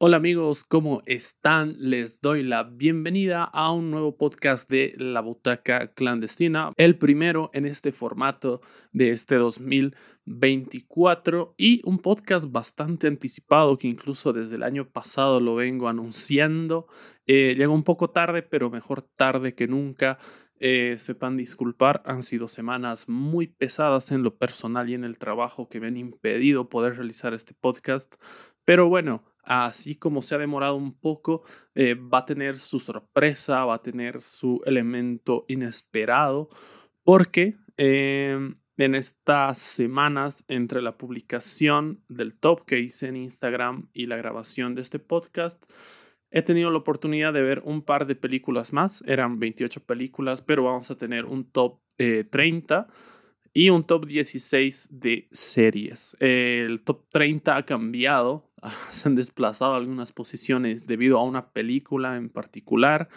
Hola amigos, ¿cómo están? Les doy la bienvenida a un nuevo podcast de La Butaca Clandestina, el primero en este formato de este 2024 y un podcast bastante anticipado que incluso desde el año pasado lo vengo anunciando. Eh, llegó un poco tarde, pero mejor tarde que nunca. Eh, sepan disculpar, han sido semanas muy pesadas en lo personal y en el trabajo que me han impedido poder realizar este podcast. Pero bueno, así como se ha demorado un poco, eh, va a tener su sorpresa, va a tener su elemento inesperado, porque em, en estas semanas entre la publicación del top que hice en Instagram y la grabación de este podcast, he tenido la oportunidad de ver un par de películas más, eran 28 películas, pero vamos a tener un top 30 eh, y un top 16 de series. el top 30 ha cambiado se han desplazado algunas posiciones debido a una película en particular.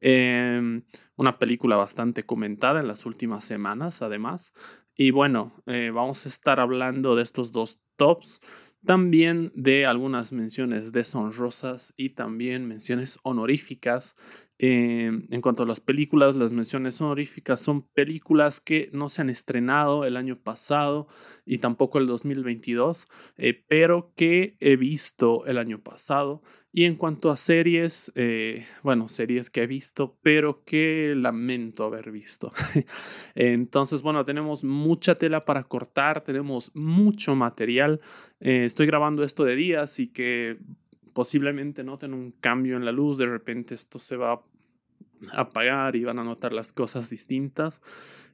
Em, una película bastante comentada en las últimas semanas, además. Y bueno, eh, vamos a estar hablando de estos dos tops, también de algunas menciones deshonrosas y también menciones honoríficas Em, en cuanto a las películas, las menciones honoríficas son películas que no se han estrenado el año pasado y tampoco el 2022, eh, pero que he visto el año pasado. Y en cuanto a series, eh, bueno, series que he visto, pero que lamento haber visto. Entonces, bueno, tenemos mucha tela para cortar, tenemos mucho material. Eh, estoy grabando esto de día, así que posiblemente noten un cambio en la luz, de repente esto se va a apagar y van a notar las cosas distintas.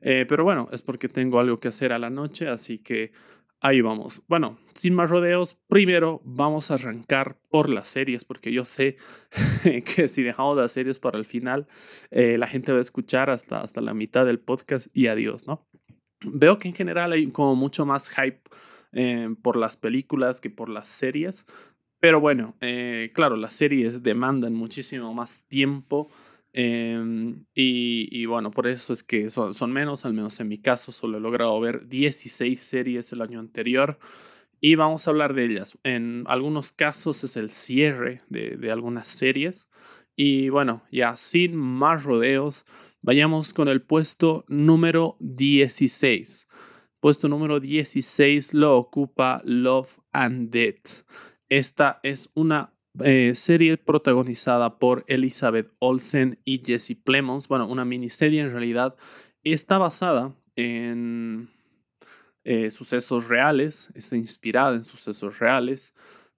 Eh, pero bueno, es porque tengo algo que hacer a la noche, así que ahí vamos. Bueno, sin más rodeos, primero vamos a arrancar por las series, porque yo sé que si dejamos las series para el final, eh, la gente va a escuchar hasta, hasta la mitad del podcast y adiós, ¿no? Veo que en general hay como mucho más hype eh, por las películas que por las series. Pero bueno, eh, claro, las series demandan muchísimo más tiempo em, y, bueno, por eso es que son, son, menos, al menos en mi caso, solo he logrado ver 16 series el año anterior y vamos a hablar de ellas. En algunos casos es el cierre de, de algunas series y bueno, ya sin más rodeos, vayamos con el puesto número 16. Puesto número 16 lo ocupa Love and Death. Esta es una eh, serie protagonizada por Elizabeth Olsen y Jesse Plemons. Bueno, una miniserie en realidad. Está basada en eh, sucesos reales, está inspirada en sucesos reales.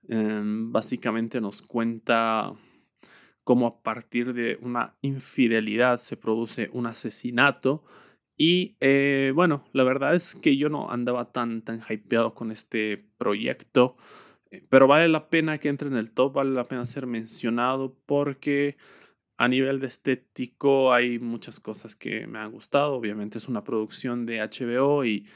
Em, básicamente nos cuenta cómo a partir de una infidelidad se produce un asesinato. Y eh, bueno, la verdad es que yo no andaba tan, tan hypeado con este proyecto. Pero vale la pena que entre en el top, vale la pena ser mencionado porque a nivel de estético hay muchas cosas que me han gustado. Obviamente es una producción de HBO y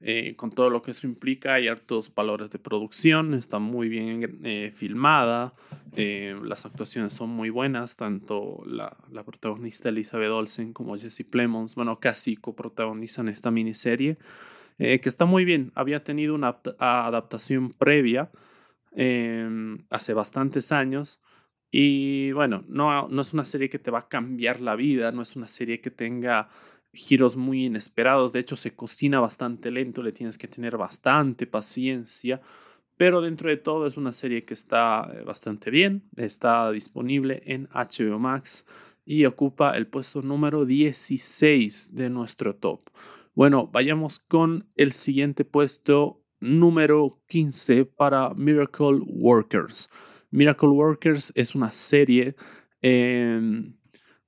eh, con todo lo que eso implica hay hartos valores de producción. Está muy bien eh, filmada. Eh, las actuaciones son muy buenas. Tanto la, la, protagonista Elizabeth Olsen como Jesse Plemons, bueno, casi coprotagonizan esta miniserie. que está muy bien. Había tenido una adaptación previa Em, hace bastantes años. Y bueno, no, no es una serie que te va a cambiar la vida, no es una serie que tenga giros muy inesperados, de hecho se cocina bastante lento, le tienes que tener bastante paciencia, pero dentro de todo es una serie que está eh, bastante bien, está disponible en HBO Max y ocupa el puesto número 16 de nuestro top. Bueno, vayamos con el siguiente puesto número 15 para Miracle Workers. Miracle Workers es una serie em,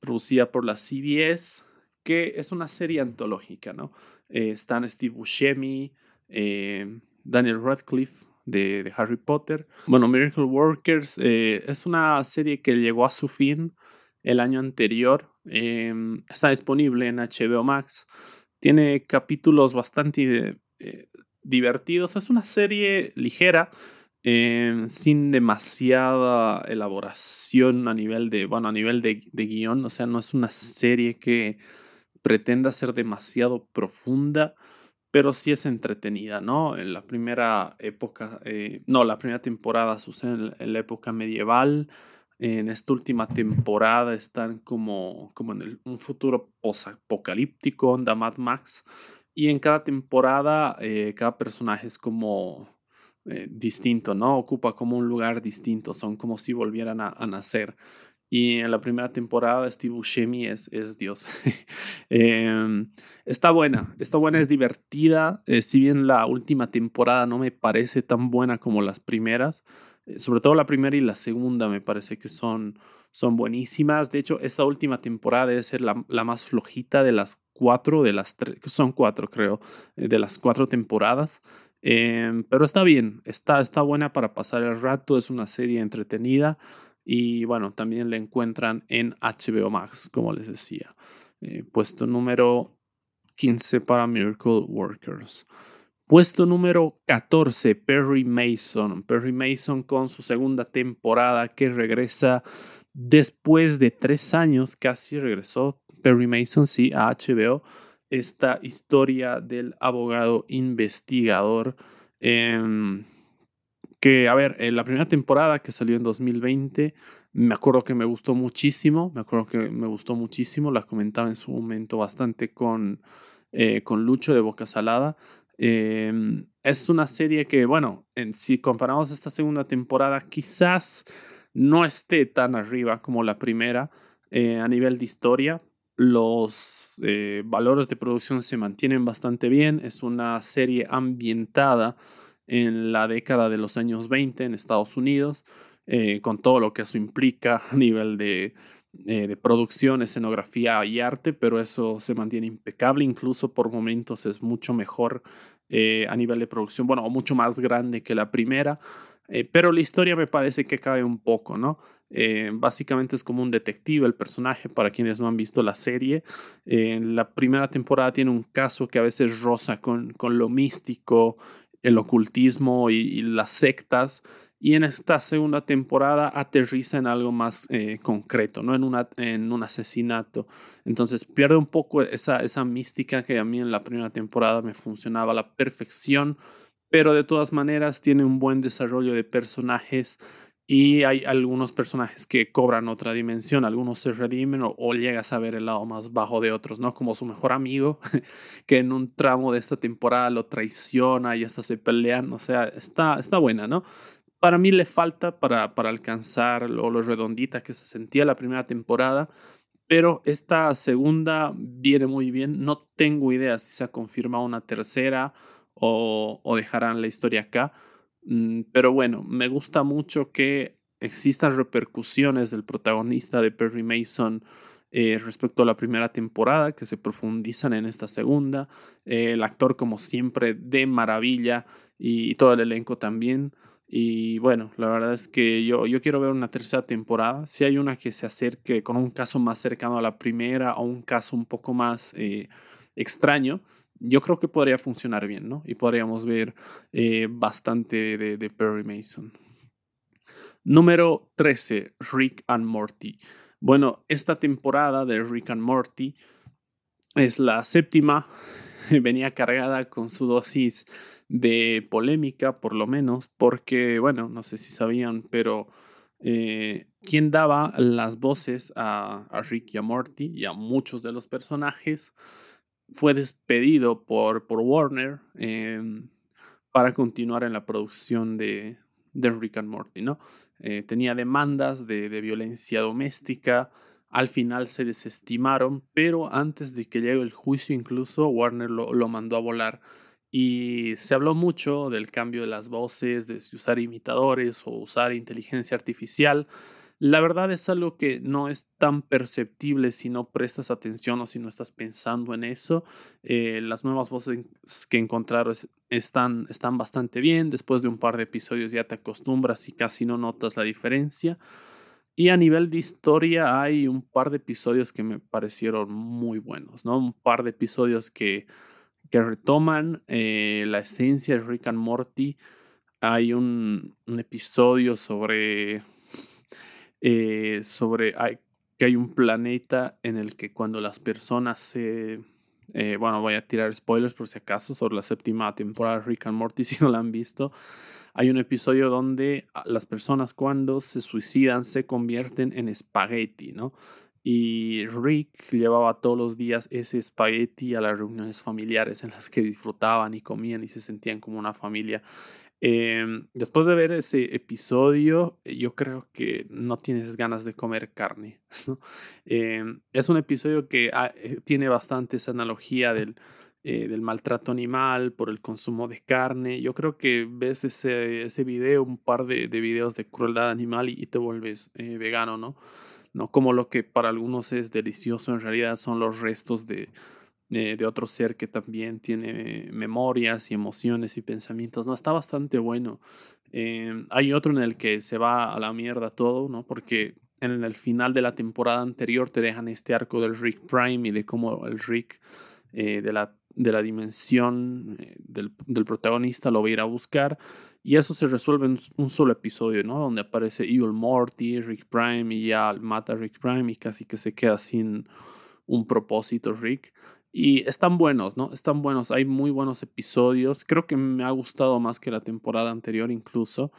producida por la CBS que es una serie antológica, ¿no? Eh, están Steve Buscemi, em, Daniel Radcliffe de, Harry Potter. Bueno, Miracle Workers eh, es una serie que llegó a su fin el año anterior. Em, está disponible en HBO Max. Tiene capítulos bastante eh, divertidos. Es una serie ligera, eh, sin demasiada elaboración a nivel de, bueno, a nivel de, de guion. O sea, no es una serie que pretenda ser demasiado profunda, pero sí es entretenida, ¿no? En la primera época, eh, no, la primera temporada sucede en, la época medieval. En esta última temporada están como, como en un futuro posapocalíptico, onda Mad Max. Y en cada temporada, eh, cada personaje es como eh, distinto, ¿no? Ocupa como un lugar distinto, son como si volvieran a nacer. Y en la primera temporada Steve Buscemi es, es Dios. Em, está buena, está buena, es divertida. Eh, si bien la última temporada no me parece tan buena como las primeras, eh, sobre todo la primera y la segunda me parece que son, son buenísimas. De hecho, esta última temporada debe ser la, la más flojita de las cuatro, de las tres, son cuatro creo, eh, de las cuatro temporadas. Em, pero está bien, está, está buena para pasar el rato, es una serie entretenida. Y bueno, también le encuentran en HBO Max, como les decía. Eh, puesto número 15 para Miracle Workers. Puesto número 14, Perry Mason. Perry Mason con su segunda temporada que regresa después de tres años, casi regresó Perry Mason, sí, a HBO. Esta historia del abogado investigador. Eh, que, a ver, en la primera temporada que salió en 2020, me acuerdo que me gustó muchísimo, me acuerdo que me gustó muchísimo, la comentaba en su momento bastante con, eh, con Lucho de Boca Salada. Em, es una serie que, bueno, en, si comparamos esta segunda temporada, quizás no esté tan arriba como la primera eh, a nivel de historia. Los eh, valores de producción se mantienen bastante bien. Es una serie ambientada en la década de los años 20 en Estados Unidos, eh, con todo lo que eso implica a nivel de, eh, de, producción, escenografía y arte, pero eso se mantiene impecable, incluso por momentos es mucho mejor a nivel de producción, bueno, mucho más grande que la primera, pero la historia me parece que cae un poco, ¿no? Básicamente es como un detective el personaje, para quienes no han visto la serie. en la primera temporada tiene un caso que a veces roza con, con lo místico, el ocultismo y, las sectas. Y en esta segunda temporada aterriza en algo más eh, concreto, no en, una, en un asesinato. Entonces pierde un poco esa, esa mística que a mí en la primera temporada me funcionaba a la perfección, pero de todas maneras tiene un buen desarrollo de personajes y hay algunos personajes que cobran otra dimensión, algunos se redimen o, llegas a ver el lado más bajo de otros, ¿no? Como su mejor amigo, que en un tramo de esta temporada lo traiciona y hasta se pelean, o sea, está, está buena, ¿no? Para mí le falta para, para alcanzar lo, lo redondita que se sentía la primera temporada, pero esta segunda viene muy bien. No tengo idea si se ha confirmado una tercera o, o dejarán la historia acá pero bueno, me gusta mucho que existan repercusiones del protagonista de Perry Mason eh, respecto a la primera temporada, que se profundizan en esta segunda. Eh, el actor, como siempre, de maravilla y, todo el elenco también. Y bueno, la verdad es que yo, yo quiero ver una tercera temporada. Si hay una que se acerque con un caso más cercano a la primera o un caso un poco más eh, extraño, yo creo que podría funcionar bien, ¿no? Y podríamos ver eh, bastante de, Perry Mason. Número 13, Rick and Morty. Bueno, esta temporada de Rick and Morty es la séptima. Venía cargada con su dosis de polémica, por lo menos, porque, bueno, no sé si sabían, pero eh, quien daba las voces a, a Rick y a Morty y a muchos de los personajes fue despedido por, por Warner em, para continuar en la producción de, de Rick and Morty, ¿no? Eh, tenía demandas de, de, violencia doméstica, al final se desestimaron, pero antes de que llegue el juicio incluso Warner lo, lo mandó a volar. Y se habló mucho del cambio de las voces, de usar imitadores o usar inteligencia artificial. La verdad es algo que no es tan perceptible si no prestas atención o si no estás pensando en eso. Eh, las nuevas voces que encontraron están, están bastante bien. Después de un par de episodios ya te acostumbras y casi no notas la diferencia. Y a nivel de historia hay un par de episodios que me parecieron muy buenos, ¿no? Un par de episodios que, que retoman eh, la esencia de Rick and Morty. Hay un, un episodio sobre eh, sobre que hay un planeta en el que cuando las personas se, Eh, bueno, voy a tirar spoilers por si acaso sobre la séptima temporada de Rick and Morty si no la han visto. Hay un episodio donde las personas cuando se suicidan se convierten en espagueti, ¿no? Y Rick llevaba todos los días ese espagueti a las reuniones familiares en las que disfrutaban y comían y se sentían como una familia. Em, después de ver ese episodio, eh, yo creo que no tienes ganas de comer carne. Em, es un episodio que ah, eh, tiene bastante esa analogía del, eh, del maltrato animal por el consumo de carne. Yo creo que ves ese, video, un par de, de videos de crueldad animal y, te vuelves vegano, ¿no? ¿no? Como lo que para algunos es delicioso, en realidad son los restos de, de, otro ser que también tiene memorias y emociones y pensamientos, ¿no? Está bastante bueno. Eh, hay otro en el que se va a la mierda todo, ¿no? Porque en el final de la temporada anterior te dejan este arco del Rick Prime y de cómo el Rick eh, de, la, de la dimensión eh, del, del, protagonista lo va a ir a buscar. Y eso se resuelve en un solo episodio, ¿no? Donde aparece Evil Morty, Rick Prime y ya mata a Rick Prime y casi que se queda sin un propósito Rick. Y están buenos, ¿no? Están buenos. Hay muy buenos episodios. Creo que me ha gustado más que la temporada anterior incluso.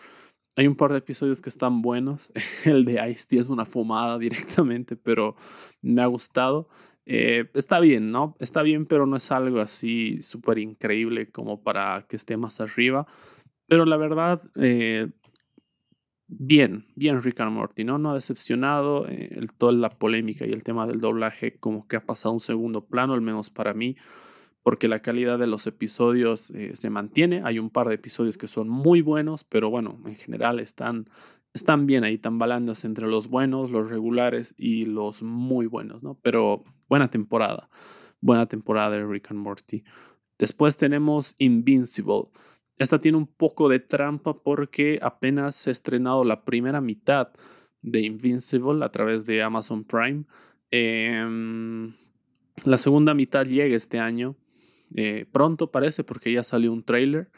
Hay un par de episodios que están buenos. El de Ice-T es una fumada directamente, pero me ha gustado. Eh, está bien, ¿no? Está bien, pero no es algo así súper increíble como para que esté más arriba. Pero la verdad, eh, bien, bien Rick and Morty, ¿no? No ha decepcionado. Eh, el, toda la polémica y el tema del doblaje como que ha pasado a un segundo plano, al menos para mí, porque la calidad de los episodios eh, se mantiene. Hay un par de episodios que son muy buenos, pero bueno, en general están, están bien ahí, tambalandas entre los buenos, los regulares y los muy buenos, ¿no? Pero buena temporada, buena temporada de Rick and Morty. Después tenemos Invincible. Esta tiene un poco de trampa porque apenas se ha estrenado la primera mitad de Invincible a través de Amazon Prime. Em, la segunda mitad llega este año. Eh, pronto parece porque ya salió un trailer.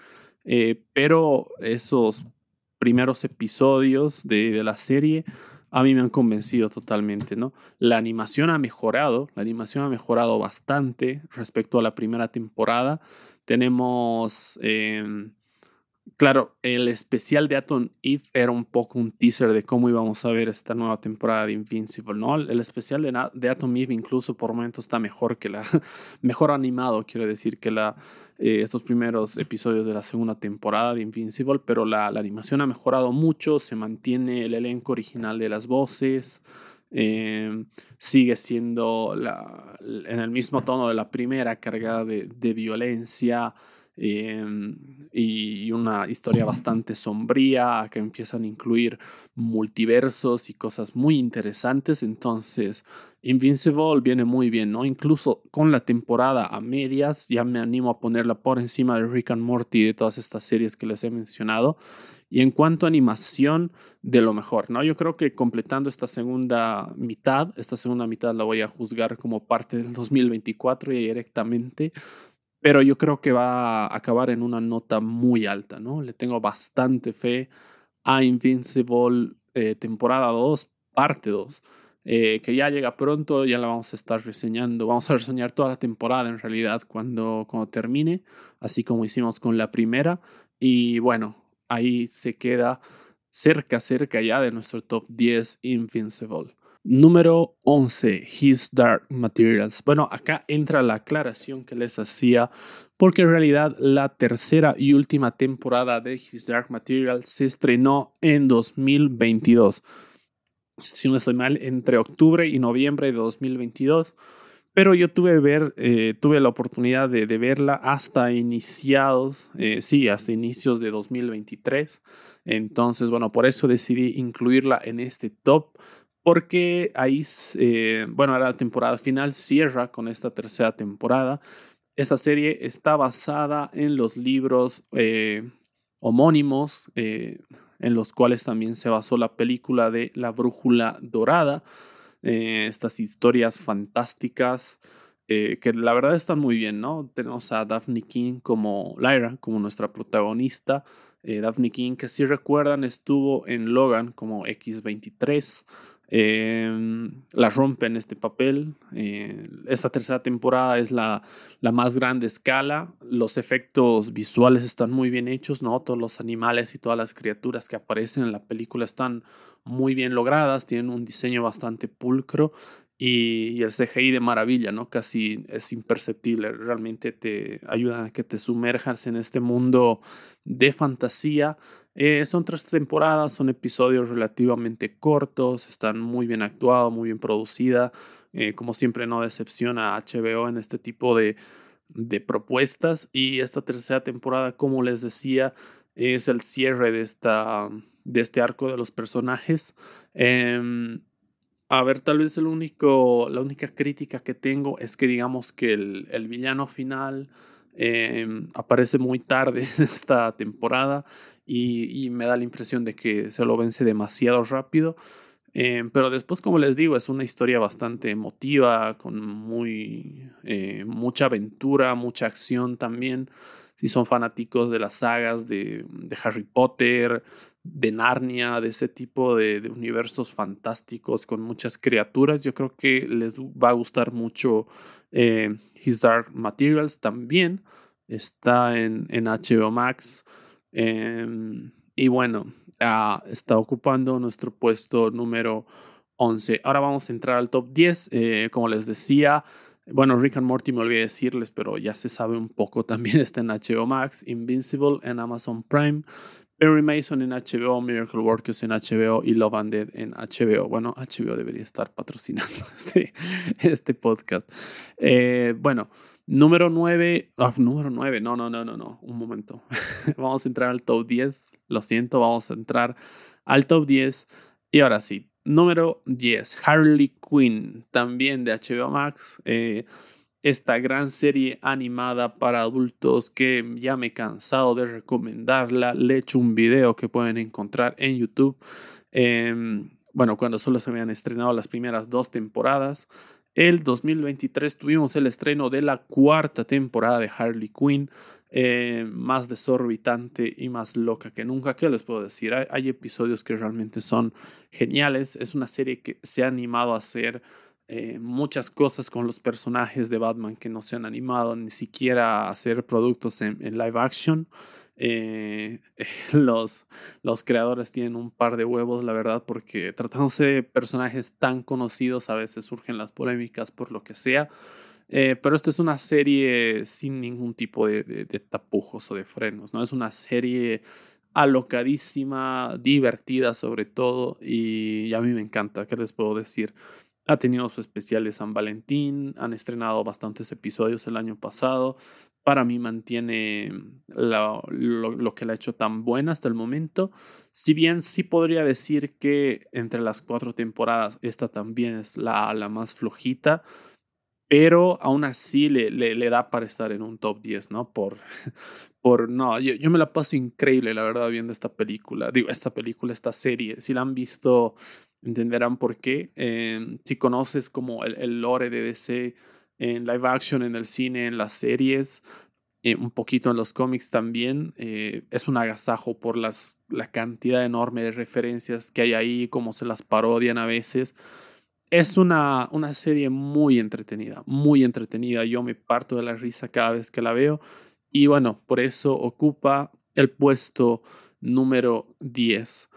Eh, pero esos primeros episodios de, de, la serie a mí me han convencido totalmente, ¿no? La animación ha mejorado, la animación ha mejorado bastante respecto a la primera temporada. Tenemos, em, claro, el especial de Atom Eve era un poco un teaser de cómo íbamos a ver esta nueva temporada de Invincible, ¿no? El especial de, Atom Eve incluso por momentos está mejor que la, mejor animado, quiero decir, que la, eh, estos primeros episodios de la segunda temporada de Invincible, pero la, la animación ha mejorado mucho, se mantiene el elenco original de las voces. Em, sigue siendo en el mismo tono de la primera, cargada de, de violencia em, y una historia bastante sombría, que empiezan a incluir multiversos y cosas muy interesantes. Entonces, Invincible viene muy bien, ¿no? Incluso con la temporada a medias, ya me animo a ponerla por encima de Rick and Morty y de todas estas series que les he mencionado. Y en cuanto a animación, de lo mejor, ¿no? Yo creo que completando esta segunda mitad, esta segunda mitad la voy a juzgar como parte del 2024 y directamente, pero yo creo que va a acabar en una nota muy alta, ¿no? Le tengo bastante fe a Invincible eh, temporada 2, parte 2. Eh, que ya llega pronto, ya la vamos a estar reseñando, vamos a reseñar toda la temporada en realidad cuando, cuando termine, así como hicimos con la primera. Y bueno, ahí se queda cerca, cerca ya de nuestro top 10 Invincible. Número 11, His Dark Materials. Bueno, acá entra la aclaración que les hacía, porque en realidad la tercera y última temporada de His Dark Materials se estrenó en 2022. Si no estoy mal, entre octubre y noviembre de 2022. Pero yo tuve, ver, eh, tuve la oportunidad de, verla hasta iniciados, eh, sí, hasta inicios de 2023. Entonces, bueno, por eso decidí incluirla en este top, porque ahí, eh, bueno, la temporada final cierra con esta tercera temporada. Esta serie está basada en los libros homónimos, en los cuales también se basó la película de La Brújula Dorada eh, estas historias fantásticas eh, que la verdad están muy bien, ¿no? Tenemos a Daphne King como Lyra, como nuestra protagonista. Eh, Daphne King, que si recuerdan, estuvo en Logan como X23. Em, la rompe en este papel. Eh, esta tercera temporada es la, la, más grande escala. Los efectos visuales están muy bien hechos, ¿no? Todos los animales y todas las criaturas que aparecen en la película están muy bien logradas, tienen un diseño bastante pulcro y, el CGI de maravilla, ¿no? Casi es imperceptible. Realmente te ayuda a que te sumerjas en este mundo de fantasía eh, son tres temporadas, son episodios relativamente cortos, están muy bien actuados, muy bien producida. Eh, como siempre, no decepciona a HBO en este tipo de, de propuestas. Y esta tercera temporada, como les decía, es el cierre de, esta, de este arco de los personajes. Em, a ver, tal vez el único, la única crítica que tengo es que digamos que el, el villano final em, aparece muy tarde esta temporada y, me da la impresión de que se lo vence demasiado rápido. Eh, pero después, como les digo, es una historia bastante emotiva, con muy, eh, mucha aventura, mucha acción también. Si son fanáticos de las sagas de, Harry Potter, de Narnia, de ese tipo de, universos fantásticos con muchas criaturas, yo creo que les va a gustar mucho eh, His Dark Materials también. Está en, HBO Max. Em, y bueno, ah, está ocupando nuestro puesto número 11. Ahora vamos a entrar al top 10. Eh, como les decía, bueno, Rick and Morty me olvidé decirles, pero ya se sabe un poco. También está en HBO Max, Invincible en Amazon Prime, Perry Mason en HBO, Miracle Workers en HBO y Love and Dead en HBO. Bueno, HBO debería estar patrocinando este, este podcast. Eh, bueno. Número 9, ah, número 9, no, no, no, no, no, un momento. vamos a entrar al top 10, lo siento, vamos a entrar al top 10. Y ahora sí, número 10, Harley Quinn, también de HBO Max. Eh, esta gran serie animada para adultos que ya me he cansado de recomendarla. Le he hecho un video que pueden encontrar en YouTube. Em, bueno, cuando solo se habían estrenado las primeras dos temporadas. El 2023 tuvimos el estreno de la cuarta temporada de Harley Quinn, eh, más desorbitante y más loca que nunca. ¿Qué les puedo decir? Hay, episodios que realmente son geniales. Es una serie que se ha animado a hacer eh, muchas cosas con los personajes de Batman que no se han animado ni siquiera a hacer productos en live action. Eh, los, los creadores tienen un par de huevos, la verdad, porque tratándose de personajes tan conocidos, a veces surgen las polémicas por lo que sea. Eh, pero esta es una serie sin ningún tipo de, de, tapujos o de frenos, ¿no? Es una serie alocadísima, divertida sobre todo, y a mí me encanta, ¿qué les puedo decir? Ha tenido su especial de San Valentín, han estrenado bastantes episodios el año pasado, para mí mantiene lo, lo, que la ha hecho tan buena hasta el momento. Si bien sí podría decir que entre las cuatro temporadas esta también es la, la más flojita, pero aún así le, le, da para estar en un top 10, ¿no? Por, por no, yo, yo, me la paso increíble, la verdad, viendo esta película. Digo, esta película, esta serie. Si la han visto, entenderán por qué. Eh, si conoces como el, lore de DC en live action, en el cine, en las series, eh, un poquito en los cómics también. Eh, es un agasajo por las, la cantidad enorme de referencias que hay ahí, cómo se las parodian a veces. Es una, una serie muy entretenida, muy entretenida. Yo me parto de la risa cada vez que la veo. Y bueno, por eso ocupa el puesto número 10.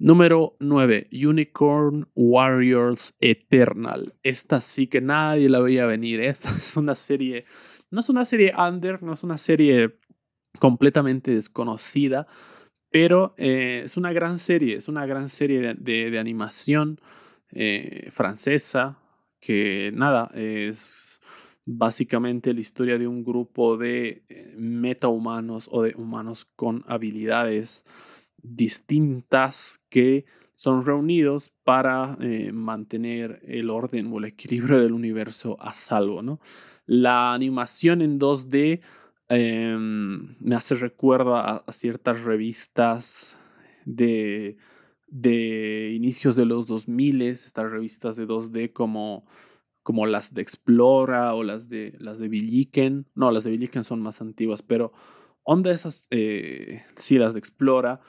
Número 9, Unicorn Warriors Eternal. Esta sí que nadie la veía venir. Esta es una serie, no es una serie under, no es una serie completamente desconocida, pero eh, es una gran serie, es una gran serie de, animación eh, francesa que nada, es básicamente la historia de un grupo de eh, metahumanos o de humanos con habilidades distintas que son reunidos para eh, mantener el orden o el equilibrio del universo a salvo. ¿no? La animación en 2D em, me hace recuerdo a, ciertas revistas de, de, inicios de los 2000, estas revistas de 2D como, como las de Explora o las de, las de Villiquen. No, las de Villiquen son más antiguas, pero onda esas, eh, sí, las de Explora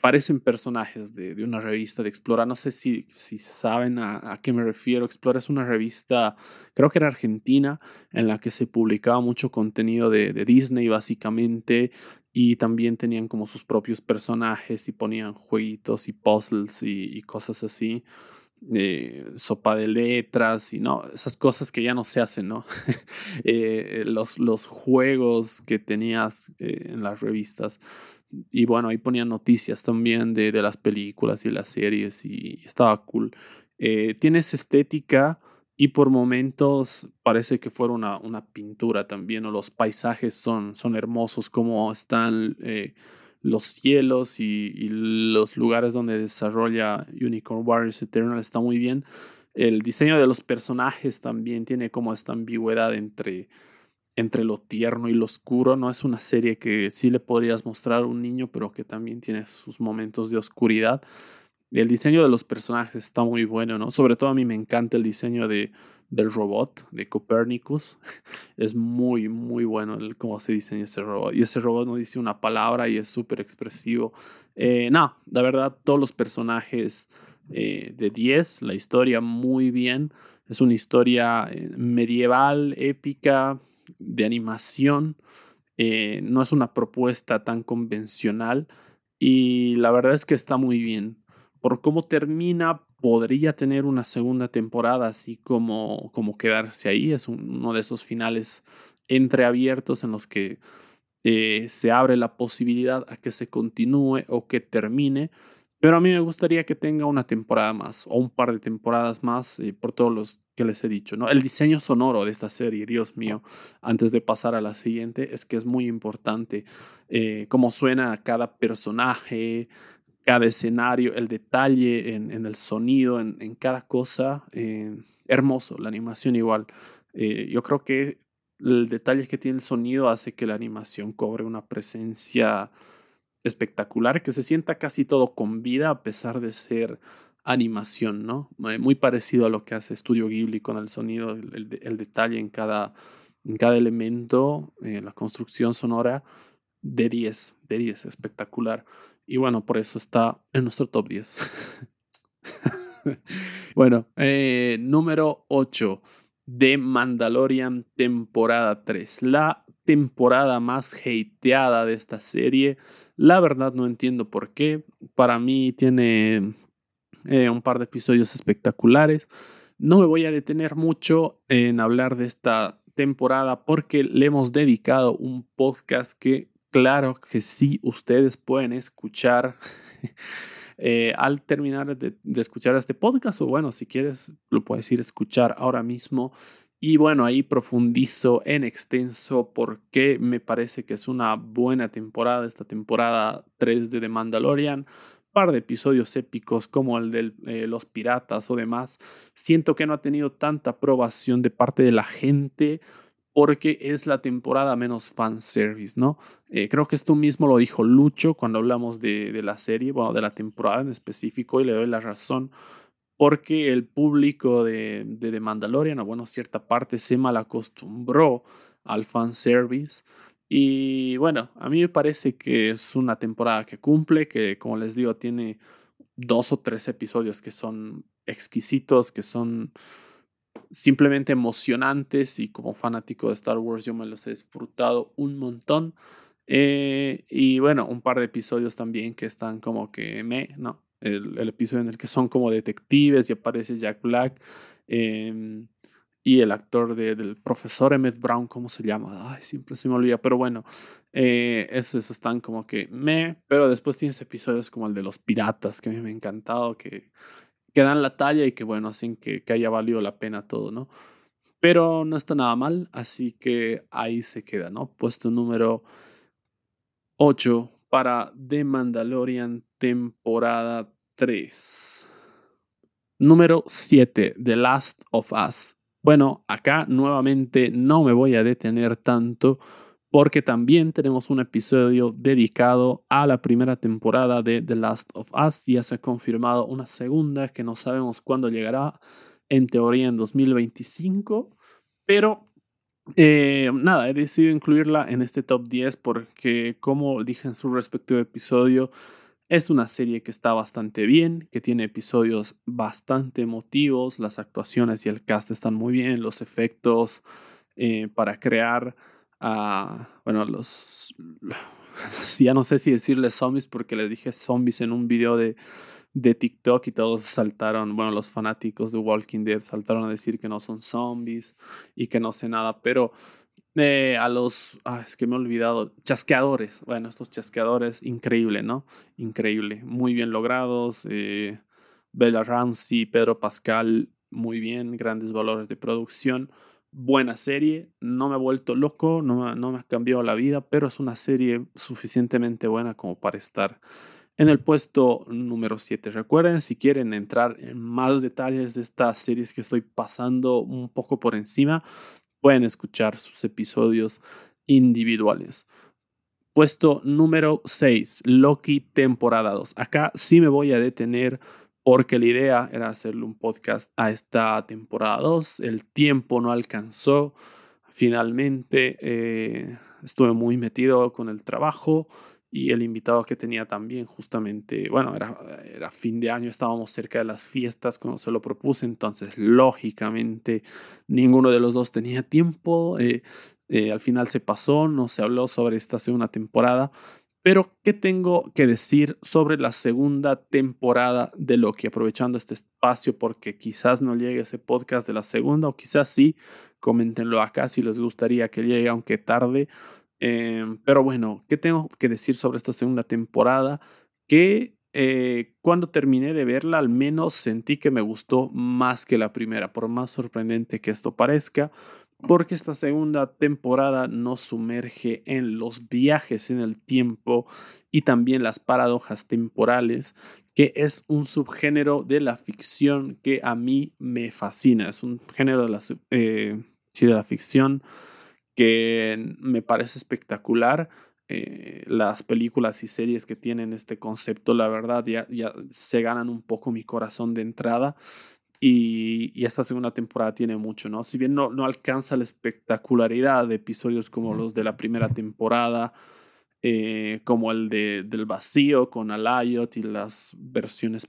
parecen personajes de, de, una revista de Explora. No sé si, si saben a, qué me refiero. Explora es una revista, creo que era argentina, en la que se publicaba mucho contenido de, de Disney básicamente y también tenían como sus propios personajes y ponían jueguitos y puzzles y, y cosas así. Eh, sopa de letras y no, esas cosas que ya no se hacen, ¿no? eh, los, los juegos que tenías eh, en las revistas y bueno, ahí ponían noticias también de, de las películas y las series y estaba cool. Eh, tienes estética y por momentos parece que fuera una, una pintura también, o los paisajes son, son hermosos, como están eh, los cielos y, y, los lugares donde desarrolla Unicorn Warriors Eternal está muy bien. El diseño de los personajes también tiene como esta ambigüedad entre entre lo tierno y lo oscuro. No es una serie que sí le podrías mostrar a un niño, pero que también tiene sus momentos de oscuridad. El diseño de los personajes está muy bueno, ¿no? Sobre todo a mí me encanta el diseño de, del robot, de Copernicus. Es muy, muy bueno el, cómo se diseña ese robot. Y ese robot no dice una palabra y es súper expresivo. Eh, no, la verdad, todos los personajes eh, de 10, la historia muy bien. Es una historia eh, medieval, épica, de animación. Eh, no es una propuesta tan convencional y la verdad es que está muy bien. Por cómo termina, podría tener una segunda temporada, así como, como quedarse ahí. Es uno de esos finales entreabiertos en los que eh, se abre la posibilidad a que se continúe o que termine. Pero a mí me gustaría que tenga una temporada más o un par de temporadas más eh, por todos los que les he dicho. ¿no? El diseño sonoro de esta serie, Dios mío, antes de pasar a la siguiente, es que es muy importante eh, cómo suena cada personaje, cada escenario, el detalle en, el sonido, en, cada cosa. Eh, hermoso, la animación igual. Yo creo que el detalle que tiene el sonido hace que la animación cobre una presencia espectacular, que se sienta casi todo con vida a pesar de ser animación, ¿no? Eh, muy parecido a lo que hace Studio Ghibli con el sonido, el, el detalle en cada, en cada elemento, eh, la construcción sonora de 10, de 10, espectacular. Y bueno, por eso está en nuestro top 10. bueno, eh, número 8 de Mandalorian temporada 3, la temporada más hateada de esta serie. La verdad no entiendo por qué. Para mí tiene eh, un par de episodios espectaculares. No me voy a detener mucho en hablar de esta temporada porque le hemos dedicado un podcast que claro que sí ustedes pueden escuchar eh, al terminar de, de, escuchar este podcast o bueno, si quieres lo puedes ir a escuchar ahora mismo. Y bueno, ahí profundizo en extenso porque me parece que es una buena temporada, esta temporada 3 de The Mandalorian par de episodios épicos como el de eh, los piratas o demás, siento que no ha tenido tanta aprobación de parte de la gente porque es la temporada menos fanservice, ¿no? Eh, creo que esto mismo lo dijo Lucho cuando hablamos de, de, la serie, bueno, de la temporada en específico, y le doy la razón, porque el público de, de The Mandalorian, o bueno, cierta parte se mal acostumbró al fanservice. Y bueno, a mí me parece que es una temporada que cumple, que como les digo, tiene dos o tres episodios que son exquisitos, que son simplemente emocionantes y como fanático de Star Wars yo me los he disfrutado un montón. Eh, y bueno, un par de episodios también que están como que me, ¿no? El, episodio en el que son como detectives y aparece Jack Black. Eh, y el actor de, del profesor Emmett Brown, ¿cómo se llama? Ay, siempre se me olvida, pero bueno, eh, esos están como que me, pero después tienes episodios como el de los piratas, que a mí me ha encantado, que, que dan la talla y que bueno, hacen que, que haya valido la pena todo, ¿no? Pero no está nada mal, así que ahí se queda, ¿no? Puesto número 8 para The Mandalorian temporada 3. Número 7, The Last of Us. Bueno, acá nuevamente no me voy a detener tanto porque también tenemos un episodio dedicado a la primera temporada de The Last of Us. Ya se ha confirmado una segunda que no sabemos cuándo llegará, en teoría en 2025, pero eh, nada, he decidido incluirla en este top 10 porque como dije en su respectivo episodio, Es una serie que está bastante bien, que tiene episodios bastante emotivos, las actuaciones y el cast están muy bien, los efectos eh, para crear a, bueno, los, ya no sé si decirles zombies porque les dije zombies en un video de, de TikTok y todos saltaron, bueno, los fanáticos de Walking Dead saltaron a decir que no son zombies y que no sé nada, pero eh, a los, ah, es que me he olvidado, chasqueadores. Bueno, estos chasqueadores, increíble, ¿no? Increíble, muy bien logrados. Eh, Bella Ramsey, Pedro Pascal, muy bien, grandes valores de producción. Buena serie, no me he vuelto loco, no, no me ha cambiado la vida, pero es una serie suficientemente buena como para estar en el puesto número 7. Recuerden, si quieren entrar en más detalles de estas series que estoy pasando un poco por encima, pueden escuchar sus episodios individuales. Puesto número 6, Loki temporada 2. Acá sí me voy a detener porque la idea era hacerle un podcast a esta temporada 2. El tiempo no alcanzó. Finalmente eh, estuve muy metido con el trabajo y el invitado que tenía también justamente, bueno, era, era fin de año, estábamos cerca de las fiestas cuando se lo propuse, entonces lógicamente ninguno de los dos tenía tiempo, eh, eh, al final se pasó, no se habló sobre esta segunda temporada, pero ¿qué tengo que decir sobre la segunda temporada de Loki? Aprovechando este espacio porque quizás no llegue ese podcast de la segunda o quizás sí, coméntenlo acá si les gustaría que llegue aunque tarde Em, pero bueno, ¿qué tengo que decir sobre esta segunda temporada? Que eh, cuando terminé de verla, al menos sentí que me gustó más que la primera, por más sorprendente que esto parezca, porque esta segunda temporada nos sumerge en los viajes en el tiempo y también las paradojas temporales, que es un subgénero de la ficción que a mí me fascina. Es un género de la, eh, sí, de la ficción que me parece espectacular. Eh, las películas y series que tienen este concepto, la verdad, ya, ya se ganan un poco mi corazón de entrada. Y, y, esta segunda temporada tiene mucho, ¿no? Si bien no, no alcanza la espectacularidad de episodios como los de la primera temporada, eh, como el de, del vacío con Alayot y las versiones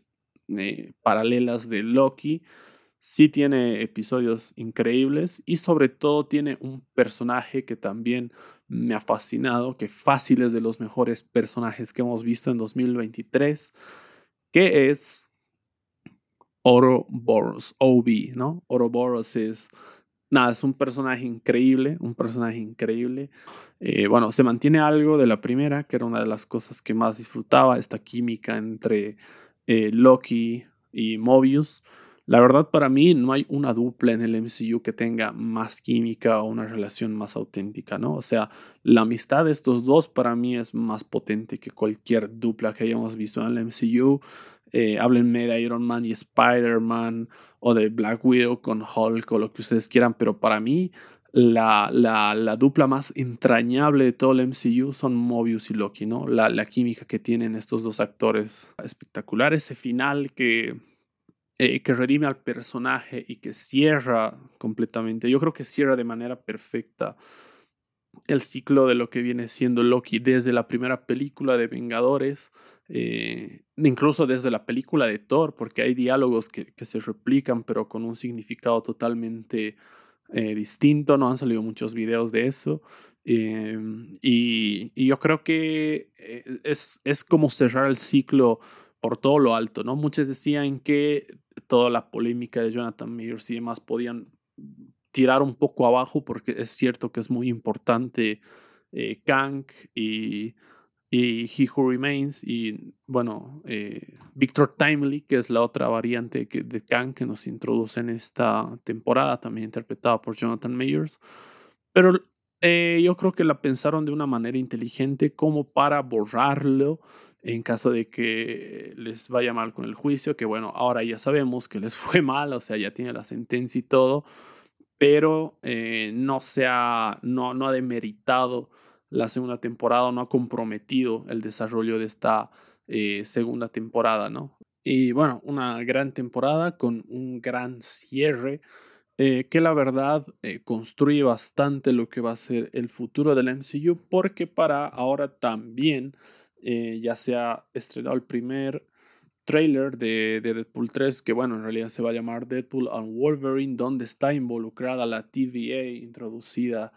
eh, paralelas de Loki, sí tiene episodios increíbles y sobre todo tiene un personaje que también me ha fascinado, que fácil es de los mejores personajes que hemos visto en 2023, que es Ouroboros, OB, ¿no? Ouroboros es, nada, es un personaje increíble, un personaje increíble. Eh, bueno, se mantiene algo de la primera, que era una de las cosas que más disfrutaba, esta química entre eh, Loki y Mobius. La verdad para mí no hay una dupla en el MCU que tenga más química o una relación más auténtica, ¿no? O sea, la amistad de estos dos para mí es más potente que cualquier dupla que hayamos visto en el MCU. Eh, háblenme de Iron Man y Spider-Man o de Black Widow con Hulk o lo que ustedes quieran, pero para mí la, la, la, dupla más entrañable de todo el MCU son Mobius y Loki, ¿no? La, la química que tienen estos dos actores espectacular, ese final que eh, que redime al personaje y que cierra completamente. Yo creo que cierra de manera perfecta el ciclo de lo que viene siendo Loki desde la primera película de Vengadores, eh, incluso desde la película de Thor, porque hay diálogos que, se replican pero con un significado totalmente eh, distinto, no han salido muchos videos de eso. Y, y, yo creo que es, es como cerrar el ciclo por todo lo alto, ¿no? Muchos decían que toda la polémica de Jonathan Mayers y demás podían tirar un poco abajo porque es cierto que es muy importante eh, Kang y, y He Who Remains y bueno, eh, Victor Timely, que es la otra variante de Kang que nos introduce en esta temporada, también interpretada por Jonathan Mayers. Pero eh, yo creo que la pensaron de una manera inteligente como para borrarlo en caso de que les vaya mal con el juicio, que bueno, ahora ya sabemos que les fue mal, o sea, ya tiene la sentencia y todo, pero eh, no, se ha, no, no ha demeritado la segunda temporada, no ha comprometido el desarrollo de esta eh, segunda temporada, ¿no? Y bueno, una gran temporada con un gran cierre. Eh, que la verdad construye bastante lo que va a ser el futuro del MCU, porque para ahora también eh, ya se ha estrenado el primer trailer de, Deadpool 3, que bueno, en realidad se va a llamar Deadpool and Wolverine, donde está involucrada la TVA introducida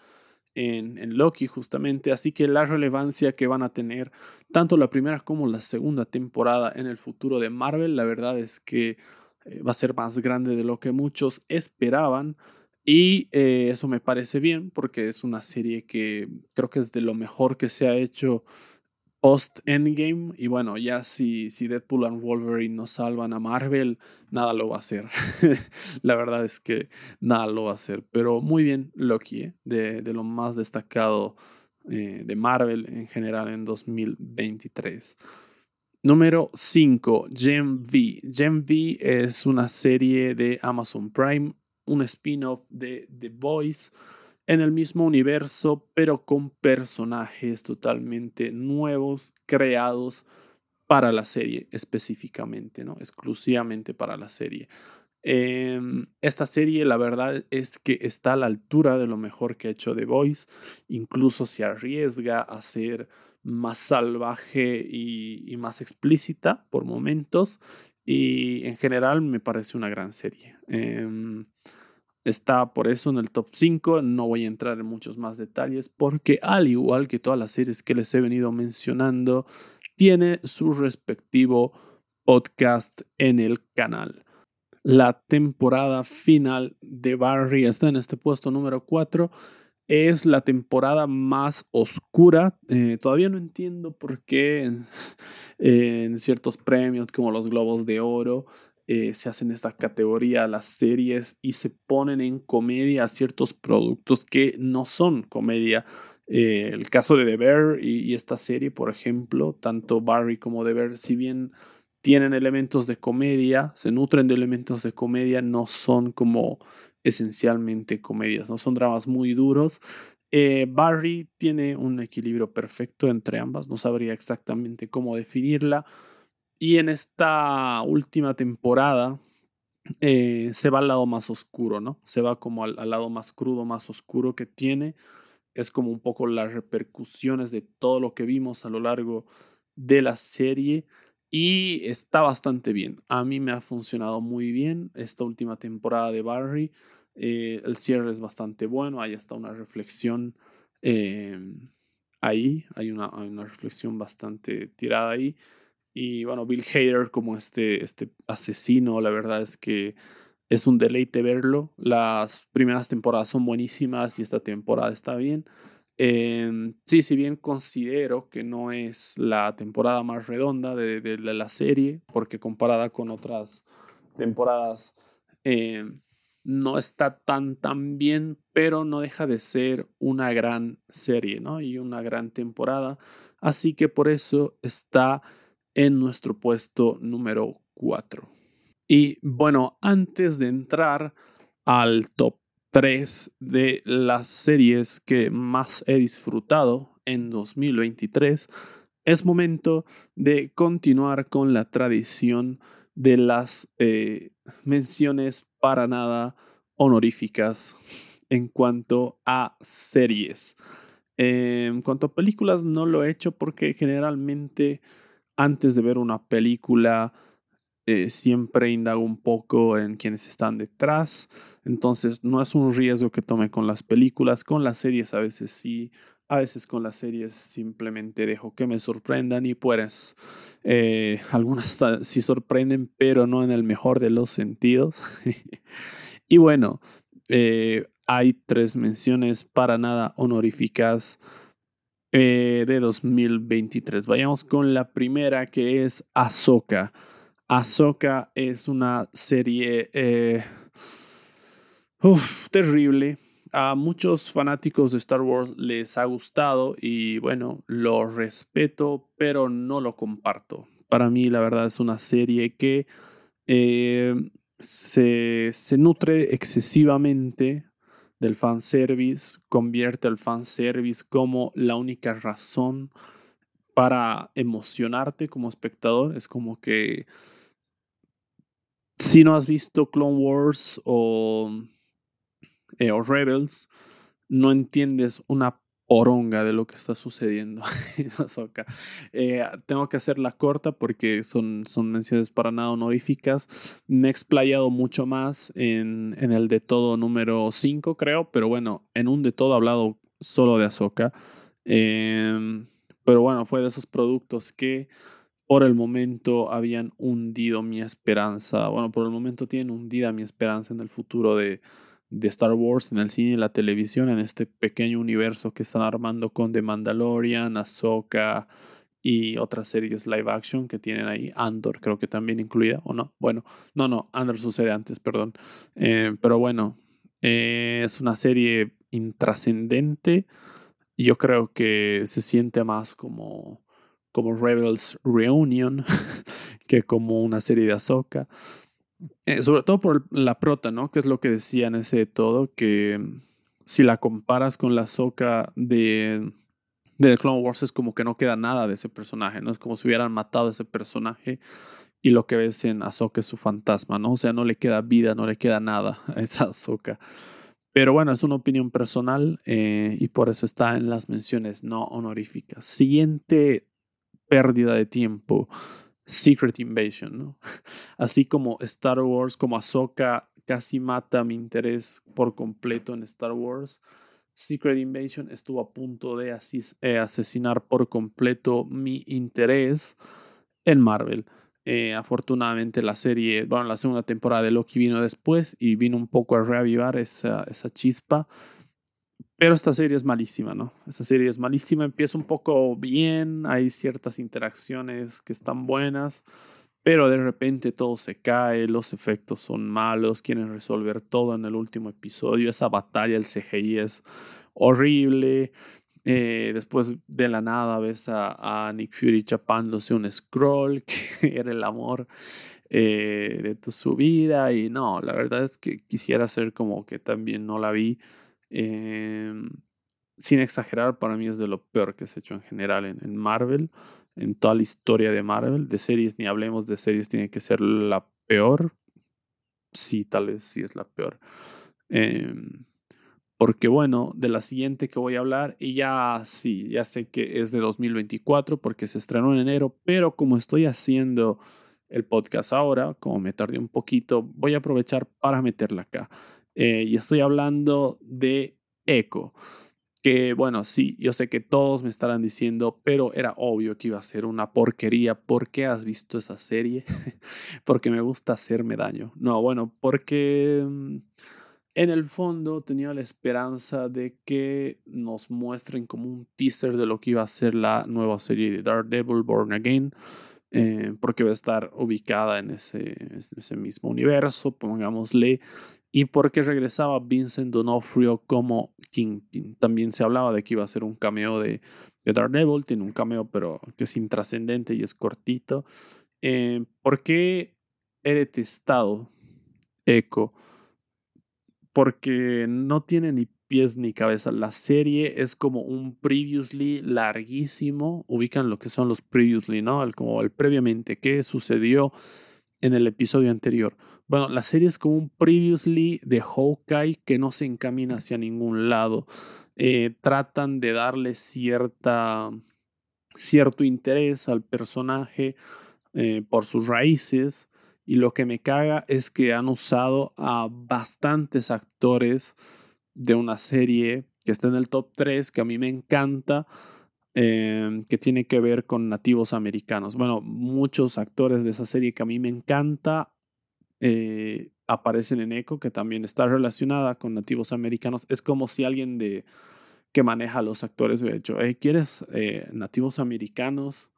en, en, Loki justamente, así que la relevancia que van a tener tanto la primera como la segunda temporada en el futuro de Marvel, la verdad es que eh, va a ser más grande de lo que muchos esperaban. Y eh, eso me parece bien porque es una serie que creo que es de lo mejor que se ha hecho post Endgame. Y bueno, ya si, si Deadpool and Wolverine no salvan a Marvel, nada lo va a hacer. La verdad es que nada lo va a hacer. Pero muy bien Loki, ¿eh? de, de, lo más destacado eh, de Marvel en general en 2023. Número 5, Gem V. Gem V es una serie de Amazon Prime, un spin-off de The Voice en el mismo universo, pero con personajes totalmente nuevos, creados para la serie específicamente, ¿no? Exclusivamente para la serie. Em, esta serie, la verdad es que está a la altura de lo mejor que ha hecho The Voice, incluso se arriesga a ser más salvaje y, más explícita por momentos, y en general me parece una gran serie. Em, Está por eso en el top 5. No voy a entrar en muchos más detalles porque al igual que todas las series que les he venido mencionando, tiene su respectivo podcast en el canal. La temporada final de Barry está en este puesto número 4. Es la temporada más oscura. Eh, todavía no entiendo por qué en ciertos premios como los Globos de Oro eh, se hacen esta categoría las series y se ponen en comedia ciertos productos que no son comedia. Eh, el caso de The Bear y, esta serie, por ejemplo, tanto Barry como The Bear, si bien tienen elementos de comedia, se nutren de elementos de comedia, no son como esencialmente comedias, no son dramas muy duros. Eh, Barry tiene un equilibrio perfecto entre ambas, no sabría exactamente cómo definirla. Y en esta última temporada eh, se va al lado más oscuro, ¿no? Se va como al, lado más crudo, más oscuro que tiene. Es como un poco las repercusiones de todo lo que vimos a lo largo de la serie. Y está bastante bien. A mí me ha funcionado muy bien esta última temporada de Barry. Eh, el cierre es bastante bueno. Ahí está una reflexión eh, ahí. Hay una, hay una reflexión bastante tirada ahí. Y bueno, Bill Hader como este, este asesino, la verdad es que es un deleite verlo. Las primeras temporadas son buenísimas y esta temporada está bien. Em, sí, si bien considero que no es la temporada más redonda de, la serie, porque comparada con otras temporadas em, no está tan tan bien, pero no deja de ser una gran serie, ¿no? Y una gran temporada. Así que por eso está en nuestro puesto número 4. Y bueno, antes de entrar al top 3 de las series que más he disfrutado en 2023, es momento de continuar con la tradición de las eh, menciones para nada honoríficas en cuanto a series. en cuanto a películas, no lo he hecho porque generalmente antes de ver una película, eh, siempre indago un poco en quienes están detrás. Entonces, no es un riesgo que tome con las películas. Con las series a veces sí. A veces con las series simplemente dejo que me sorprendan y pues eh, algunas sí sorprenden, pero no en el mejor de los sentidos. y bueno, eh, hay tres menciones para nada honoríficas eh, de 2023. Vayamos con la primera que es Ahsoka. Ahsoka es una serie eh, terrible. A muchos fanáticos de Star Wars les ha gustado y bueno, lo respeto, pero no lo comparto. Para mí la verdad es una serie que eh, se, se nutre excesivamente del fanservice, convierte el fanservice como la única razón para emocionarte como espectador. Es como que si no has visto Clone Wars o, eh, o Rebels, no entiendes una poronga de lo que está sucediendo en Ahsoka. Eh, tengo que hacerla corta porque son, son menciones para nada honoríficas. Me he explayado mucho más en, en el de todo número 5, creo, pero bueno, en un de todo he hablado solo de Ahsoka. Em, pero bueno, fue de esos productos que por el momento habían hundido mi esperanza. Bueno, por el momento tienen hundida mi esperanza en el futuro de, de Star Wars en el cine y la televisión, en este pequeño universo que están armando con The Mandalorian, Ahsoka y otras series live action que tienen ahí. Andor creo que también incluida, ¿o no? Bueno, no, no, Andor sucede antes, perdón. Eh, pero bueno, eh, es una serie intrascendente. Yo creo que se siente más como, como Rebels Reunion que como una serie de Ahsoka. Eh, sobre todo por la prota, ¿no? Que es lo que decía en ese todo, que mm, si la comparas con la soca de, de Clone Wars es como que no queda nada de ese personaje, ¿no? Es como si hubieran matado a ese personaje y lo que ves en Ahsoka es su fantasma, ¿no? O sea, no le queda vida, no le queda nada a esa Ahsoka. Pero bueno, es una opinión personal eh, y por eso está en las menciones no honoríficas. Siguiente pérdida de tiempo. Secret Invasion, ¿no? Así como Star Wars, como Ahsoka casi mata mi interés por completo en Star Wars, Secret Invasion estuvo a punto de eh, asesinar por completo mi interés en Marvel. Eh, afortunadamente la serie, bueno, la segunda temporada de Loki vino después y vino un poco a reavivar esa, esa chispa. Pero esta serie es malísima, ¿no? Esta serie es malísima, empieza un poco bien, hay ciertas interacciones que están buenas, pero de repente todo se cae, los efectos son malos, quieren resolver todo en el último episodio, esa batalla, el CGI es horrible. Eh, después de la nada ves a, Nick Fury chapándose un scroll, que era el amor eh, de su vida. Y no, la verdad es que quisiera ser como que también no la vi. Em, sin exagerar, para mí es de lo peor que se ha hecho en general en, Marvel, en toda la historia de Marvel. De series, ni hablemos de series, tiene que ser la peor. Sí, tal vez sí es la peor. Em, porque bueno, de la siguiente que voy a hablar, y ya sí, ya sé que es de 2024 porque se estrenó en enero, pero como estoy haciendo el podcast ahora, como me tardé un poquito, voy a aprovechar para meterla acá. Eh, y estoy hablando de Echo. Que bueno, sí, yo sé que todos me estarán diciendo, pero era obvio que iba a ser una porquería. ¿Por qué has visto esa serie? porque me gusta hacerme daño. No, bueno, porque mm, en el fondo tenía la esperanza de que nos muestren como un teaser de lo que iba a ser la nueva serie de Daredevil Born Again. Eh, porque va a estar ubicada en ese, en ese mismo universo, pongámosle, y porque regresaba Vincent D'Onofrio como Kingpin. También se hablaba de que iba a ser un cameo de, de Daredevil, tiene un cameo pero que es intrascendente y es cortito. Eh, ¿Por qué he detestado Echo? Porque no tiene ni pies ni cabeza. La serie es como un previously larguísimo. Ubican lo que son los previously, ¿no? El, como el previamente, qué sucedió en el episodio anterior. Bueno, la serie es como un previously de Hawkeye que no se encamina hacia ningún lado. Eh, tratan de darle cierta, cierto interés al personaje eh, por sus raíces. Y lo que me caga es que han usado a bastantes actores de una serie que está en el top 3, que a mí me encanta, eh, que tiene que ver con nativos americanos. Bueno, muchos actores de esa serie que a mí me encanta eh, aparecen en ECO, que también está relacionada con nativos americanos. Es como si alguien de, que maneja a los actores hubiera dicho, ¿quieres eh, nativos americanos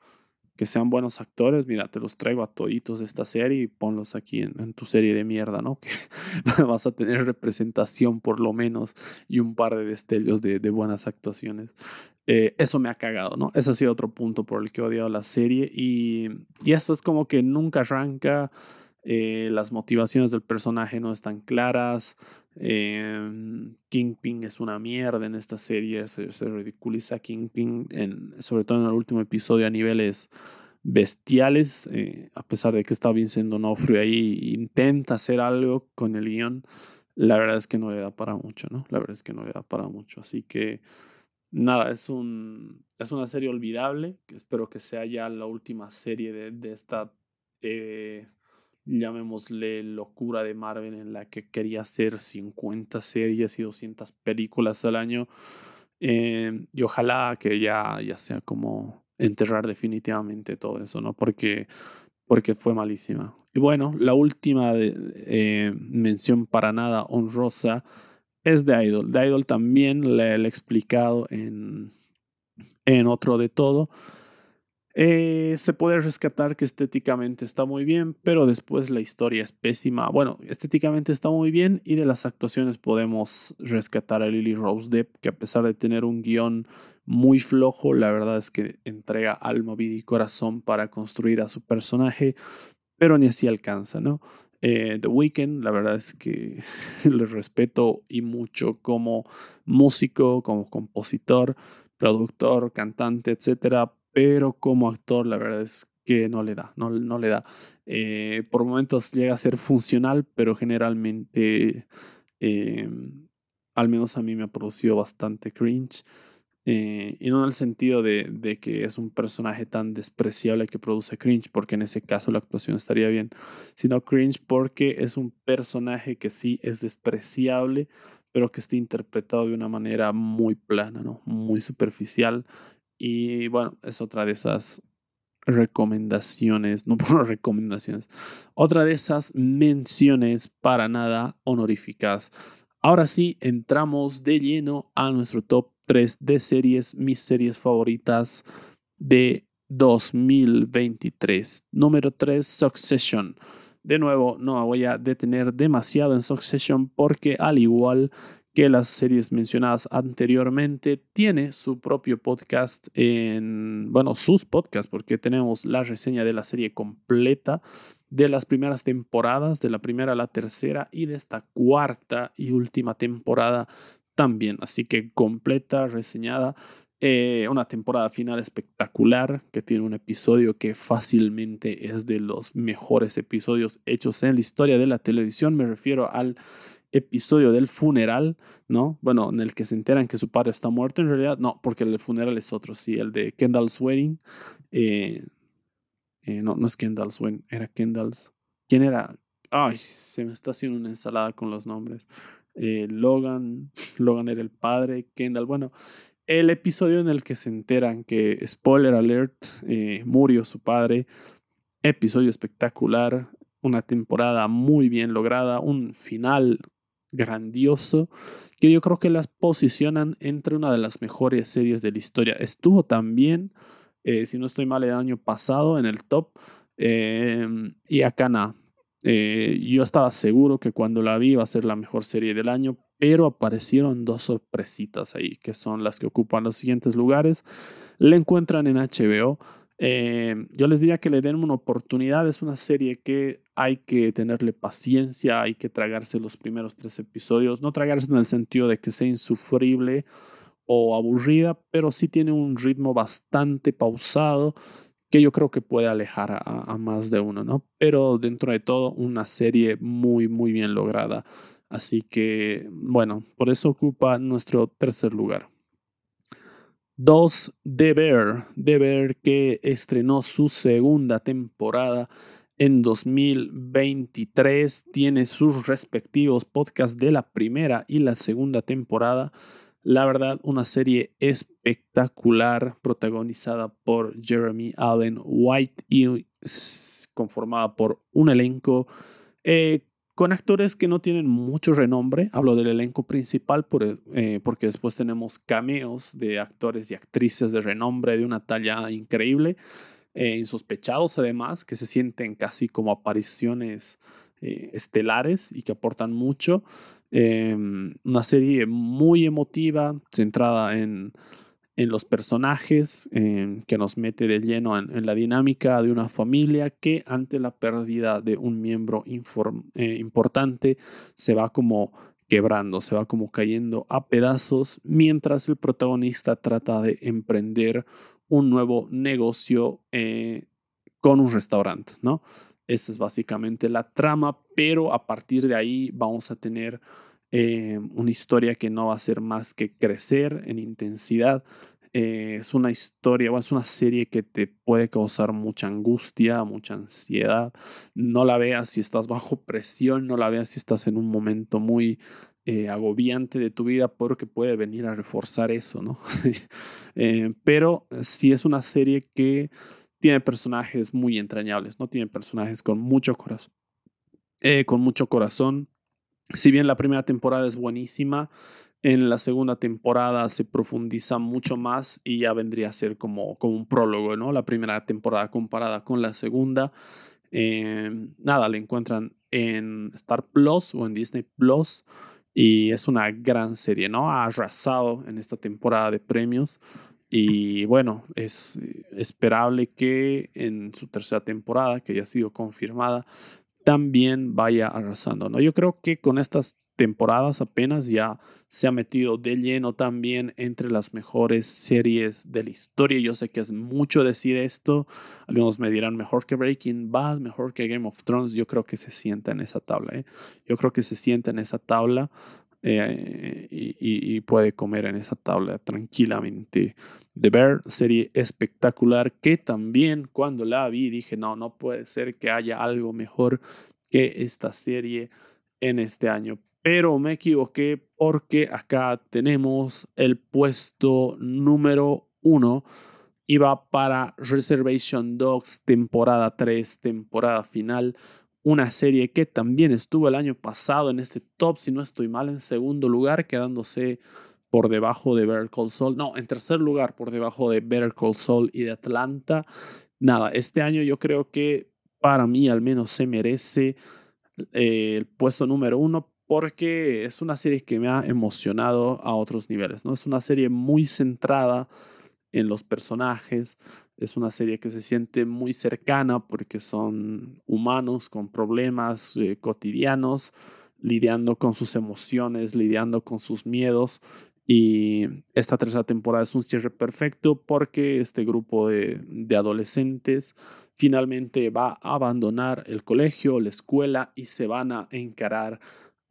que sean buenos actores? Mira, te los traigo a toditos de esta serie y ponlos aquí en, tu serie de mierda, ¿no? Que vas a tener representación por lo menos y un par de destellos de, buenas actuaciones. Eh, eso me ha cagado, ¿no? Ese ha sido otro punto por el que he odiado la serie y, y esto es como que nunca arranca eh, las motivaciones del personaje no están claras. Eh, Kingpin es una mierda en esta serie, se, ridiculiza Kingpin, en, sobre todo en el último episodio a niveles bestiales, eh, a pesar de que está Vincent D'Onofrio ahí, intenta hacer algo con el guion, la verdad es que no le da para mucho, ¿no? La verdad es que no le da para mucho, así que nada, es, un, es una serie olvidable, espero que sea ya la última serie de, de esta, eh, llamémosle, locura de Marvel en la que quería hacer 50 series y 200 películas al año. Eh, y ojalá que ya, ya sea como enterrar definitivamente todo eso, ¿no? Porque, porque fue malísima. Y bueno, la última eh, mención para nada honrosa es de Idol. De Idol también le, he explicado en, en otro de todo. Eh, se puede rescatar que estéticamente está muy bien, pero después la historia es pésima. Bueno, estéticamente está muy bien y de las actuaciones podemos rescatar a Lily Rose Depp, que a pesar de tener un guion muy flojo, la verdad es que entrega alma, vida y corazón para construir a su personaje, pero ni así alcanza, ¿no? Eh, The Weeknd, la verdad es que le respeto y mucho como músico, como compositor, productor, cantante, etcétera, pero como actor, la verdad es que no le da, no, le da. Eh, por momentos llega a ser funcional, pero generalmente, eh, al menos a mí me ha producido bastante cringe. Eh, y no en el sentido de, de, que es un personaje tan despreciable que produce cringe, porque en ese caso la actuación estaría bien, sino cringe porque es un personaje que sí es despreciable, pero que está interpretado de una manera muy plana, ¿no? Muy superficial. Y bueno, es otra de esas recomendaciones, no por recomendaciones, otra de esas menciones para nada honoríficas. Ahora sí, entramos de lleno a nuestro top 3 de series, mis series favoritas de 2023. Número 3, Succession. De nuevo, no voy a detener demasiado en Succession porque al igual que las series mencionadas anteriormente, tiene su propio podcast en, bueno, sus podcasts, porque tenemos la reseña de la serie completa de las primeras temporadas, de la primera a la tercera y de esta cuarta y última temporada también. Así que completa, reseñada. Eh, una temporada final espectacular que tiene un episodio que fácilmente es de los mejores episodios hechos en la historia de la televisión. Me refiero al episodio del funeral, ¿no? Bueno, en el que se enteran que su padre está muerto. En realidad, no, porque el funeral es otro, sí, el de Kendall's Wedding. Eh, eh, no, no es Kendall's Wedding, era Kendall's. ¿Quién era? Ay, se me está haciendo una ensalada con los nombres. Eh, Logan, Logan era el padre, Kendall, bueno, el episodio en el que se enteran que, spoiler alert, murió su padre, episodio espectacular, una temporada muy bien lograda, un final grandioso, que yo creo que las posicionan entre una de las mejores series de la historia. Estuvo también, eh, si no estoy mal, el año pasado en el top, y acá nada eh, yo estaba seguro que cuando la vi iba a ser la mejor serie del año, pero aparecieron dos sorpresitas ahí, que son las que ocupan los siguientes lugares. La encuentran en HBO. Eh, yo les diría que le den una oportunidad. Es una serie que hay que tenerle paciencia, hay que tragarse los primeros tres episodios. No tragarse en el sentido de que sea insufrible o aburrida, pero sí tiene un ritmo bastante pausado que yo creo que puede alejar a, más de uno, ¿no? Pero dentro de todo, una serie muy, muy bien lograda. Así que, bueno, por eso ocupa nuestro tercer lugar. Dos, The Bear. The Bear que estrenó su segunda temporada en 2023. Tiene sus respectivos podcasts de la primera y la segunda temporada. La verdad, una serie espectacular protagonizada por Jeremy Allen White y conformada por un elenco eh, con actores que no tienen mucho renombre. Hablo del elenco principal eh, porque después tenemos cameos de actores y actrices de renombre de una talla increíble, eh, insospechados además, que se sienten casi como apariciones estelares y que aportan mucho. Em, una serie muy emotiva, centrada en, en los personajes, em, que nos mete de lleno en, la dinámica de una familia que ante la pérdida de un miembro eh, importante se va como quebrando, se va como cayendo a pedazos mientras el protagonista trata de emprender un nuevo negocio eh, con un restaurante, ¿no? Esa es básicamente la trama, pero a partir de ahí vamos a tener eh, una historia que no va a ser más que crecer en intensidad. Eh, es una historia o es una serie que te puede causar mucha angustia, mucha ansiedad. No la veas si estás bajo presión, no la veas si estás en un momento muy eh, agobiante de tu vida porque puede venir a reforzar eso, ¿no? pero sí es una serie que tiene personajes muy entrañables, ¿no? Tiene personajes con mucho corazón. con mucho corazón, si bien la primera temporada es buenísima, en la segunda temporada se profundiza mucho más y ya vendría a ser como, como un prólogo, ¿no? La primera temporada comparada con la segunda. Eh, nada, la encuentran en Star Plus o en Disney Plus y es una gran serie, ¿no? Ha arrasado en esta temporada de premios y bueno, es esperable que en su tercera temporada, que ya ha sido confirmada, también vaya arrasando, ¿no? Yo creo que con estas temporadas apenas ya se ha metido de lleno también entre las mejores series de la historia. Yo sé que es mucho decir esto. Algunos me dirán mejor que Breaking Bad, mejor que Game of Thrones. Yo creo que se sienta en esa tabla. ¿eh? Yo creo que se sienta en esa tabla eh, y, puede comer en esa tabla tranquilamente. The Bear, serie espectacular que también cuando la vi dije, no, no puede ser que haya algo mejor que esta serie en este año. Pero me equivoqué porque acá tenemos el puesto número uno va para Reservation Dogs temporada 3, temporada final. Una serie que también estuvo el año pasado en este top, si no estoy mal, en segundo lugar, quedándose por debajo de Better Call Saul. No, en tercer lugar, por debajo de Better Call Saul y de Atlanta. Nada, este año yo creo que para mí al menos se merece eh, el puesto número uno porque es una serie que me ha emocionado a otros niveles, ¿no? Es una serie muy centrada en los personajes, es una serie que se siente muy cercana porque son humanos con problemas eh, cotidianos, lidiando con sus emociones, lidiando con sus miedos. Y esta tercera temporada es un cierre perfecto porque este grupo de, de adolescentes finalmente va a abandonar el colegio, la escuela y se van a encarar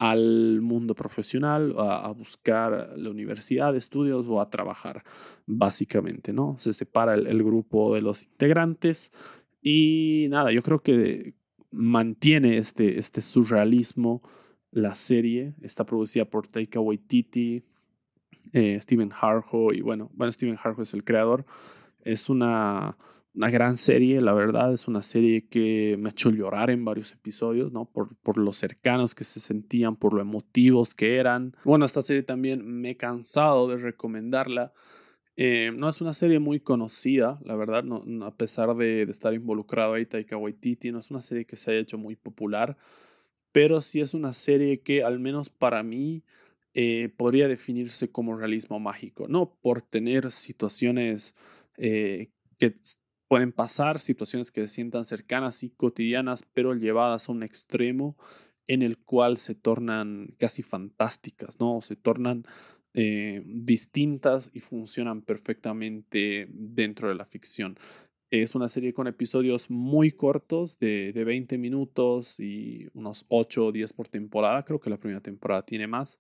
al mundo profesional, a, buscar la universidad estudios o a trabajar, básicamente, ¿no? Se separa el, grupo de los integrantes y nada, yo creo que mantiene este, este surrealismo la serie, está producida por Taika Waititi, eh, Steven Harjo y bueno, bueno, Steven Harjo es el creador, es una una gran serie, la verdad, es una serie que me ha hecho llorar en varios episodios, ¿no? Por, por lo cercanos que se sentían, por lo emotivos que eran. Bueno, esta serie también me he cansado de recomendarla. Eh, no es una serie muy conocida, la verdad, no, a pesar de, estar involucrado ahí Taika Waititi, no es una serie que se haya hecho muy popular, pero sí es una serie que al menos para mí eh, podría definirse como realismo mágico, ¿no? Por tener situaciones eh, que Pueden pasar situaciones que se sientan cercanas y cotidianas, pero llevadas a un extremo en el cual se tornan casi fantásticas, ¿no? Se tornan eh, distintas y funcionan perfectamente dentro de la ficción. Es una serie con episodios muy cortos, de, de 20 minutos y unos 8 o 10 por temporada. Creo que la primera temporada tiene más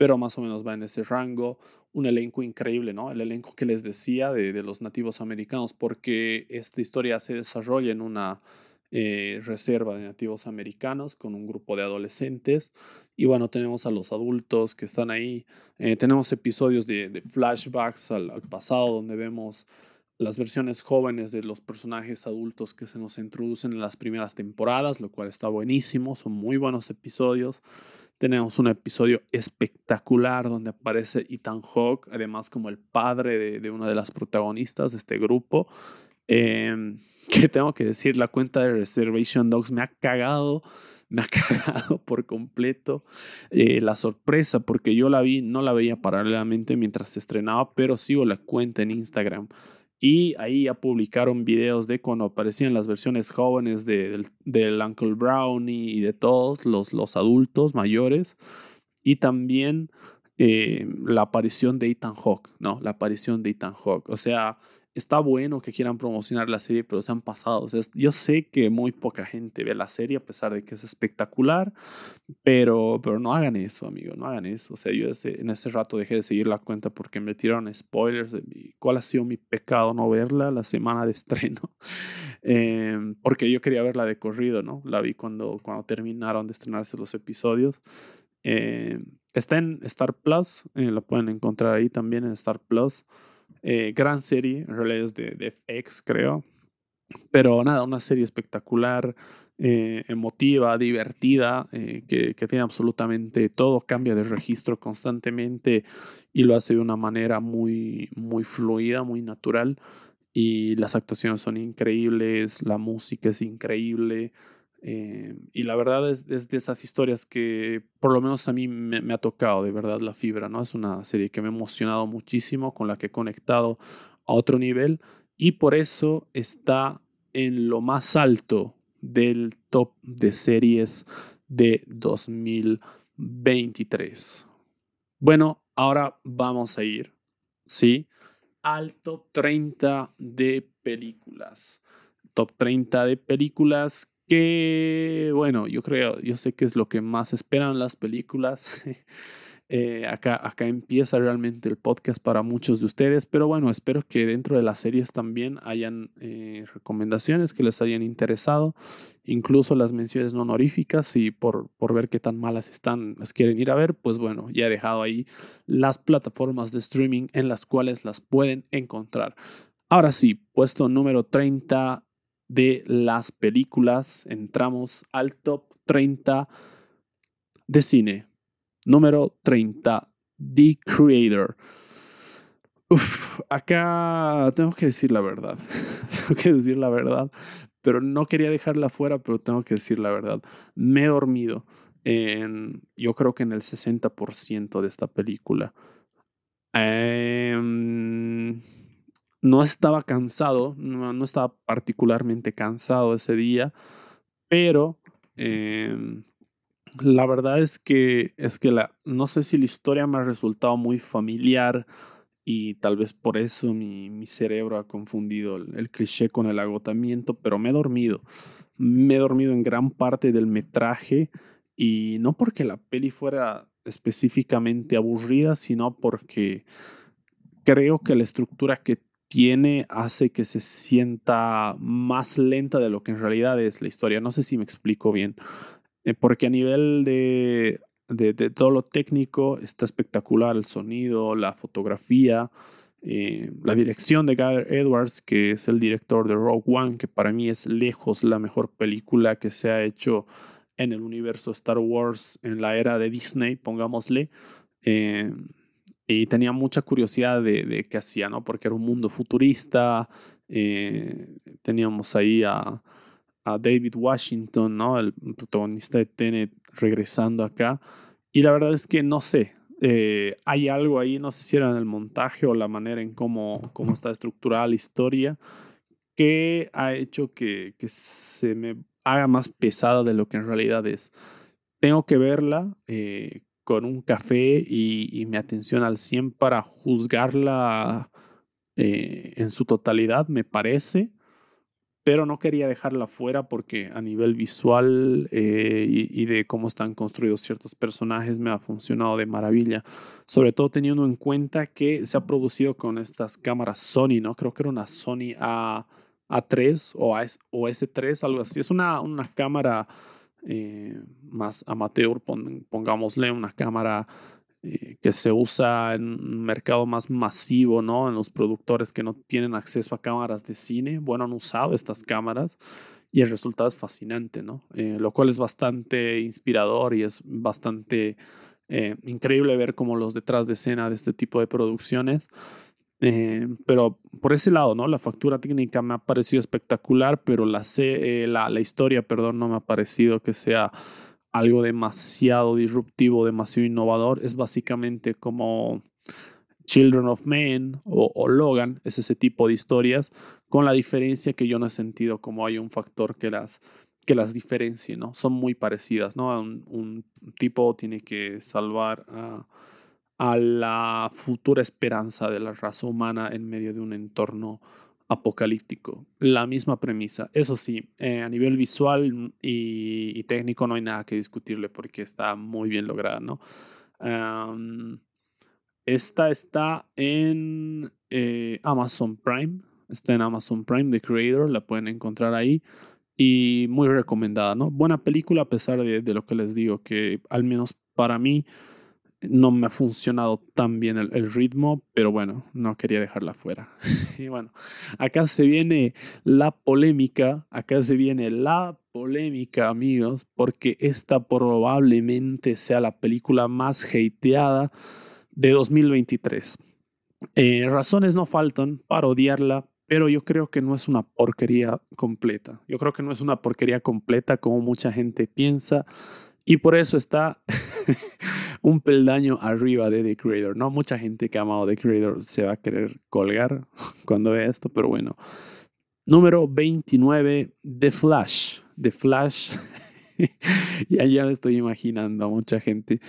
pero más o menos va en ese rango. Un elenco increíble, ¿no? El elenco que les decía de, los nativos americanos, porque esta historia se desarrolla en una eh, reserva de nativos americanos con un grupo de adolescentes. Y bueno, tenemos a los adultos que están ahí. Eh, tenemos episodios de, flashbacks al, pasado donde vemos las versiones jóvenes de los personajes adultos que se nos introducen en las primeras temporadas, lo cual está buenísimo. Son muy buenos episodios. Tenemos un episodio espectacular donde aparece Ethan Hawke, además como el padre de, una de las protagonistas de este grupo. Eh, que tengo que decir, la cuenta de Reservation Dogs me ha cagado, me ha cagado por completo eh, la sorpresa, porque yo la vi, no la veía paralelamente mientras se estrenaba, pero sigo la cuenta en Instagram y ahí ya publicaron videos de cuando aparecían las versiones jóvenes de, del, Uncle Brownie y de todos los, los adultos mayores. Y también eh, la aparición de Ethan Hawke, ¿no? La aparición de Ethan Hawke. O sea, está bueno que quieran promocionar la serie, pero se han pasado. O sea, yo sé que muy poca gente ve la serie a pesar de que es espectacular, pero, pero no hagan eso, amigo, no hagan eso. O sea, yo en ese rato dejé de seguir la cuenta porque me tiraron spoilers de cuál ha sido mi pecado no verla la semana de estreno. Em, porque yo quería verla de corrido, ¿no? La vi cuando, cuando terminaron de estrenarse los episodios. Em, está en Star Plus, eh, lo pueden encontrar ahí también en Star Plus. Eh, gran serie, en realidad es de, de, FX, creo. Pero nada, una serie espectacular, eh, emotiva, divertida, eh, que, que, tiene absolutamente todo, cambia de registro constantemente y lo hace de una manera muy, muy fluida, muy natural. Y las actuaciones son increíbles, la música es increíble. Eh, y la verdad es, de esas historias que por lo menos a mí me, ha tocado de verdad la fibra, ¿no? Es una serie que me ha emocionado muchísimo, con la que he conectado a otro nivel y por eso está en lo más alto del top de series de 2023. Bueno, ahora vamos a ir, ¿sí? Al top 30 de películas. Top 30 de películas que, bueno, yo creo, yo sé que es lo que más esperan las películas. Eh, acá, acá empieza realmente el podcast para muchos de ustedes, pero bueno, espero que dentro de las series también hayan eh, recomendaciones que les hayan interesado, incluso las menciones no honoríficas y por, por ver qué tan malas están, las quieren ir a ver, pues bueno, ya he dejado ahí las plataformas de streaming en las cuales las pueden encontrar. Ahora sí, puesto número 30 de las películas, entramos al top 30 de cine. Número 30, The Creator. Uf, acá tengo que decir la verdad. tengo que decir la verdad. Pero no quería dejarla fuera, pero tengo que decir la verdad. Me he dormido en, yo creo que en el 60% de esta película. Eh, no estaba cansado, no, estaba particularmente cansado ese día, pero em, la verdad es que, es que la, no sé si la historia me ha resultado muy familiar y tal vez por eso mi, mi cerebro ha confundido el, el, cliché con el agotamiento, pero me he dormido. Me he dormido en gran parte del metraje y no porque la peli fuera específicamente aburrida, sino porque creo que la estructura que tiene hace que se sienta más lenta de lo que en realidad es la historia. No sé si me explico bien, eh, porque a nivel de, de, todo lo técnico está espectacular el sonido, la fotografía, eh, la dirección de Guy Edwards, que es el director de Rogue One, que para mí es lejos la mejor película que se ha hecho en el universo Star Wars en la era de Disney, pongámosle. Eh, y tenía mucha curiosidad de, de, qué hacía, ¿no? Porque era un mundo futurista, eh, teníamos ahí a, a, David Washington, ¿no? El protagonista de Tenet regresando acá. Y la verdad es que no sé, eh, hay algo ahí, no sé si era en el montaje o la manera en cómo, cómo está estructurada la historia, que ha hecho que, que se me haga más pesada de lo que en realidad es. Tengo que verla, eh, con un café y, mi atención al 100 para juzgarla eh, en su totalidad, me parece. Pero no quería dejarla fuera porque a nivel visual eh, y, de cómo están construidos ciertos personajes me ha funcionado de maravilla. Sobre todo teniendo en cuenta que se ha producido con estas cámaras Sony, ¿no? Creo que era una Sony A, A3 o, A, o S3, algo así. Es una, una cámara eh, más amateur, pongámosle una cámara eh, que se usa en un mercado más masivo, ¿no? En los productores que no tienen acceso a cámaras de cine, bueno, han usado estas cámaras y el resultado es fascinante, ¿no? Eh, lo cual es bastante inspirador y es bastante increíble ver cómo los detrás de escena de este tipo de producciones eh, pero por ese lado, ¿no? La factura técnica me ha parecido espectacular, pero la, eh, la, la, historia, perdón, no me ha parecido que sea algo demasiado disruptivo, demasiado innovador. Es básicamente como Children of Men o, Logan, es ese tipo de historias, con la diferencia que yo no he sentido como hay un factor que las, que las diferencie, ¿no? Son muy parecidas, ¿no? Un, un tipo tiene que salvar a a la futura esperanza de la raza humana en medio de un entorno apocalíptico. La misma premisa. Eso sí, eh, a nivel visual y, técnico no hay nada que discutirle porque está muy bien lograda, ¿no? esta está en eh, Amazon Prime. Está en Amazon Prime, The Creator, la pueden encontrar ahí. Y muy recomendada, ¿no? Buena película a pesar de lo que les digo, que al menos para mí no me ha funcionado tan bien el, ritmo, pero bueno, no quería dejarla fuera. y bueno, acá se viene la polémica, acá se viene la polémica, amigos, porque esta probablemente sea la película más hateada de 2023. Eh, razones no faltan para odiarla, pero yo creo que no es una porquería completa. Yo creo que no es una porquería completa como mucha gente piensa. Y por eso está un peldaño arriba de The Creator. No mucha gente que ha amado The Creator se va a querer colgar cuando vea esto, pero bueno. Número 29, The Flash. The Flash. ya ya me estoy imaginando a mucha gente.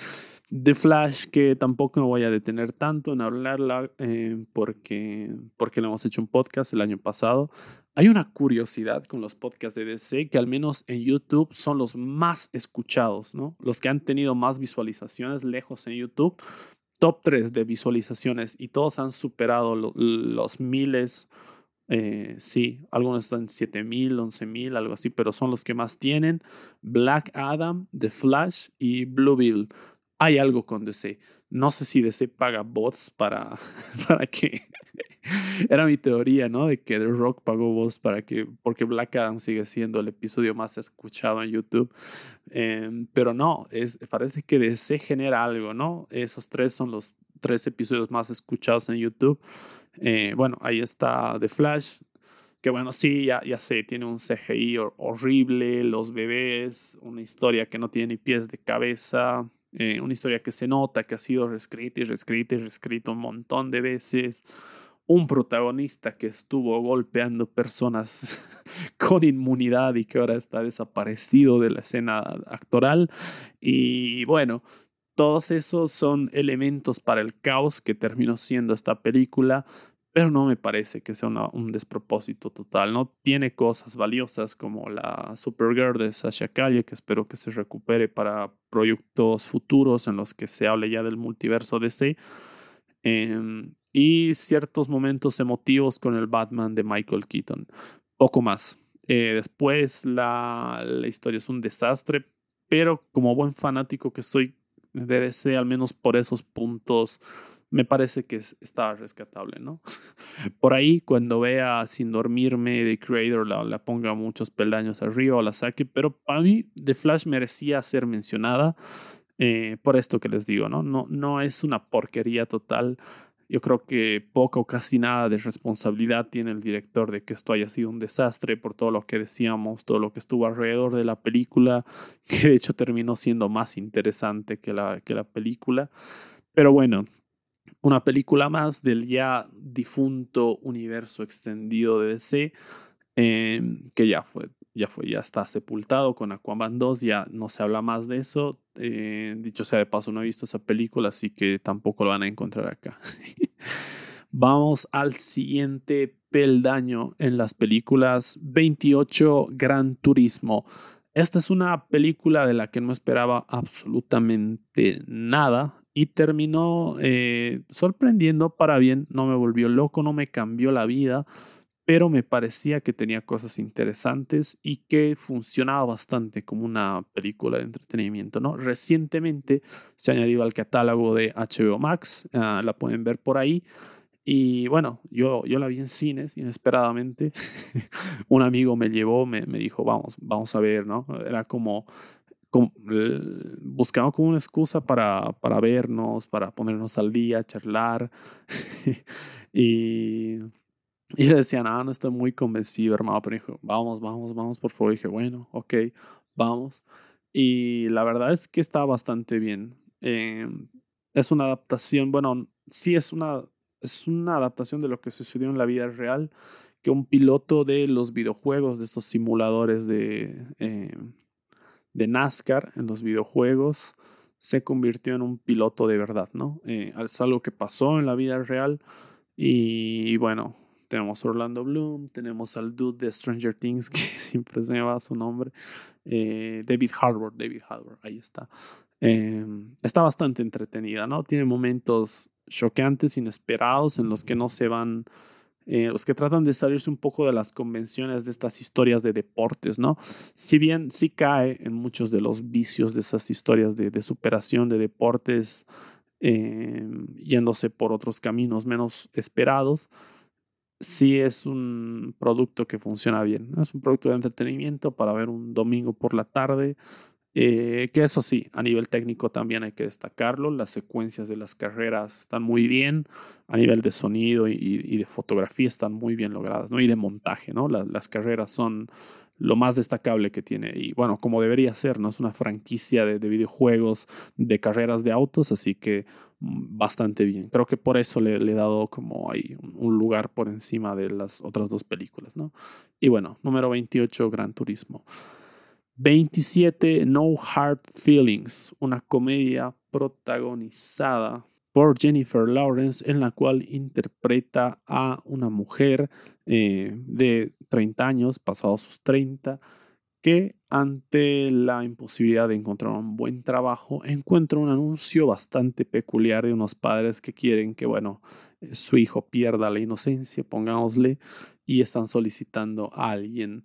The Flash, que tampoco me voy a detener tanto en hablarla eh, porque, porque le hemos hecho un podcast el año pasado. Hay una curiosidad con los podcasts de DC que al menos en YouTube son los más escuchados, ¿no? Los que han tenido más visualizaciones lejos en YouTube. Top 3 de visualizaciones y todos han superado los miles. Eh, sí, algunos están en 7000, 11000, algo así, pero son los que más tienen. Black Adam, The Flash y Blue Bill hay algo con DC. No sé si DC paga bots para, para que... Era mi teoría, ¿no? De que The Rock pagó bots para que... Porque Black Adam sigue siendo el episodio más escuchado en YouTube. Em, pero no, es, parece que DC genera algo, ¿no? Esos tres son los tres episodios más escuchados en YouTube. Eh, bueno, ahí está The Flash, que bueno, sí, ya, ya sé, tiene un CGI horrible, los bebés, una historia que no tiene ni pies de cabeza, eh, una historia que se nota que ha sido reescrita y reescrita y reescrita un montón de veces. Un protagonista que estuvo golpeando personas con inmunidad y que ahora está desaparecido de la escena actoral. Y bueno, todos esos son elementos para el caos que terminó siendo esta película pero no me parece que sea un despropósito total. No tiene cosas valiosas como la Supergirl de Sasha Calle, que espero que se recupere para proyectos futuros en los que se hable ya del multiverso DC. Em, y ciertos momentos emotivos con el Batman de Michael Keaton. Poco más. Eh, después la, la historia es un desastre, pero como buen fanático que soy de DC, al menos por esos puntos me parece que está rescatable, ¿no? Por ahí, cuando vea Sin Dormirme de Creator, la, ponga muchos peldaños arriba o la saque, pero para mí The Flash merecía ser mencionada eh, por esto que les digo, ¿no? ¿no? No es una porquería total. Yo creo que poco o casi nada de responsabilidad tiene el director de que esto haya sido un desastre por todo lo que decíamos, todo lo que estuvo alrededor de la película, que de hecho terminó siendo más interesante que la, que la película. Pero bueno, una película más del ya difunto universo extendido de DC, em, que ya fue, ya fue, ya está sepultado con Aquaman 2, ya no se habla más de eso. Eh, dicho sea de paso, no he visto esa película, así que tampoco lo van a encontrar acá. Vamos al siguiente peldaño en las películas 28 Gran Turismo. Esta es una película de la que no esperaba absolutamente nada y terminó eh, sorprendiendo para bien, no me volvió loco, no me cambió la vida, pero me parecía que tenía cosas interesantes y que funcionaba bastante como una película de entretenimiento. ¿no? Recientemente se ha añadido al catálogo de HBO Max, ah, la pueden ver por ahí. Y bueno, yo, yo la vi en cines inesperadamente. Un amigo me llevó, me, me dijo, vamos, vamos a ver, ¿no? Era como como, buscamos como una excusa para, para vernos, para ponernos al día, charlar. y, y yo decía, no, no estoy muy convencido, hermano, pero dijo, vamos, vamos, vamos, por favor. Y dije, bueno, ok, vamos. Y la verdad es que está bastante bien. Eh, es una adaptación, bueno, sí es una, es una adaptación de lo que sucedió en la vida real, que un piloto de los videojuegos, de estos simuladores de, eh, de NASCAR en los videojuegos se convirtió en un piloto de verdad, ¿no? Eh, es algo que pasó en la vida real y, bueno, tenemos Orlando Bloom, tenemos al dude de Stranger Things, que siempre se me va su nombre, eh, David Harbour, David Harbour, ahí está. Em, está bastante entretenida, ¿no? Tiene momentos choqueantes, inesperados, en los que no se van eh, los que tratan de salirse un poco de las convenciones de estas historias de deportes, ¿no? Si bien sí cae en muchos de los vicios de esas historias de, superación de deportes, eh, yéndose por otros caminos menos esperados, sí es un producto que funciona bien. Es un producto de entretenimiento para ver un domingo por la tarde eh, que eso sí, a nivel técnico también hay que destacarlo. Las secuencias de las carreras están muy bien. A nivel de sonido y, de fotografía están muy bien logradas, ¿no? Y de montaje, ¿no? las carreras son lo más destacable que tiene. Y bueno, como debería ser, ¿no? Es una franquicia de, videojuegos, de carreras de autos, así que bastante bien. Creo que por eso le, he dado como ahí un lugar por encima de las otras dos películas, ¿no? Y bueno, número 28, Gran Turismo. 27 No Hard Feelings, una comedia protagonizada por Jennifer Lawrence en la cual interpreta a una mujer eh, de 30 años, pasados sus 30, que ante la imposibilidad de encontrar un buen trabajo encuentra un anuncio bastante peculiar de unos padres que quieren que, bueno, eh, su hijo pierda la inocencia, pongámosle, y están solicitando a alguien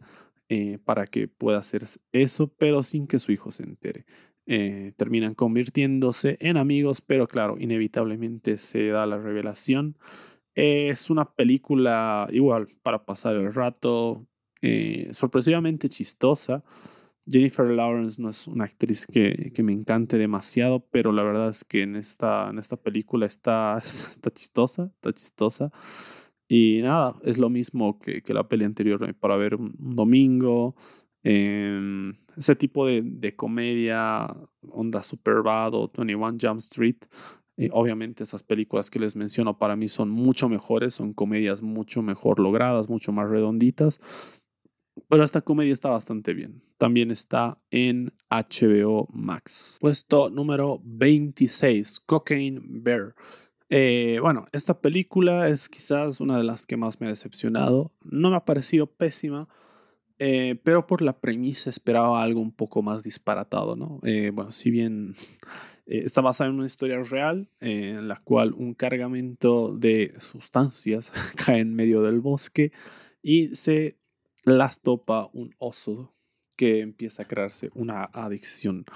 eh, para que pueda hacer eso, pero sin que su hijo se entere. Eh, terminan convirtiéndose en amigos, pero claro, inevitablemente se da la revelación. es una película igual para pasar el rato, eh, sorpresivamente chistosa. Jennifer Lawrence no es una actriz que, que, me encante demasiado, pero la verdad es que en esta, en esta película está, está chistosa, está chistosa. Y nada, es lo mismo que, que la peli anterior eh, para ver un, domingo. Em, ese tipo de, de, comedia, onda Superbad o 21 Jump Street. Y obviamente esas películas que les menciono para mí son mucho mejores, son comedias mucho mejor logradas, mucho más redonditas. Pero esta comedia está bastante bien. También está en HBO Max. Puesto número 26, Cocaine Bear. Eh, bueno, esta película es quizás una de las que más me ha decepcionado. No me ha parecido pésima, eh, pero por la premisa esperaba algo un poco más disparatado, ¿no? Eh, bueno, si bien está basada en una historia real en la cual un cargamento de sustancias cae en medio del bosque y se las topa un oso que empieza a crearse una adicción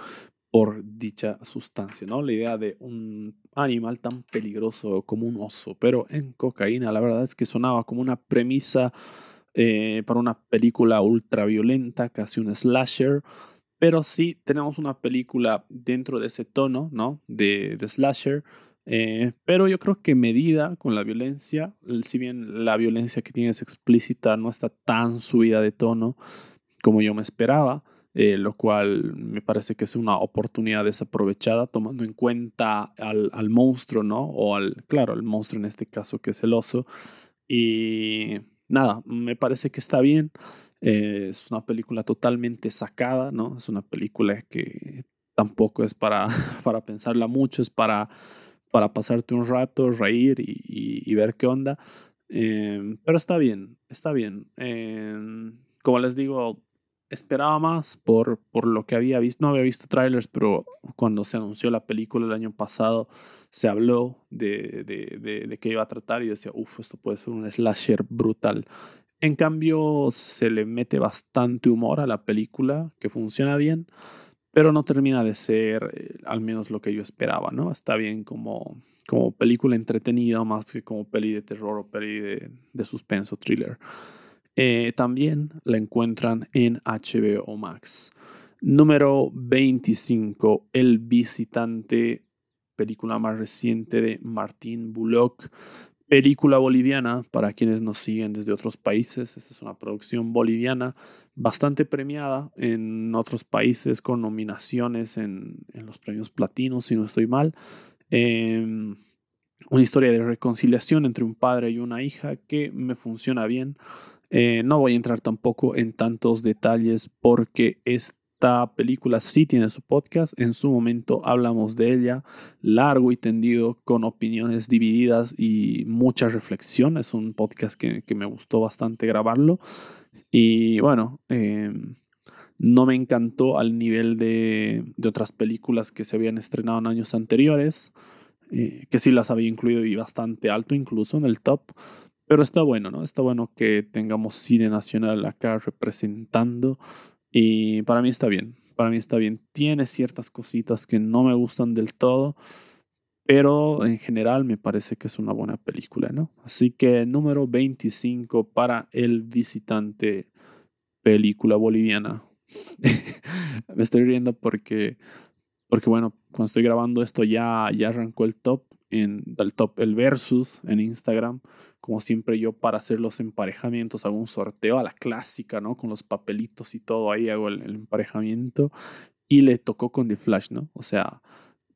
por dicha sustancia, ¿no? La idea de un animal tan peligroso como un oso, pero en cocaína, la verdad es que sonaba como una premisa eh, para una película ultra violenta, casi un slasher, pero sí tenemos una película dentro de ese tono, ¿no? De, de slasher, eh, pero yo creo que medida con la violencia, si bien la violencia que tiene es explícita, no está tan subida de tono como yo me esperaba. Eh, lo cual me parece que es una oportunidad desaprovechada tomando en cuenta al, al, monstruo, ¿no? O al, claro, el monstruo en este caso que es el oso. Y nada, me parece que está bien. Eh, es una película totalmente sacada, ¿no? Es una película que tampoco es para, para pensarla mucho, es para, para pasarte un rato, reír y, y, ver qué onda. Eh, pero está bien, está bien. como les digo, esperaba más por, por lo que había visto. No había visto trailers, pero cuando se anunció la película el año pasado, se habló de, de, de, de qué iba a tratar y decía, uff, esto puede ser un slasher brutal. En cambio, se le mete bastante humor a la película, que funciona bien, pero no termina de ser eh, al menos lo que yo esperaba, ¿no? Está bien como, como película entretenida más que como peli de terror o peli de, de suspenso, thriller. Eh, también la encuentran en HBO Max. Número 25, El Visitante, película más reciente de Martín Bullock. Película boliviana, para quienes nos siguen desde otros países. Esta es una producción boliviana bastante premiada en otros países con nominaciones en, los premios platinos, si no estoy mal. Em, una historia de reconciliación entre un padre y una hija que me funciona bien. Eh, no voy a entrar tampoco en tantos detalles porque es esta película sí tiene su podcast. En su momento hablamos de ella largo y tendido, con opiniones divididas y mucha reflexión. Es un podcast que, me gustó bastante grabarlo. Y bueno, em, no me encantó al nivel de, otras películas que se habían estrenado en años anteriores, eh, que sí las había incluido y bastante alto incluso en el top. Pero está bueno, ¿no? Está bueno que tengamos cine nacional acá representando y para mí está bien. Para mí está bien. Tiene ciertas cositas que no me gustan del todo, pero en general me parece que es una buena película, ¿no? Así que número 25 para El Visitante, película boliviana. me estoy riendo porque, porque bueno, cuando estoy grabando esto ya, ya arrancó el top en el top el versus en Instagram. Como siempre yo para hacer los emparejamientos hago un sorteo a la clásica, ¿no? Con los papelitos y todo ahí hago el, emparejamiento. Y le tocó con The Flash, ¿no? O sea,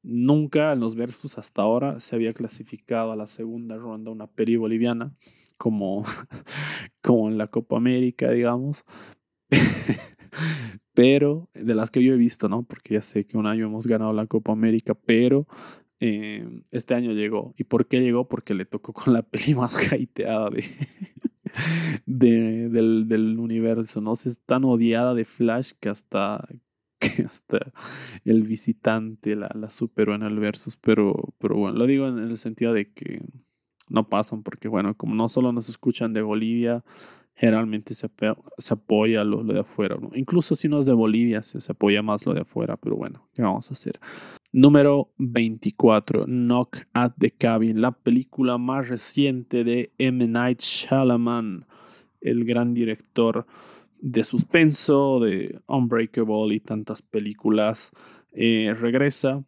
nunca en los versus hasta ahora se había clasificado a la segunda ronda una peri boliviana como, como en la Copa América, digamos. pero de las que yo he visto, ¿no? Porque ya sé que un año hemos ganado la Copa América, pero Em, este año llegó. ¿Y por qué llegó? Porque le tocó con la peli más hateada de, de del, del, universo, ¿no? es tan odiada de Flash que hasta, hasta el visitante la, la superó en el versus. Pero, pero bueno, lo digo en el sentido de que no pasan, porque bueno, como no solo nos escuchan de Bolivia, generalmente se, se apoya lo, lo, de afuera. ¿no? Incluso si no es de Bolivia, se, se apoya más lo de afuera, pero bueno, ¿qué vamos a hacer? Número 24, Knock at the Cabin, la película más reciente de M. Night Shyamalan, el gran director de suspenso, de Unbreakable y tantas películas. Eh, regresa.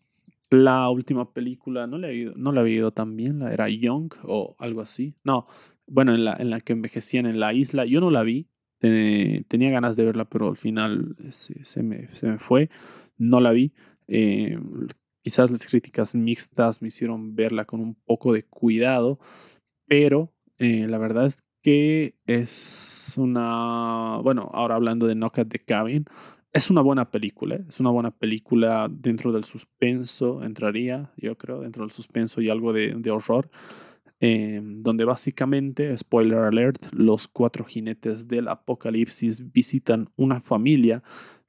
La última película, no la he no la había ido tan bien, la era Young o algo así. No, bueno, en la, en la que envejecían en la isla. Yo no la vi, tenía ganas de verla, pero al final se, me, se me fue. No la vi. Eh, quizás las críticas mixtas me hicieron verla con un poco de cuidado, pero eh, la verdad es que es una, bueno, ahora hablando de Knock at the Cabin, es una buena película, ¿eh? es una buena película dentro del suspenso, entraría, yo creo, dentro del suspenso y algo de, horror, donde básicamente, spoiler alert, los cuatro jinetes del apocalipsis visitan una familia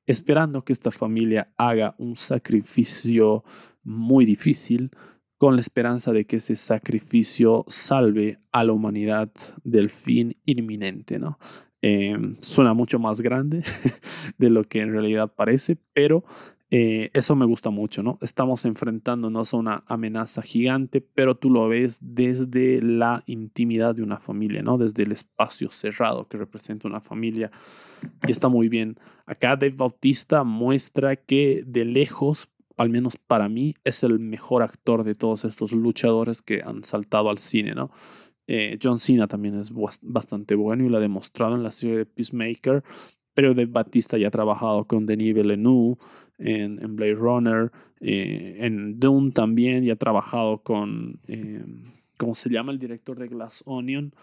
esperando que esta familia haga un sacrificio muy difícil con la esperanza de que ese sacrificio salve a la humanidad del fin inminente, ¿no? Em, suena mucho más grande de lo que en realidad parece, pero eh, eso me gusta mucho, ¿no? Estamos enfrentándonos a una amenaza gigante, pero tú lo ves desde la intimidad de una familia, ¿no? Desde el espacio cerrado que representa una familia. Y está muy bien. Acá Dave Bautista muestra que de lejos, al menos para mí, es el mejor actor de todos estos luchadores que han saltado al cine, ¿no? Eh, John Cena también es bastante bueno y lo ha demostrado en la serie de Peacemaker, pero Dave Bautista ya ha trabajado con Denis Villeneuve, en, Blade Runner, eh, en Dune también, y ha trabajado con, eh, ¿cómo se llama? El director de Glass Onion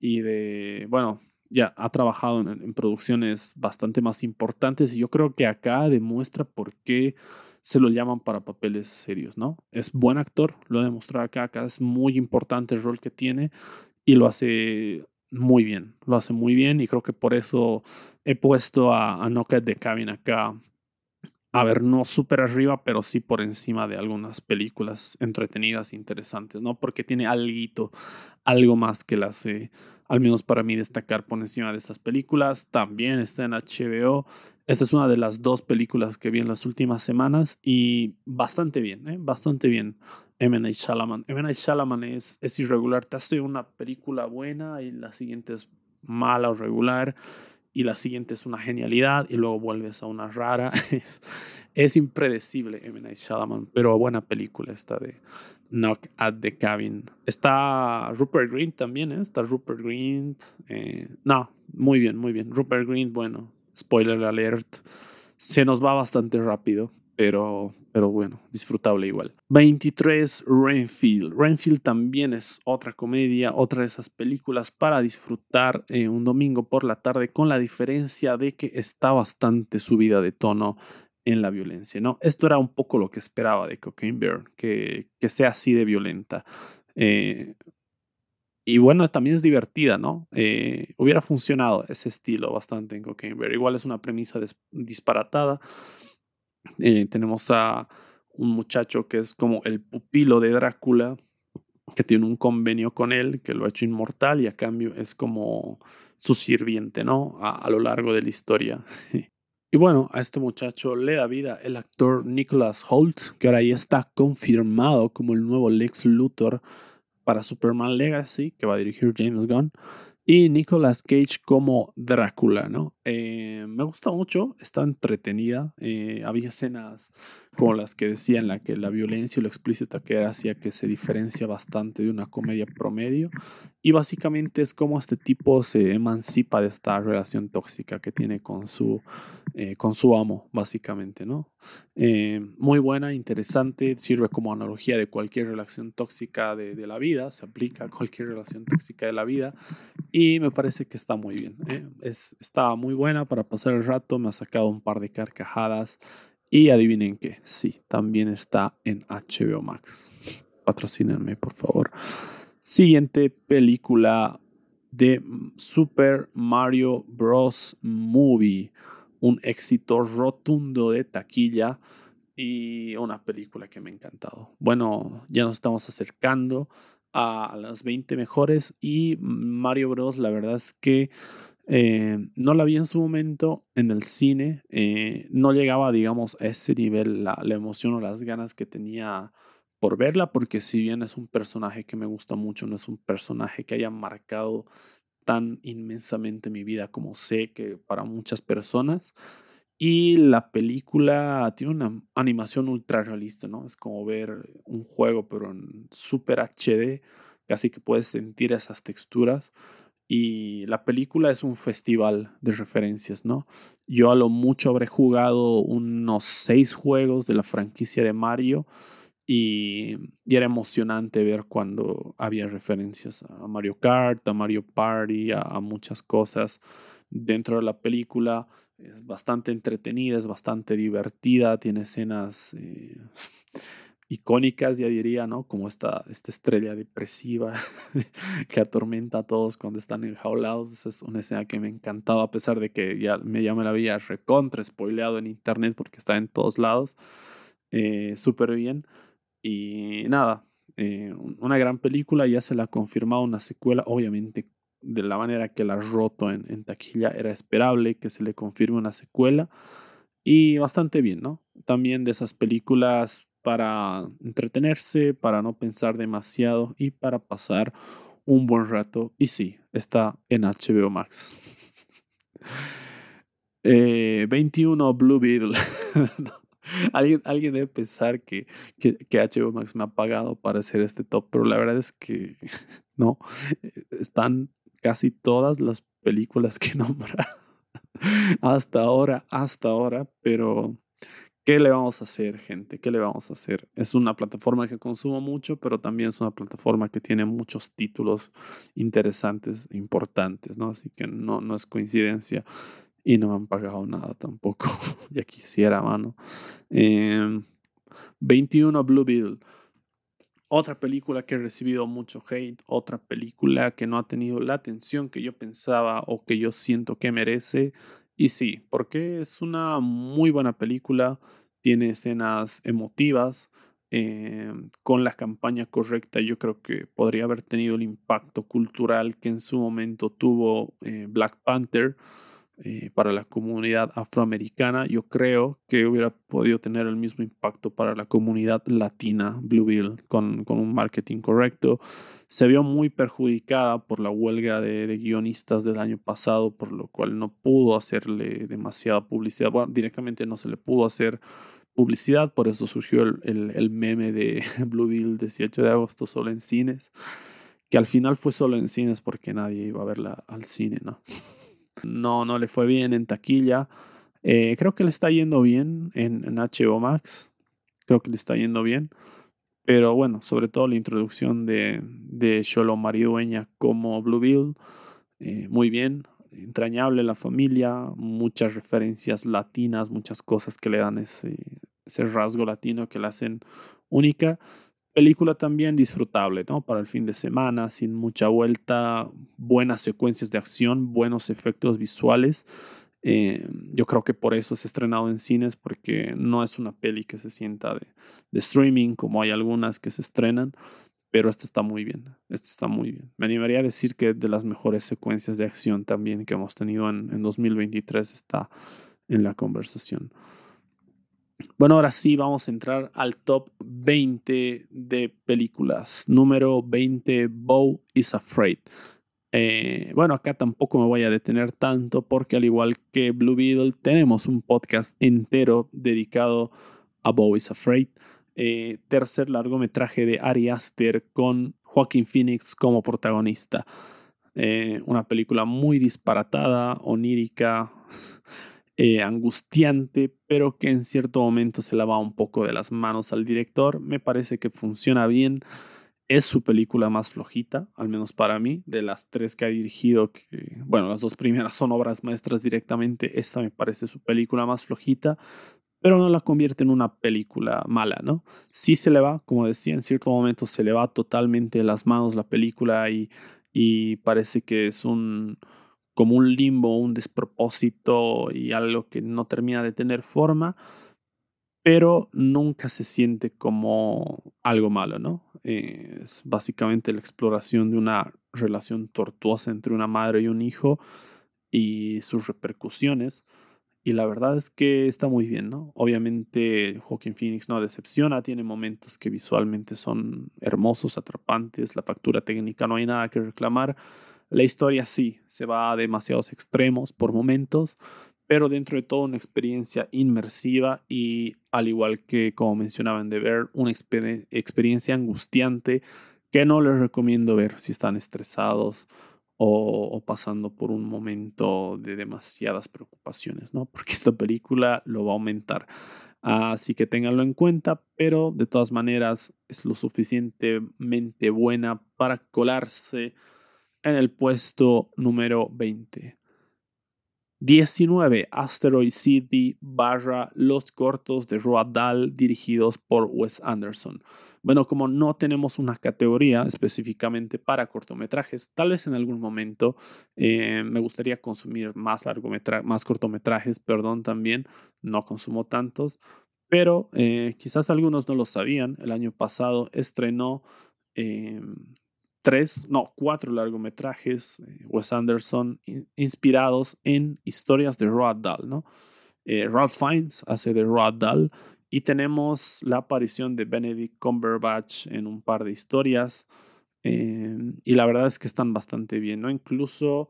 y de, bueno, ya ha trabajado en, producciones bastante más importantes y yo creo que acá demuestra por qué se lo llaman para papeles serios, ¿no? Es buen actor, lo ha demostrado acá, acá es muy importante el rol que tiene y lo hace muy bien, lo hace muy bien y creo que por eso he puesto a, a Knockout de Cabin acá a ver, no súper arriba, pero sí por encima de algunas películas entretenidas, interesantes, ¿no? Porque tiene algo, algo más que la hace, al menos para mí, destacar por encima de estas películas. También está en HBO. Esta es una de las dos películas que vi en las últimas semanas y bastante bien, ¿eh? Bastante bien. M. Night Shyamalan. M. Night Shyamalan es, es irregular. Te hace una película buena y la siguiente es mala o regular y la siguiente es una genialidad y luego vuelves a una rara. Es, es impredecible M. Night Shyamalan, pero buena película esta de Knock at the Cabin. Está Rupert Green también, ¿eh? Está Rupert Green. Eh, no, muy bien, muy bien. Rupert Green, bueno, spoiler alert, se nos va bastante rápido, pero, pero bueno, disfrutable igual. 23, Renfield. Renfield también es otra comedia, otra de esas películas para disfrutar eh, un domingo por la tarde, con la diferencia de que está bastante subida de tono en la violencia, ¿no? Esto era un poco lo que esperaba de Cocaine Bear, que, que sea así de violenta. Eh, y bueno, también es divertida, ¿no? Eh, hubiera funcionado ese estilo bastante en Cocaine Bear. Igual es una premisa disparatada. Eh, tenemos a un muchacho que es como el pupilo de Drácula, que tiene un convenio con él, que lo ha hecho inmortal y a cambio es como su sirviente, ¿no? A, lo largo de la historia. y bueno, a este muchacho le da vida el actor Nicholas Holt, que ahora ya está confirmado como el nuevo Lex Luthor para Superman Legacy, que va a dirigir James Gunn y Nicolas Cage como Drácula, ¿no? Eh, me gusta mucho, está entretenida, eh, había escenas como las que decía en la que la violencia y lo explícita que era hacía que se diferencia bastante de una comedia promedio y básicamente es como este tipo se emancipa de esta relación tóxica que tiene con su, eh, con su amo, básicamente, ¿no? Eh, muy buena, interesante, sirve como analogía de cualquier relación tóxica de, de, la vida, se aplica a cualquier relación tóxica de la vida y me parece que está muy bien. ¿eh? Es, está muy buena para pasar el rato, me ha sacado un par de carcajadas y adivinen qué, sí, también está en HBO Max. Patrocínenme, por favor. Siguiente película de Super Mario Bros. Movie. Un éxito rotundo de taquilla y una película que me ha encantado. Bueno, ya nos estamos acercando a las 20 mejores y Mario Bros. La verdad es que eh, no la vi en su momento en el cine, eh, no llegaba, digamos, a ese nivel la, emoción o las ganas que tenía por verla, porque si bien es un personaje que me gusta mucho, no es un personaje que haya marcado tan inmensamente mi vida como sé que para muchas personas. Y la película tiene una animación ultra realista, ¿no? Es como ver un juego, pero en super HD, casi que puedes sentir esas texturas. Y la película es un festival de referencias, ¿no? Yo a lo mucho habré jugado unos seis juegos de la franquicia de Mario y, era emocionante ver cuando había referencias a Mario Kart, a Mario Party, a, muchas cosas dentro de la película. Es bastante entretenida, es bastante divertida, tiene escenas... Eh, icónicas, ya diría, ¿no? Como esta, esta estrella depresiva que atormenta a todos cuando están enjaulados. Esa es una escena que me encantaba, a pesar de que ya me, ya me la había recontra spoileado en internet porque está en todos lados. Eh, Súper bien. Y nada, eh, una gran película, ya se la ha confirmado una secuela, obviamente de la manera que la ha roto en, en taquilla era esperable que se le confirme una secuela y bastante bien, ¿no? También de esas películas para entretenerse, para no pensar demasiado y para pasar un buen rato. Y sí, está en HBO Max. 21 eh, Blue Beetle. alguien, alguien debe pensar que, que, que, HBO Max me ha pagado para hacer este top, pero la verdad es que no. Están casi todas las películas que nombra hasta ahora, hasta ahora, pero ¿Qué le vamos a hacer, gente? ¿Qué le vamos a hacer? Es una plataforma que consumo mucho, pero también es una plataforma que tiene muchos títulos interesantes, importantes, ¿no? Así que no, no es coincidencia y no me han pagado nada tampoco. ya quisiera, mano. 21 em, Blue Beetle. Otra película que ha recibido mucho hate, otra película que no ha tenido la atención que yo pensaba o que yo siento que merece. Y sí, porque es una muy buena película, tiene escenas emotivas, eh, con la campaña correcta yo creo que podría haber tenido el impacto cultural que en su momento tuvo eh, Black Panther. Eh, para la comunidad afroamericana, yo creo que hubiera podido tener el mismo impacto para la comunidad latina, Bluebill, con, con un marketing correcto. Se vio muy perjudicada por la huelga de, de, guionistas del año pasado, por lo cual no pudo hacerle demasiada publicidad. Bueno, directamente no se le pudo hacer publicidad, por eso surgió el, el, el meme de Bluebill 18 de agosto solo en cines, que al final fue solo en cines porque nadie iba a verla al cine, ¿no? No, no le fue bien en taquilla. Eh, creo que le está yendo bien en, en HBO Max. Creo que le está yendo bien. Pero bueno, sobre todo la introducción de, de Sholo Maridueña como Blue Bill, eh, muy bien, entrañable la familia, muchas referencias latinas, muchas cosas que le dan ese, ese rasgo latino que la hacen única. Película también disfrutable, ¿no? Para el fin de semana, sin mucha vuelta, buenas secuencias de acción, buenos efectos visuales. Eh, yo creo que por eso se ha estrenado en cines, porque no es una peli que se sienta de, streaming, como hay algunas que se estrenan, pero esta está muy bien. Esta está muy bien. Me animaría a decir que de las mejores secuencias de acción también que hemos tenido en, en 2023 está en la conversación. Bueno, ahora sí vamos a entrar al top 20 de películas. Número 20, Bo is Afraid. Eh, bueno, acá tampoco me voy a detener tanto porque al igual que Blue Beetle tenemos un podcast entero dedicado a Bo is Afraid. Eh, tercer largometraje de Ari Aster con Joaquin Phoenix como protagonista. Eh, una película muy disparatada, onírica, angustiante, pero que en cierto momento se la va un poco de las manos al director. Me parece que funciona bien es su película más flojita, al menos para mí, de las tres que ha dirigido, que, bueno, las dos primeras son obras maestras directamente, esta me parece su película más flojita, pero no la convierte en una película mala, ¿no? Sí se le va, como decía, en cierto momento se le va totalmente de las manos la película y, y parece que es un como un limbo, un despropósito y algo que no termina de tener forma, pero nunca se siente como algo malo, ¿no? es básicamente la exploración de una relación tortuosa entre una madre y un hijo y sus repercusiones. Y la verdad es que está muy bien, ¿no? Obviamente Joaquin Phoenix no decepciona, tiene momentos que visualmente son hermosos, atrapantes, la factura técnica no hay nada que reclamar. La historia sí, se va a demasiados extremos por momentos, pero dentro de todo una experiencia inmersiva y al igual que como mencionaban de ver, una experiencia angustiante que no les recomiendo ver si están estresados o, pasando por un momento de demasiadas preocupaciones, ¿no? Porque esta película lo va a aumentar. Así que ténganlo en cuenta, pero de todas maneras es lo suficientemente buena para colarse en el puesto número 20. 19. Asteroid City barra Los cortos de Roald Dahl dirigidos por Wes Anderson. Bueno, como no tenemos una categoría específicamente para cortometrajes, tal vez en algún momento eh, me gustaría consumir más, más cortometrajes, perdón, también, no consumo tantos, pero eh, quizás algunos no lo sabían, el año pasado estrenó em, tres, no, cuatro largometrajes, eh, Wes Anderson, inspirados en historias de Roald Dahl, ¿no? Eh, Ralph Fiennes hace de Roald Dahl y tenemos la aparición de Benedict Cumberbatch en un par de historias em, y la verdad es que están bastante bien, ¿no? Incluso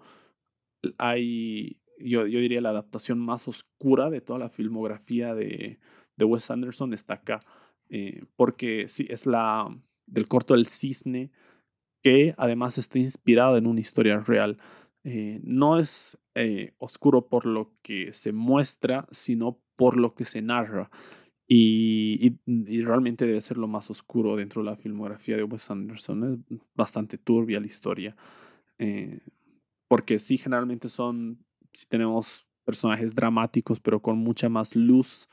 hay, yo, yo diría, la adaptación más oscura de toda la filmografía de, de Wes Anderson está acá, eh, porque sí, es la del corto El Cisne, que además está inspirado en una historia real. Eh, no es eh, oscuro por lo que se muestra, sino por lo que se narra. Y, realmente debe ser lo más oscuro dentro de la filmografía de Wes Anderson. Es bastante turbia la historia. Eh, porque sí, generalmente son, si tenemos personajes dramáticos, pero con mucha más luz.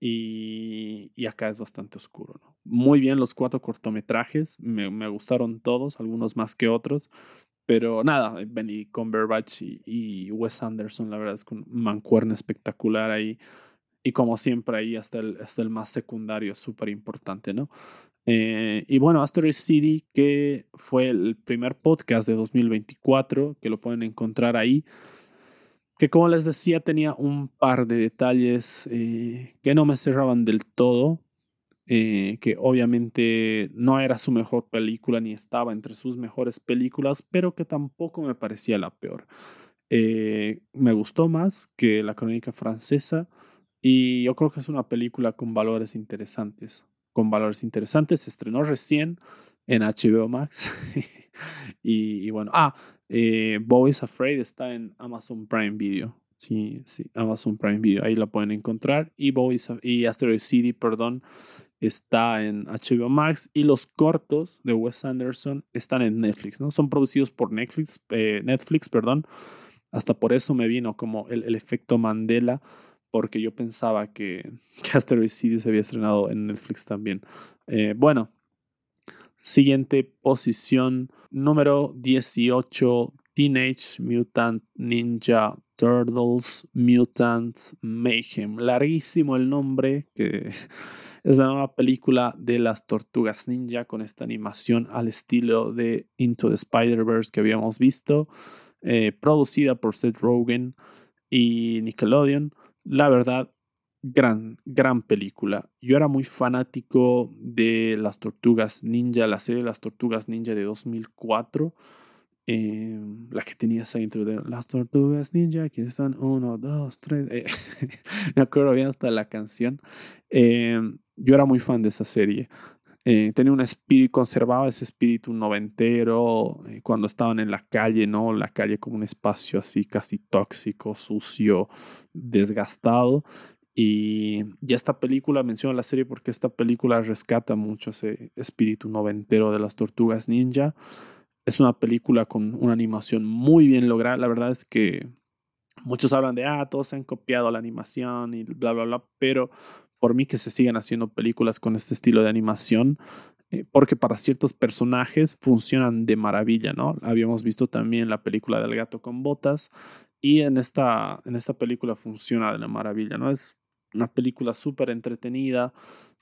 Y, acá es bastante oscuro. ¿no? muy bien los cuatro cortometrajes, me, me gustaron todos, algunos más que otros. Pero nada, Benny Cumberbatch y, y, Wes Anderson, la verdad es que un mancuerna espectacular ahí. Y como siempre ahí hasta el, hasta el más secundario, súper importante, ¿no? Eh, y bueno, Asteroid City, que fue el primer podcast de 2024, que lo pueden encontrar ahí, que como les decía tenía un par de detalles eh, que no me cerraban del todo, eh, que obviamente no era su mejor película ni estaba entre sus mejores películas, pero que tampoco me parecía la peor. Eh, me gustó más que La Crónica Francesa y yo creo que es una película con valores interesantes. Con valores interesantes, se estrenó recién en HBO Max. y, bueno, ah, eh, Boys Afraid está en Amazon Prime Video. Sí, sí, Amazon Prime Video, ahí la pueden encontrar. Y Boys y Asteroid City, perdón, está en HBO Max. Y los cortos de Wes Anderson están en Netflix, ¿no? Son producidos por Netflix, eh, Netflix, perdón. Hasta por eso me vino como el, efecto Mandela, porque yo pensaba que, que, Asteroid City se había estrenado en Netflix también. Eh, bueno, siguiente posición, número 18, Teenage Mutant Ninja Turtles Mutant Mayhem. Larguísimo el nombre, que es la nueva película de las tortugas ninja con esta animación al estilo de Into the Spider-Verse que habíamos visto, eh, producida por Seth Rogen y Nickelodeon. La verdad, gran, gran película. Yo era muy fanático de las tortugas ninja, la serie de las tortugas ninja de 2004 Em, la que tenía esa intro de las tortugas ninja, que están uno, dos, tres. Eh, me acuerdo bien hasta la canción. Em, yo era muy fan de esa serie. Eh, tenía un espíritu, conservaba ese espíritu noventero eh, cuando estaban en la calle, ¿no? La calle como un espacio así casi tóxico, sucio, desgastado. Y, y esta película, menciono la serie porque esta película rescata mucho ese espíritu noventero de las tortugas ninja. Es una película con una animación muy bien lograda. La verdad es que muchos hablan de, ah, todos se han copiado la animación y bla, bla, bla, pero por mí que se sigan haciendo películas con este estilo de animación, eh, porque para ciertos personajes funcionan de maravilla, ¿no? Habíamos visto también la película del gato con botas y en esta, en esta película funciona de la maravilla, ¿no? Es una película súper entretenida,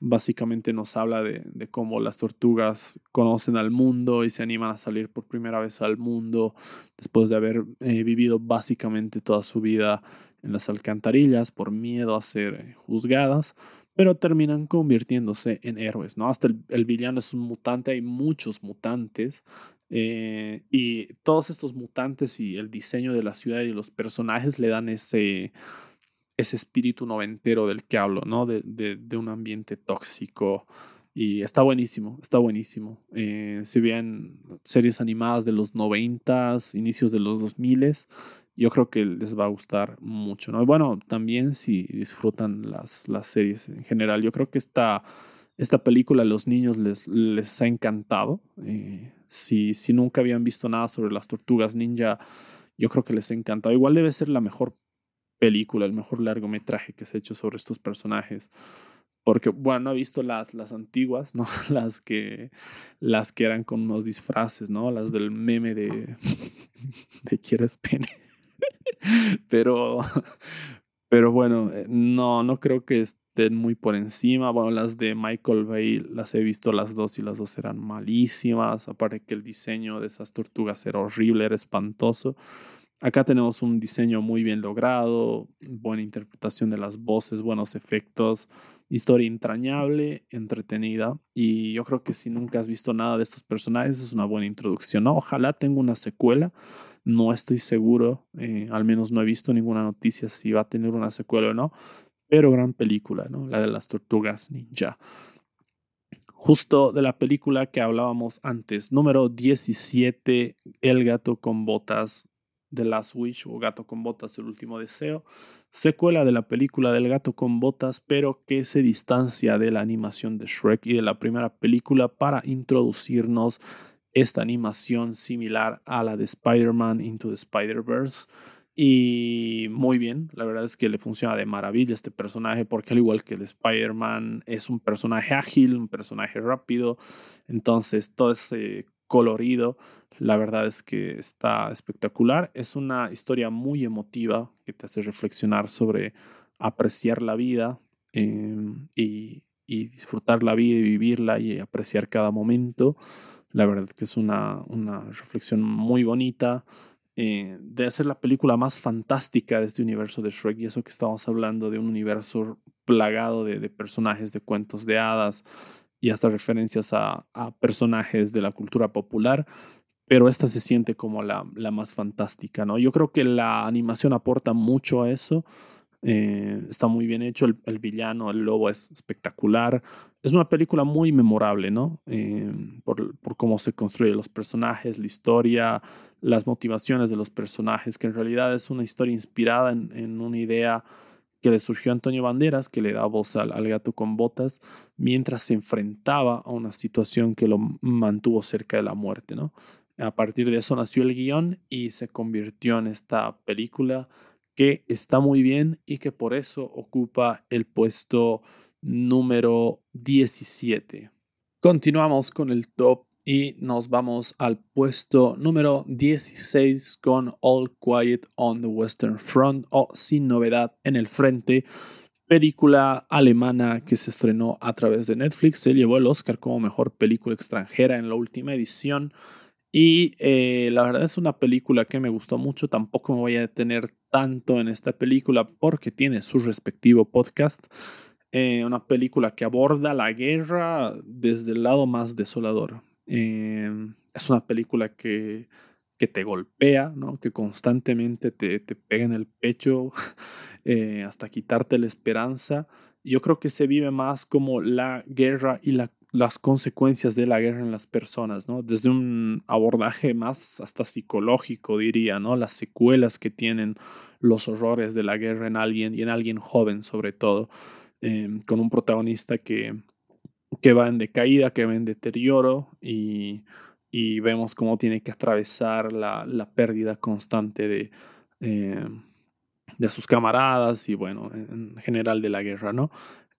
básicamente nos habla de, cómo las tortugas conocen al mundo y se animan a salir por primera vez al mundo después de haber eh, vivido básicamente toda su vida en las alcantarillas por miedo a ser eh, juzgadas, pero terminan convirtiéndose en héroes, ¿no? Hasta el, villano es un mutante, hay muchos mutantes. Eh, y todos estos mutantes y el diseño de la ciudad y los personajes le dan ese, ese espíritu noventero del que hablo, ¿no? De, de, un ambiente tóxico. Y está buenísimo, está buenísimo. Eh, si bien series animadas de los noventas, inicios de los dos miles, yo creo que les va a gustar mucho, ¿no? Y bueno, también si disfrutan las, las series en general, yo creo que esta, esta película a los niños les, les ha encantado. Eh, si, si nunca habían visto nada sobre las tortugas ninja, yo creo que les encantado. Igual debe ser la mejor película, el mejor largometraje que se ha hecho sobre estos personajes. Porque, bueno, no he visto las, las antiguas, ¿no? Las que, las que eran con unos disfraces, ¿no? Las del meme de, de ¿Quieres pene? Pero, pero bueno, eh, no, no creo que estén muy por encima. Bueno, las de Michael Bay las he visto las dos y las dos eran malísimas. Aparte que el diseño de esas tortugas era horrible, era espantoso. Acá tenemos un diseño muy bien logrado, buena interpretación de las voces, buenos efectos, historia entrañable, entretenida. Y yo creo que si nunca has visto nada de estos personajes, es una buena introducción. Ojalá tenga una secuela. No estoy seguro, eh, al menos no he visto ninguna noticia si va a tener una secuela o no. Pero gran película, ¿no? La de las tortugas ninja. Justo de la película que hablábamos antes, número 17, El gato con botas, The Last Wish o Gato con Botas, el último deseo, secuela de la película del Gato con Botas, pero que se distancia de la animación de Shrek y de la primera película para introducirnos esta animación similar a la de Spider-Man Into the Spider-Verse. Y muy bien, la verdad es que le funciona de maravilla este personaje porque al igual que el Spider-Man es un personaje ágil, un personaje rápido, entonces todo ese colorido la verdad es que está espectacular. Es una historia muy emotiva que te hace reflexionar sobre apreciar la vida em, y, disfrutar la vida y vivirla y apreciar cada momento. La verdad que es una, una reflexión muy bonita. Eh, de ser la película más fantástica de este universo de Shrek y eso que estamos hablando de un universo plagado de, personajes de cuentos de hadas y hasta referencias a personajes de la cultura popular pero esta se siente como la, la, más fantástica, ¿no? Yo creo que la animación aporta mucho a eso. Eh, está muy bien hecho, el, villano, el lobo es espectacular. Es una película muy memorable, ¿no? Eh, por, por, cómo se construyen los personajes, la historia, las motivaciones de los personajes, que en realidad es una historia inspirada en, en una idea que le surgió a Antonio Banderas, que le da voz al, al, gato con botas, mientras se enfrentaba a una situación que lo mantuvo cerca de la muerte, ¿no? A partir de eso nació el guion y se convirtió en esta película que está muy bien y que por eso ocupa el puesto número 17. Continuamos con el top y nos vamos al puesto número 16 con All Quiet on the Western Front o Sin Novedad en el Frente, película alemana que se estrenó a través de Netflix. Se llevó el Oscar como mejor película extranjera en la última edición. Y eh, la verdad es una película que me gustó mucho. Tampoco me voy a detener tanto en esta película porque tiene su respectivo podcast. Eh, una película que aborda la guerra desde el lado más desolador. Eh, es una película que, que te golpea, ¿no? que constantemente te, te pega en el pecho hasta quitarte la esperanza. Yo creo que se vive más como la guerra y la las consecuencias de la guerra en las personas, ¿no? Desde un abordaje más hasta psicológico, diría, ¿no? Las secuelas que tienen los horrores de la guerra en alguien y en alguien joven, sobre todo, em, con un protagonista que, que va en decaída, que va en deterioro y, y vemos cómo tiene que atravesar la, la pérdida constante de, em, de sus camaradas y, bueno, en general de la guerra, ¿no?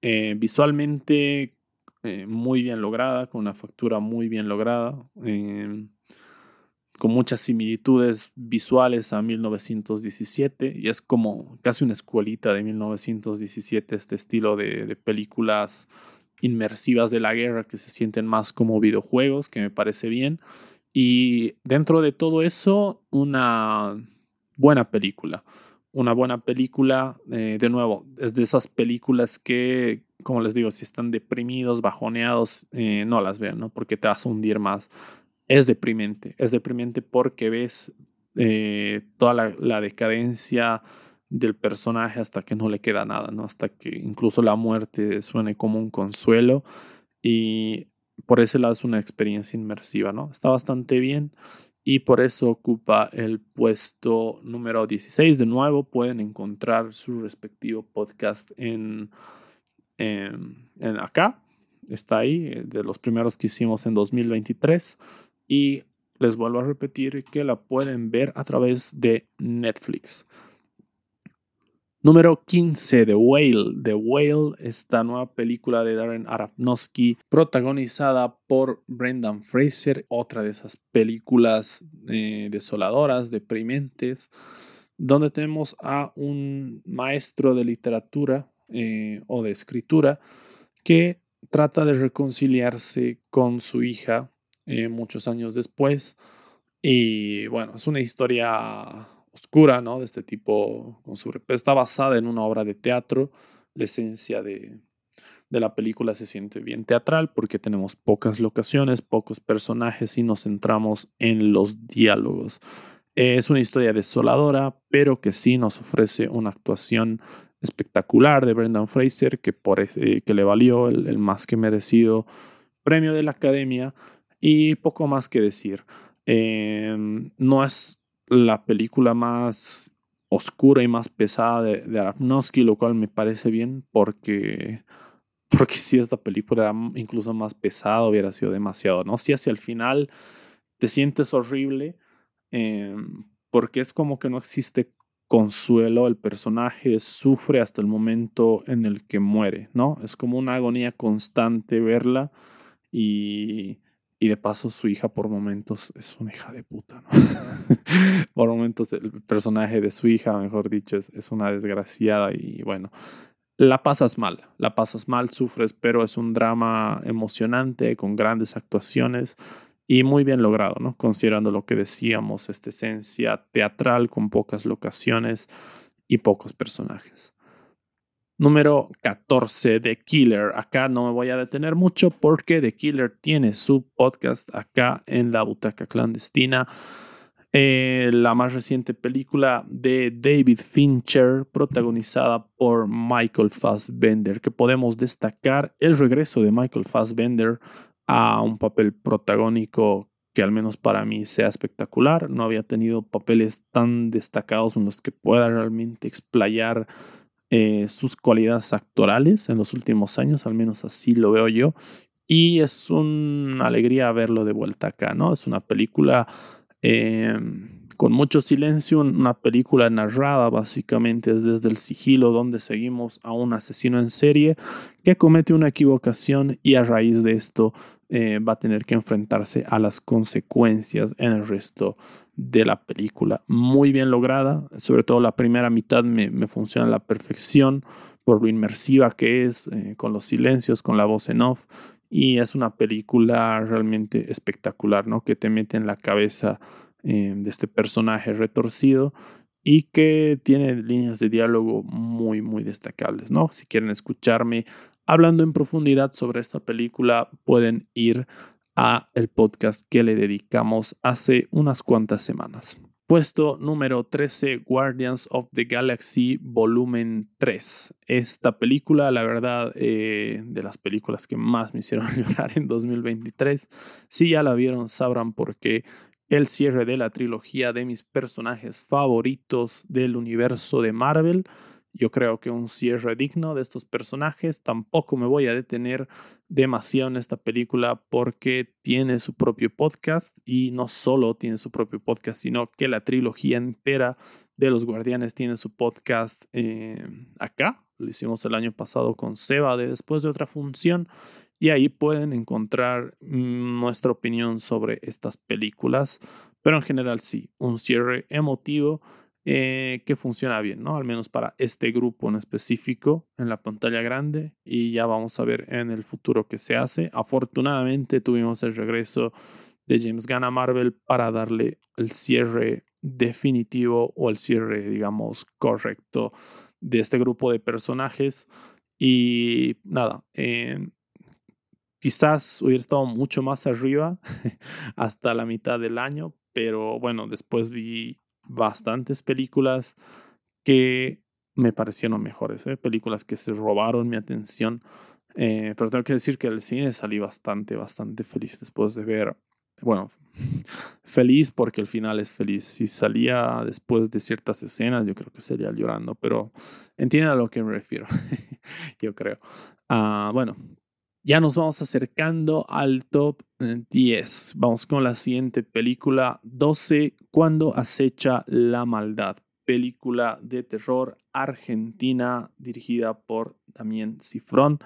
Eh, visualmente eh, muy bien lograda, con una factura muy bien lograda, em, con muchas similitudes visuales a 1917, y es como casi una escuelita de 1917, este estilo de películas inmersivas de la guerra que se sienten más como videojuegos, que me parece bien. Y dentro de todo eso, una buena película. Una buena película, eh, de nuevo, es de esas películas que como les digo, si están deprimidos, bajoneados, eh, no las vean, ¿no? Porque te vas a hundir más. Es deprimente, es deprimente porque ves eh, toda la, decadencia del personaje hasta que no le queda nada, ¿no? Hasta que incluso la muerte suene como un consuelo y por ese lado es una experiencia inmersiva, ¿no? Está bastante bien y por eso ocupa el puesto número 16. De nuevo, pueden encontrar su respectivo podcast en en, acá. Está ahí, eh, de los primeros que hicimos en 2023. Y les vuelvo a repetir que la pueden ver a través de Netflix. Número 15, The Whale. The Whale, esta nueva película de Darren Aronofsky, protagonizada por Brendan Fraser, otra de esas películas eh, desoladoras, deprimentes, donde tenemos a un maestro de literatura, eh, o de escritura que trata de reconciliarse con su hija eh, muchos años después. Y bueno, es una historia oscura, ¿no? De este tipo, con está basada en una obra de teatro. La esencia de, de la película se siente bien teatral porque tenemos pocas locaciones, pocos personajes y nos centramos en los diálogos. Es una historia desoladora, pero que sí nos ofrece una actuación espectacular de Brendan Fraser que, por que le valió el, más que merecido premio de la academia y poco más que decir. Em, no es la película más oscura y más pesada de, de lo cual me parece bien porque, porque si esta película era incluso más pesada hubiera sido demasiado, ¿no? Si hacia el final te sientes horrible em, porque es como que no existe consuelo, el personaje sufre hasta el momento en el que muere, ¿no? Es como una agonía constante verla y, y de paso su hija por momentos es una hija de puta, ¿no? por momentos el personaje de su hija, mejor dicho, es, es una desgraciada y bueno, la pasas mal, la pasas mal, sufres, pero es un drama emocionante con grandes actuaciones y muy bien logrado, ¿no? Considerando lo que decíamos, esta esencia teatral con pocas locaciones y pocos personajes. Número 14, The Killer. Acá no me voy a detener mucho porque The Killer tiene su podcast acá en la butaca clandestina. Eh, la más reciente película de David Fincher, protagonizada por Michael Fassbender, que podemos destacar el regreso de Michael Fassbender a un papel protagónico que al menos para mí sea espectacular. No había tenido papeles tan destacados en los que pueda realmente explayar eh, sus cualidades actorales en los últimos años, al menos así lo veo yo. Y es una alegría verlo de vuelta acá, ¿no? Es una película em, con mucho silencio, una película narrada básicamente es desde el sigilo donde seguimos a un asesino en serie que comete una equivocación y a raíz de esto eh, va a tener que enfrentarse a las consecuencias en el resto de la película. Muy bien lograda, sobre todo la primera mitad me, funciona a la perfección por lo inmersiva que es, eh, con los silencios, con la voz en off. Y es una película realmente espectacular, ¿no? Que te mete en la cabeza eh, de este personaje retorcido y que tiene líneas de diálogo muy, muy destacables, ¿no? Si quieren escucharme hablando en profundidad sobre esta película, pueden ir a el podcast que le dedicamos hace unas cuantas semanas. Puesto número 13, Guardians of the Galaxy Volumen 3. Esta película, la verdad, eh, de las películas que más me hicieron llorar en 2023. Si ya la vieron, sabrán por qué. El cierre de la trilogía de mis personajes favoritos del universo de Marvel yo creo que un cierre digno de estos personajes. Tampoco me voy a detener demasiado en esta película porque tiene su propio podcast y no solo tiene su propio podcast, sino que la trilogía entera de los Guardianes tiene su podcast eh, acá. Lo hicimos el año pasado con Seba de Después de otra función. Y ahí pueden encontrar mm, nuestra opinión sobre estas películas. Pero en general sí, un cierre emotivo eh, que funciona bien, ¿no? Al menos para este grupo en específico en la pantalla grande y ya vamos a ver en el futuro qué se hace. Afortunadamente tuvimos el regreso de James Gunn a Marvel para darle el cierre definitivo o el cierre, digamos, correcto de este grupo de personajes. Y nada, eh, quizás hubiera estado mucho más arriba hasta la mitad del año, pero bueno, después vi bastantes películas que me parecieron mejores, ¿eh? películas que se robaron mi atención. Eh, pero tengo que decir que el cine salí bastante, bastante feliz después de ver, bueno, feliz porque el final es feliz. Si salía después de ciertas escenas, yo creo que sería llorando, pero entienden a lo que me refiero, yo creo. Ah, bueno, ya nos vamos acercando al top 10. Vamos con la siguiente película, 12, Cuando acecha la maldad. Película de terror argentina dirigida por Damien Cifrón.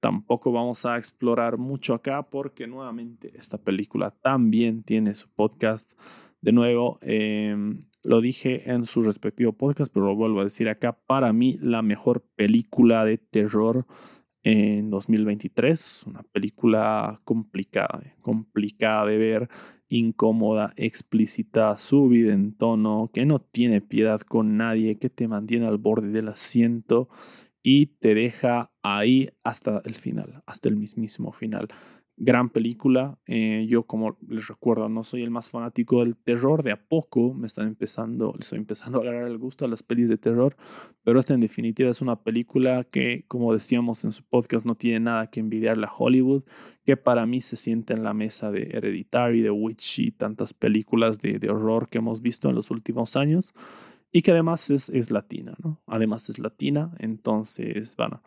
tampoco vamos a explorar mucho acá porque nuevamente esta película también tiene su podcast. De nuevo, em, lo dije en su respectivo podcast, pero lo vuelvo a decir acá. Para mí, la mejor película de terror en 2023. Una película complicada, complicada de ver, incómoda, explícita, subida en tono, que no tiene piedad con nadie, que te mantiene al borde del asiento y te deja ahí hasta el final, hasta el mismísimo final gran película. Eh, yo, como les recuerdo, no soy el más fanático del terror. De a poco me están empezando, estoy empezando a agarrar el gusto a las pelis de terror. Pero esta, en definitiva, es una película que, como decíamos en su podcast, no tiene nada que envidiarle a Hollywood. Que para mí se siente en la mesa de Hereditary, de Witch y tantas películas de, de horror que hemos visto en los últimos años. Y que además es, es latina, ¿no? Además es latina. Entonces, bueno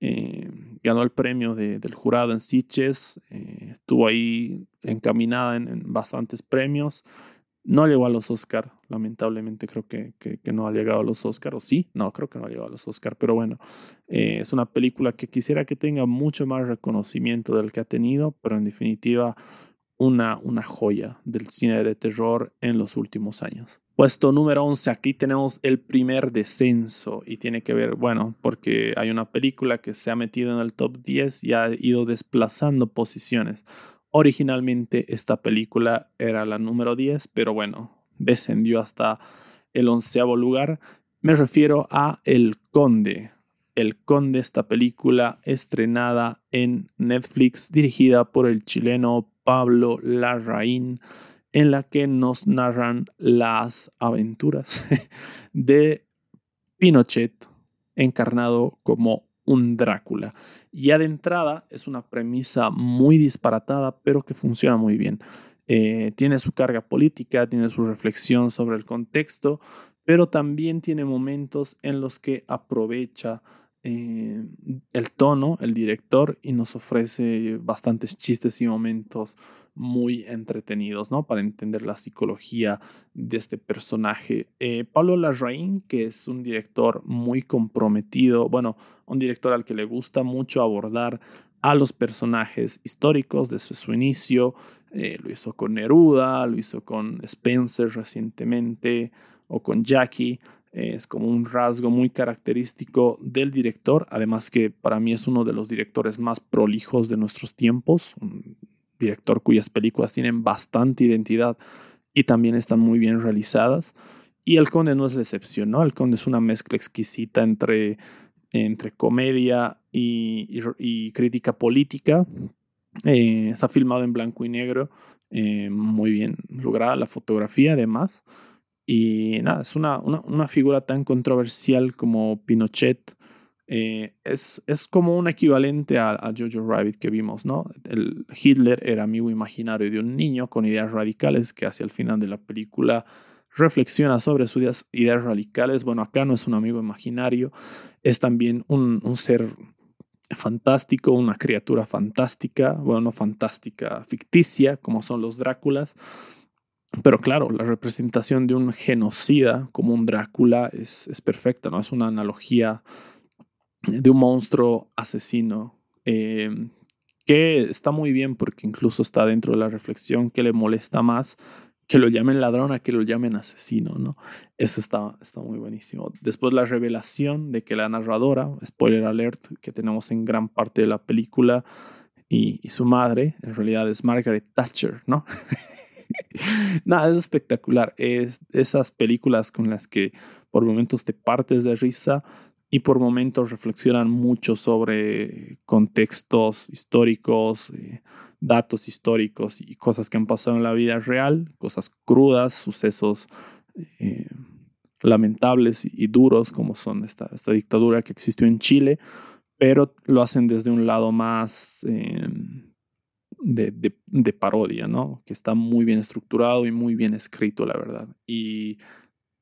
eh, ganó el premio del jurado en Sitges, eh, estuvo ahí encaminada en, bastantes premios. No llegó a los Oscar, lamentablemente creo que, que, no ha llegado a los Oscar, o sí, no, creo que no ha llegado a los Oscar, pero bueno, eh, es una película que quisiera que tenga mucho más reconocimiento del que ha tenido, pero en definitiva una, una joya del cine de terror en los últimos años. Puesto número 11, aquí tenemos el primer descenso y tiene que ver, bueno, porque hay una película que se ha metido en el top 10 y ha ido desplazando posiciones. Originalmente esta película era la número 10, pero bueno, descendió hasta el onceavo lugar. Me refiero a El Conde. El Conde, esta película estrenada en Netflix, dirigida por el chileno Pablo Larraín, en la que nos narran las aventuras de Pinochet, encarnado como un Drácula. Ya de entrada es una premisa muy disparatada, pero que funciona muy bien. Eh, tiene su carga política, tiene su reflexión sobre el contexto, pero también tiene momentos en los que aprovecha eh, el tono, el director, y nos ofrece bastantes chistes y momentos muy entretenidos, ¿no? Para entender la psicología de este personaje. Eh, Pablo Larraín, que es un director muy comprometido, bueno, un director al que le gusta mucho abordar a los personajes históricos desde su inicio. Eh, lo hizo con Neruda, lo hizo con Spencer recientemente o con Jackie. es como un rasgo muy característico del director, además que para mí es uno de los directores más prolijos de nuestros tiempos, director cuyas películas tienen bastante identidad y también están muy bien realizadas. Y El Conde no es la excepción, ¿no? El Conde es una mezcla exquisita entre, entre comedia y, crítica política. Eh, está filmado en blanco y negro, eh, muy bien lograda la fotografía además. Y nada, es una, una, una figura tan controversial como Pinochet eh, es, es, como un equivalente a, a, Jojo Rabbit que vimos, ¿no? El Hitler era amigo imaginario de un niño con ideas radicales que hacia el final de la película reflexiona sobre sus ideas, radicales. Bueno, acá no es un amigo imaginario, es también un, un ser fantástico, una criatura fantástica, bueno, no fantástica, ficticia, como son los Dráculas. Pero claro, la representación de un genocida como un Drácula es, es perfecta, ¿no? Es una analogía de un monstruo asesino em, que está muy bien porque incluso está dentro de la reflexión que le molesta más que lo llamen ladrón a que lo llamen asesino, ¿no? Eso está, está muy buenísimo. Después la revelación de que la narradora, spoiler alert, que tenemos en gran parte de la película, y, su madre, en realidad es Margaret Thatcher, ¿no? Nada, es espectacular. Es esas películas con las que por momentos te partes de risa, y por momentos reflexionan mucho sobre contextos históricos, eh, datos históricos y cosas que han pasado en la vida real, cosas crudas, sucesos eh, lamentables y, duros como son esta, esta, dictadura que existió en Chile, pero lo hacen desde un lado más em, de, de, de, parodia, ¿no? Que está muy bien estructurado y muy bien escrito, la verdad. Y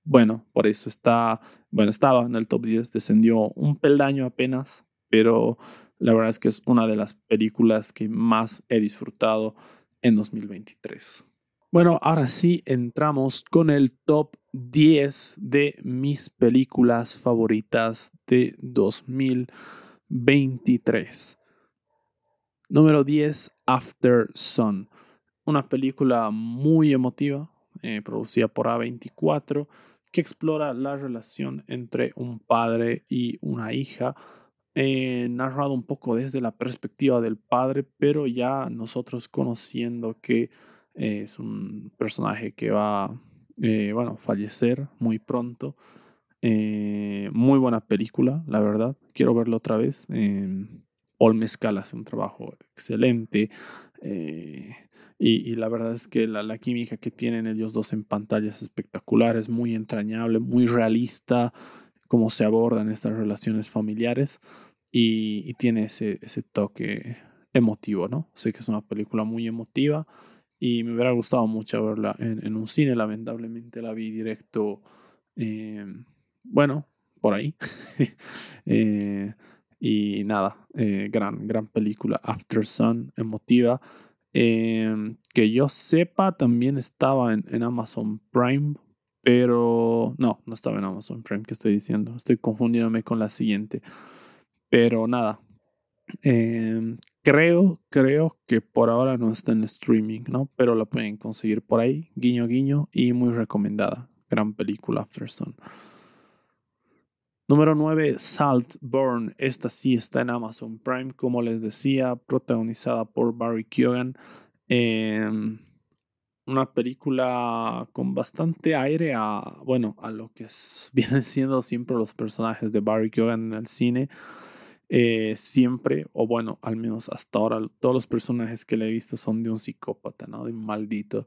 bueno, por eso está, bueno, estaba en el top 10, descendió un peldaño apenas, pero la verdad es que es una de las películas que más he disfrutado en 2023. Bueno, ahora sí entramos con el top 10 de mis películas favoritas de 2023. Número 10, After Sun. Una película muy emotiva, eh, producida por A24 que explora la relación entre un padre y una hija, eh, narrado un poco desde la perspectiva del padre, pero ya nosotros conociendo que eh, es un personaje que va, eh, bueno, fallecer muy pronto. muy buena película, la verdad. Quiero verlo otra vez. Paul Mezcal hace un trabajo excelente. Y, la verdad es que la, química que tienen ellos dos en pantalla es espectacular, es muy entrañable, muy realista, cómo se abordan estas relaciones familiares y, tiene ese, ese toque emotivo, ¿no? Sé que es una película muy emotiva y me hubiera gustado mucho verla en, un cine, lamentablemente la vi directo, eh, bueno, por ahí. Eh, y nada, eh, gran, gran película, After Sun, emotiva. Em, que yo sepa, también estaba en, Amazon Prime, pero no, no estaba en Amazon Prime, que estoy diciendo? Estoy confundiéndome con la siguiente. Pero nada, em, creo, creo que por ahora no está en streaming, ¿no? Pero la pueden conseguir por ahí, guiño, guiño, y muy recomendada. Gran película, After Sun. Número 9, Saltburn. Esta sí está en Amazon Prime, como les decía, protagonizada por Barry Keoghan. Em, una película con bastante aire a, bueno, a lo que vienen siendo siempre los personajes de Barry Keoghan en el cine. eh, siempre, o bueno, al menos hasta ahora, todos los personajes que le he visto son de un psicópata, ¿no? De un maldito.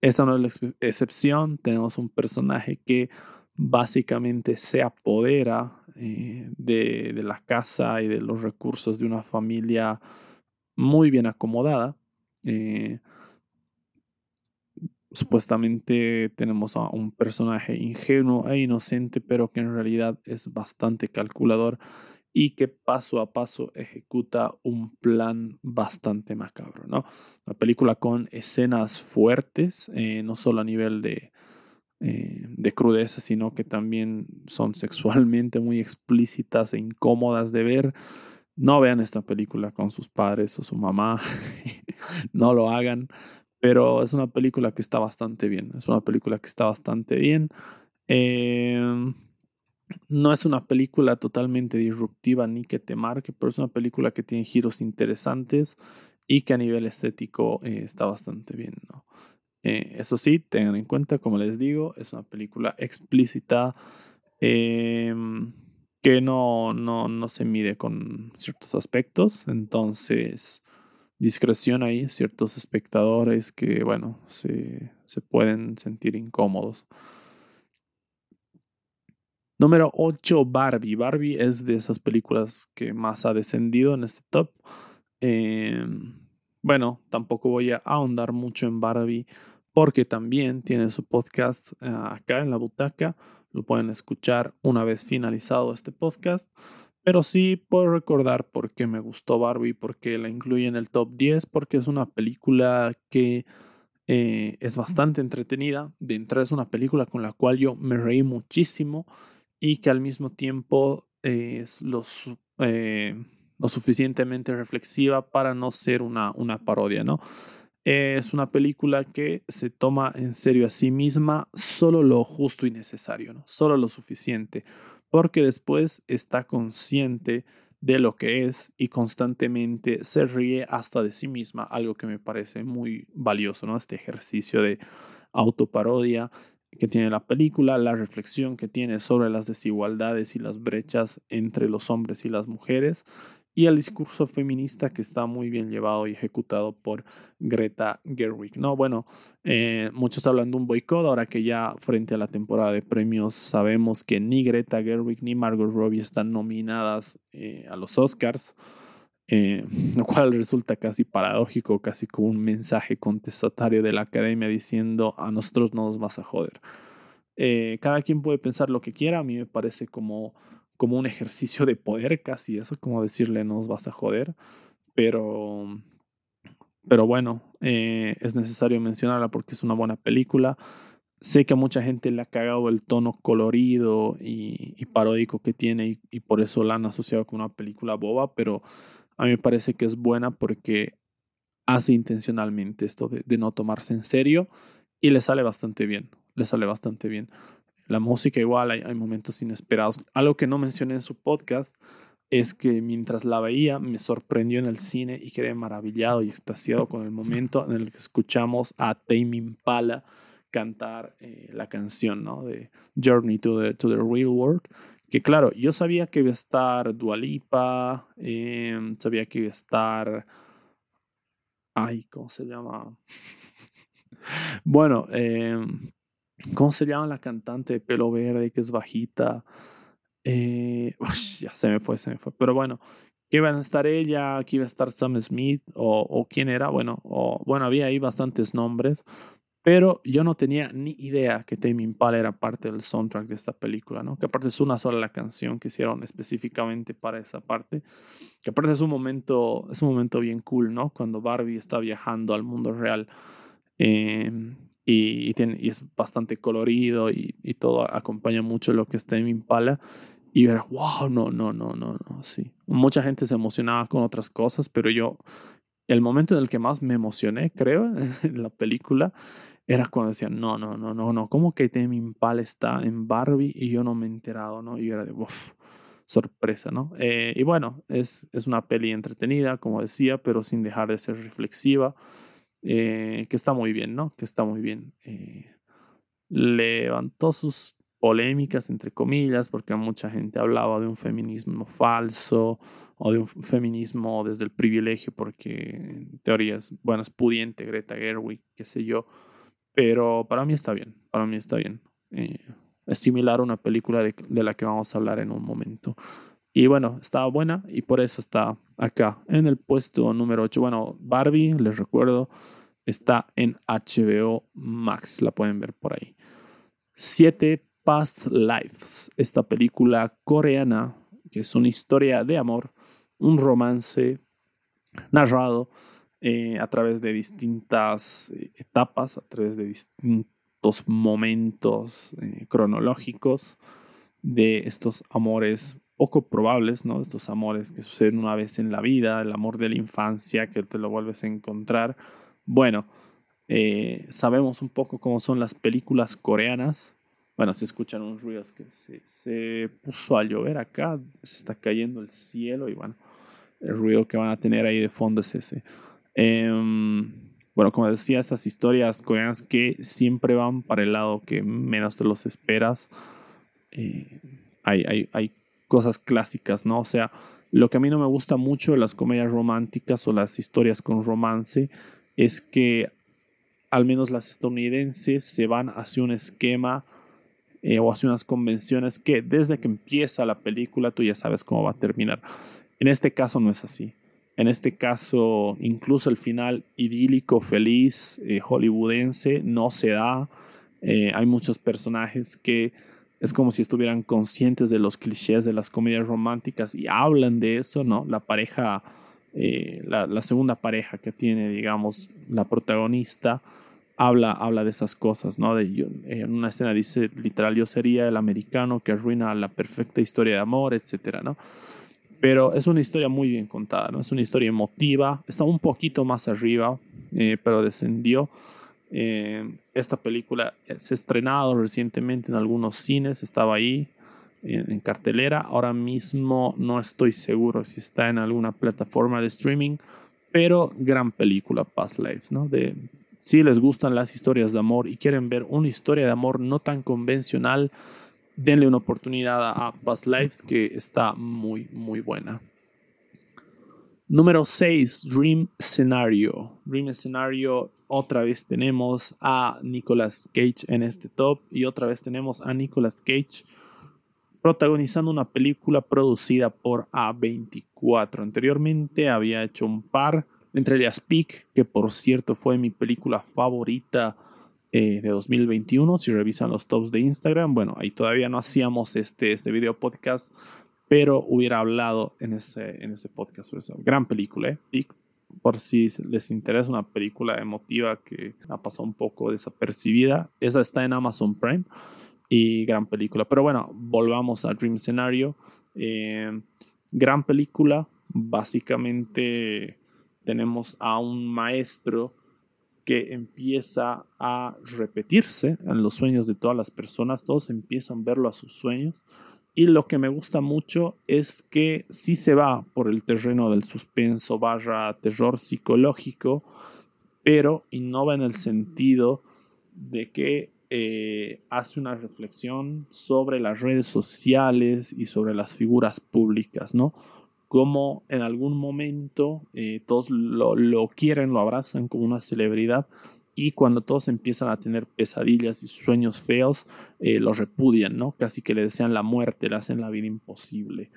Esta no es la excepción. Tenemos un personaje que básicamente se apodera eh, de, de, la casa y de los recursos de una familia muy bien acomodada. Eh, supuestamente tenemos a un personaje ingenuo e inocente, pero que en realidad es bastante calculador y que paso a paso ejecuta un plan bastante macabro, ¿no? Una película con escenas fuertes, eh, no solo a nivel de, eh, de crudeza, sino que también son sexualmente muy explícitas e incómodas de ver. No vean esta película con sus padres o su mamá, no lo hagan, pero es una película que está bastante bien, es una película que está bastante bien. Eh, no es una película totalmente disruptiva ni que te marque, pero es una película que tiene giros interesantes y que a nivel estético eh, está bastante bien. ¿no? Eh, eso sí, tengan en cuenta, como les digo, es una película explícita em, que no, no, no se mide con ciertos aspectos. Entonces, discreción ahí, ciertos espectadores que, bueno, se, se pueden sentir incómodos. Número 8, Barbie. Barbie es de esas películas que más ha descendido en este top. Em, bueno, tampoco voy a ahondar mucho en Barbie porque también tiene su podcast eh, acá en la butaca. Lo pueden escuchar una vez finalizado este podcast. Pero sí puedo recordar por qué me gustó Barbie, porque la incluye en el top 10, porque es una película que eh, es bastante entretenida. De entrada es una película con la cual yo me reí muchísimo y que al mismo tiempo eh, lo suficientemente reflexiva para no ser una, una parodia, ¿no? Es una película que se toma en serio a sí misma solo lo justo y necesario, ¿no? Solo lo suficiente, porque después está consciente de lo que es y constantemente se ríe hasta de sí misma, algo que me parece muy valioso, ¿no? Este ejercicio de autoparodia que tiene la película, la reflexión que tiene sobre las desigualdades y las brechas entre los hombres y las mujeres, y el discurso feminista que está muy bien llevado y ejecutado por Greta Gerwig. No, bueno, eh, muchos hablan de un boicot, ahora que ya frente a la temporada de premios sabemos que ni Greta Gerwig ni Margot Robbie están nominadas eh, a los Oscars. Eh, lo cual resulta casi paradójico, casi como un mensaje contestatario de la academia diciendo a nosotros no nos vas a joder. Cada quien puede pensar lo que quiera, a mí me parece como, como un ejercicio de poder casi eso, como decirle no nos vas a joder, pero, pero bueno, eh, es necesario mencionarla porque es una buena película. Sé que a mucha gente le ha cagado el tono colorido y, paródico que tiene y, por eso la han asociado con una película boba, pero a mí me parece que es buena porque hace intencionalmente esto de, no tomarse en serio y le sale bastante bien, le sale bastante bien. La música igual, hay, momentos inesperados. Algo que no mencioné en su podcast es que mientras la veía me sorprendió en el cine y quedé maravillado y extasiado con el momento en el que escuchamos a Tame Impala cantar eh, la canción ¿no? de Journey to the, to the Real World, que claro, yo sabía que iba a estar Dualipa, em, sabía que iba a estar... Ay, ¿cómo se llama? bueno, em, ¿cómo se llama la cantante de pelo verde que es bajita? Eh, ya se me fue, se me fue. Pero bueno, que iban a estar ella, que iba a estar Sam Smith, o, o quién era, bueno, o, bueno, había ahí bastantes nombres, pero yo no tenía ni idea que Tame Impala era parte del soundtrack de esta película, ¿no? Que aparte es una sola la canción que hicieron específicamente para esa parte. Que aparte es un momento, es un momento bien cool, ¿no? Cuando Barbie está viajando al mundo real. Em, y, tiene, y, es bastante colorido y, y, todo acompaña mucho lo que es Tame Impala. Y era, wow, no, no, no, no, no, sí. Mucha gente se emocionaba con otras cosas, pero yo, el momento en el que más me emocioné, creo, en la película, era cuando decían, no, no, no, no, no, ¿cómo que Tame Impala está en Barbie y yo no me he enterado, ¿no? Y yo era de, uff, sorpresa, ¿no? Eh, y bueno, es, es una peli entretenida, como decía, pero sin dejar de ser reflexiva, eh, que está muy bien, ¿no? Que está muy bien. Eh, levantó sus polémicas, entre comillas, porque mucha gente hablaba de un feminismo falso o de un feminismo desde el privilegio, porque en teoría es, bueno, es pudiente Greta Gerwig, qué sé yo, pero para mí está bien, para mí está bien. Eh, es similar a una película de, de, la que vamos a hablar en un momento. Y bueno, estaba buena y por eso está acá en el puesto número 8. Bueno, Barbie, les recuerdo, está en HBO Max, la pueden ver por ahí. 7 Past Lives, esta película coreana que es una historia de amor, un romance narrado eh, a través de distintas eh, etapas, a través de distintos momentos eh, cronológicos de estos amores poco probables, ¿no? Estos amores que suceden una vez en la vida, el amor de la infancia que te lo vuelves a encontrar. Bueno, sabemos un poco cómo son las películas coreanas. Bueno, se escuchan unos ruidos que se, se, puso a llover acá, se está cayendo el cielo y bueno, el ruido que van a tener ahí de fondo es ese. Em, bueno, como decía, estas historias coreanas que siempre van para el lado que menos te los esperas. Eh, hay, hay, hay cosas clásicas, ¿no? O sea, lo que a mí no me gusta mucho de las comedias románticas o las historias con romance es que al menos las estadounidenses se van hacia un esquema eh, o hacia unas convenciones que desde que empieza la película tú ya sabes cómo va a terminar. En este caso no es así. En este caso, incluso el final idílico, feliz, eh, hollywoodense, no se da. Eh, hay muchos personajes que es como si estuvieran conscientes de los clichés de las comedias románticas y hablan de eso, ¿no? La pareja, eh, la, segunda pareja que tiene, digamos, la protagonista, habla, habla de esas cosas, ¿no? En una escena dice literal, yo sería el americano que arruina la perfecta historia de amor, etcétera, ¿no? Pero es una historia muy bien contada, ¿no? Es una historia emotiva, está un poquito más arriba, eh, pero descendió. Eh, esta película se ha estrenado recientemente en algunos cines, estaba ahí en, cartelera. Ahora mismo no estoy seguro si está en alguna plataforma de streaming, pero gran película Past Lives, ¿no? De, si les gustan las historias de amor y quieren ver una historia de amor no tan convencional, denle una oportunidad a Past Lives que está muy, muy buena. Número 6, Dream Scenario. Dream Scenario, otra vez tenemos a Nicolas Cage en este top y otra vez tenemos a Nicolas Cage protagonizando una película producida por A24. Anteriormente había hecho un par, entre ellas Peak, que por cierto fue mi película favorita eh, de 2021. Si revisan los tops de Instagram, bueno, ahí todavía no hacíamos este, este video podcast, pero hubiera hablado en ese, en ese podcast sobre esa gran película. ¿eh? Por si les interesa una película emotiva que ha pasado un poco desapercibida, esa está en Amazon Prime y gran película. Pero bueno, volvamos a Dream Scenario. Eh, gran película, básicamente tenemos a un maestro que empieza a repetirse en los sueños de todas las personas, todos empiezan a verlo a sus sueños. Y lo que me gusta mucho es que sí se va por el terreno del suspenso barra terror psicológico, pero innova en el sentido de que eh, hace una reflexión sobre las redes sociales y sobre las figuras públicas, ¿no? como en algún momento eh, todos lo, quieren, lo abrazan como una celebridad y cuando todos empiezan a tener pesadillas y sueños feos, eh, los repudian, ¿no? Casi que le desean la muerte, le hacen la vida imposible.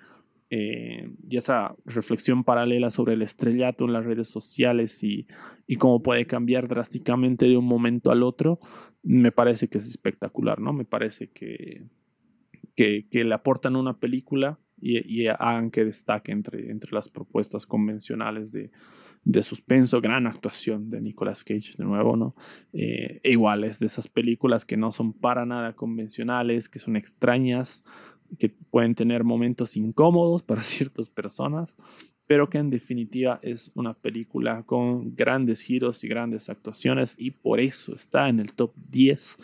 Eh, y esa reflexión paralela sobre el estrellato en las redes sociales y, y, cómo puede cambiar drásticamente de un momento al otro, me parece que es espectacular, ¿no? Me parece que, que, le aportan una película y, hagan que destaque entre, entre las propuestas convencionales de, de suspenso, gran actuación de Nicolas Cage de nuevo, ¿no? Eh, e igual es de esas películas que no son para nada convencionales, que son extrañas, que pueden tener momentos incómodos para ciertas personas, pero que en definitiva es una película con grandes giros y grandes actuaciones y por eso está en el top 10,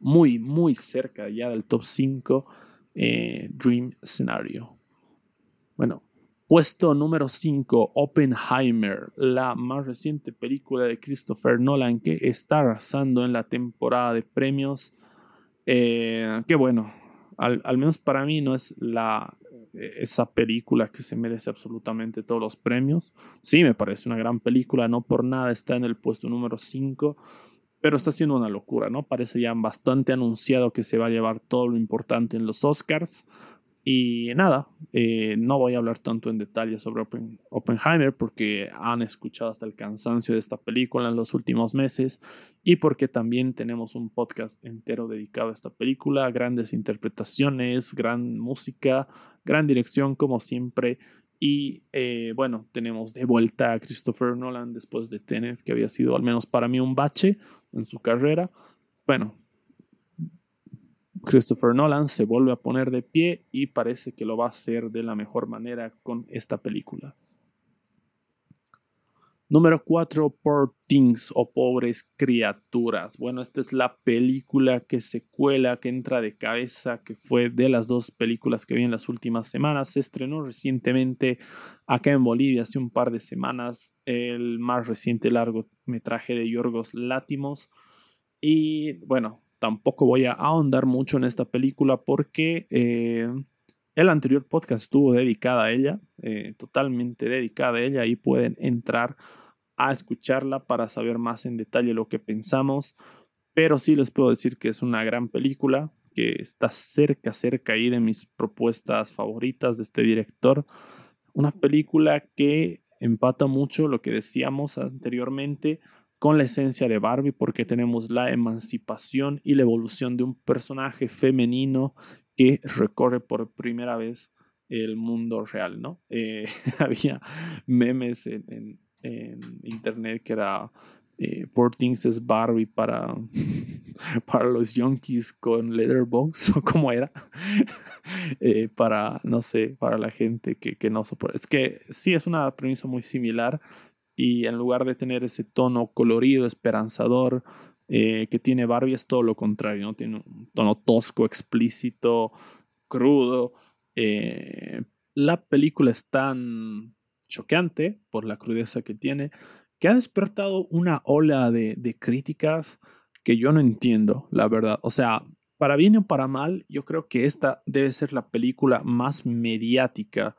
muy, muy cerca ya del top 5, eh, Dream Scenario. Bueno, puesto número 5, Oppenheimer, la más reciente película de Christopher Nolan que está arrasando en la temporada de premios. Eh, que bueno, al, menos para mí no es la, esa película que se merece absolutamente todos los premios. Sí, me parece una gran película, no por nada está en el puesto número 5, pero está siendo una locura, ¿no? Parece ya bastante anunciado que se va a llevar todo lo importante en los Oscars. Y nada, eh, no voy a hablar tanto en detalle sobre Oppenheimer porque han escuchado hasta el cansancio de esta película en los últimos meses y porque también tenemos un podcast entero dedicado a esta película, grandes interpretaciones, gran música, gran dirección como siempre. Y eh, bueno, tenemos de vuelta a Christopher Nolan después de Tenet, que había sido al menos para mí un bache en su carrera. Bueno, Christopher Nolan se vuelve a poner de pie y parece que lo va a hacer de la mejor manera con esta película. Número 4, Poor Things o Pobres Criaturas. Bueno, esta es la película que se cuela, que entra de cabeza, que fue de las dos películas que vi en las últimas semanas. Se estrenó recientemente acá en Bolivia hace un par de semanas el más reciente largometraje de Yorgos Látimos. Y bueno, tampoco voy a ahondar mucho en esta película porque eh, el anterior podcast estuvo dedicada a ella, eh, totalmente dedicada a ella y pueden entrar a escucharla para saber más en detalle lo que pensamos. Pero sí les puedo decir que es una gran película, que está cerca, cerca ahí de mis propuestas favoritas de este director. Una película que empata mucho lo que decíamos anteriormente con la esencia de Barbie porque tenemos la emancipación y la evolución de un personaje femenino que recorre por primera vez el mundo real, ¿no? Eh, había memes en, internet que era eh, Things es Barbie para, para los yonkis con Letterboxd o como era, eh, para, no sé, para la gente que, que no soporta. Es que sí, es una premisa muy similar, y en lugar de tener ese tono colorido, esperanzador eh, que tiene Barbie, es todo lo contrario, ¿no? Tiene un tono tosco, explícito, crudo. Eh, la película es tan choqueante por la crudeza que tiene que ha despertado una ola de, de críticas que yo no entiendo, la verdad. O sea, para bien o para mal, yo creo que esta debe ser la película más mediática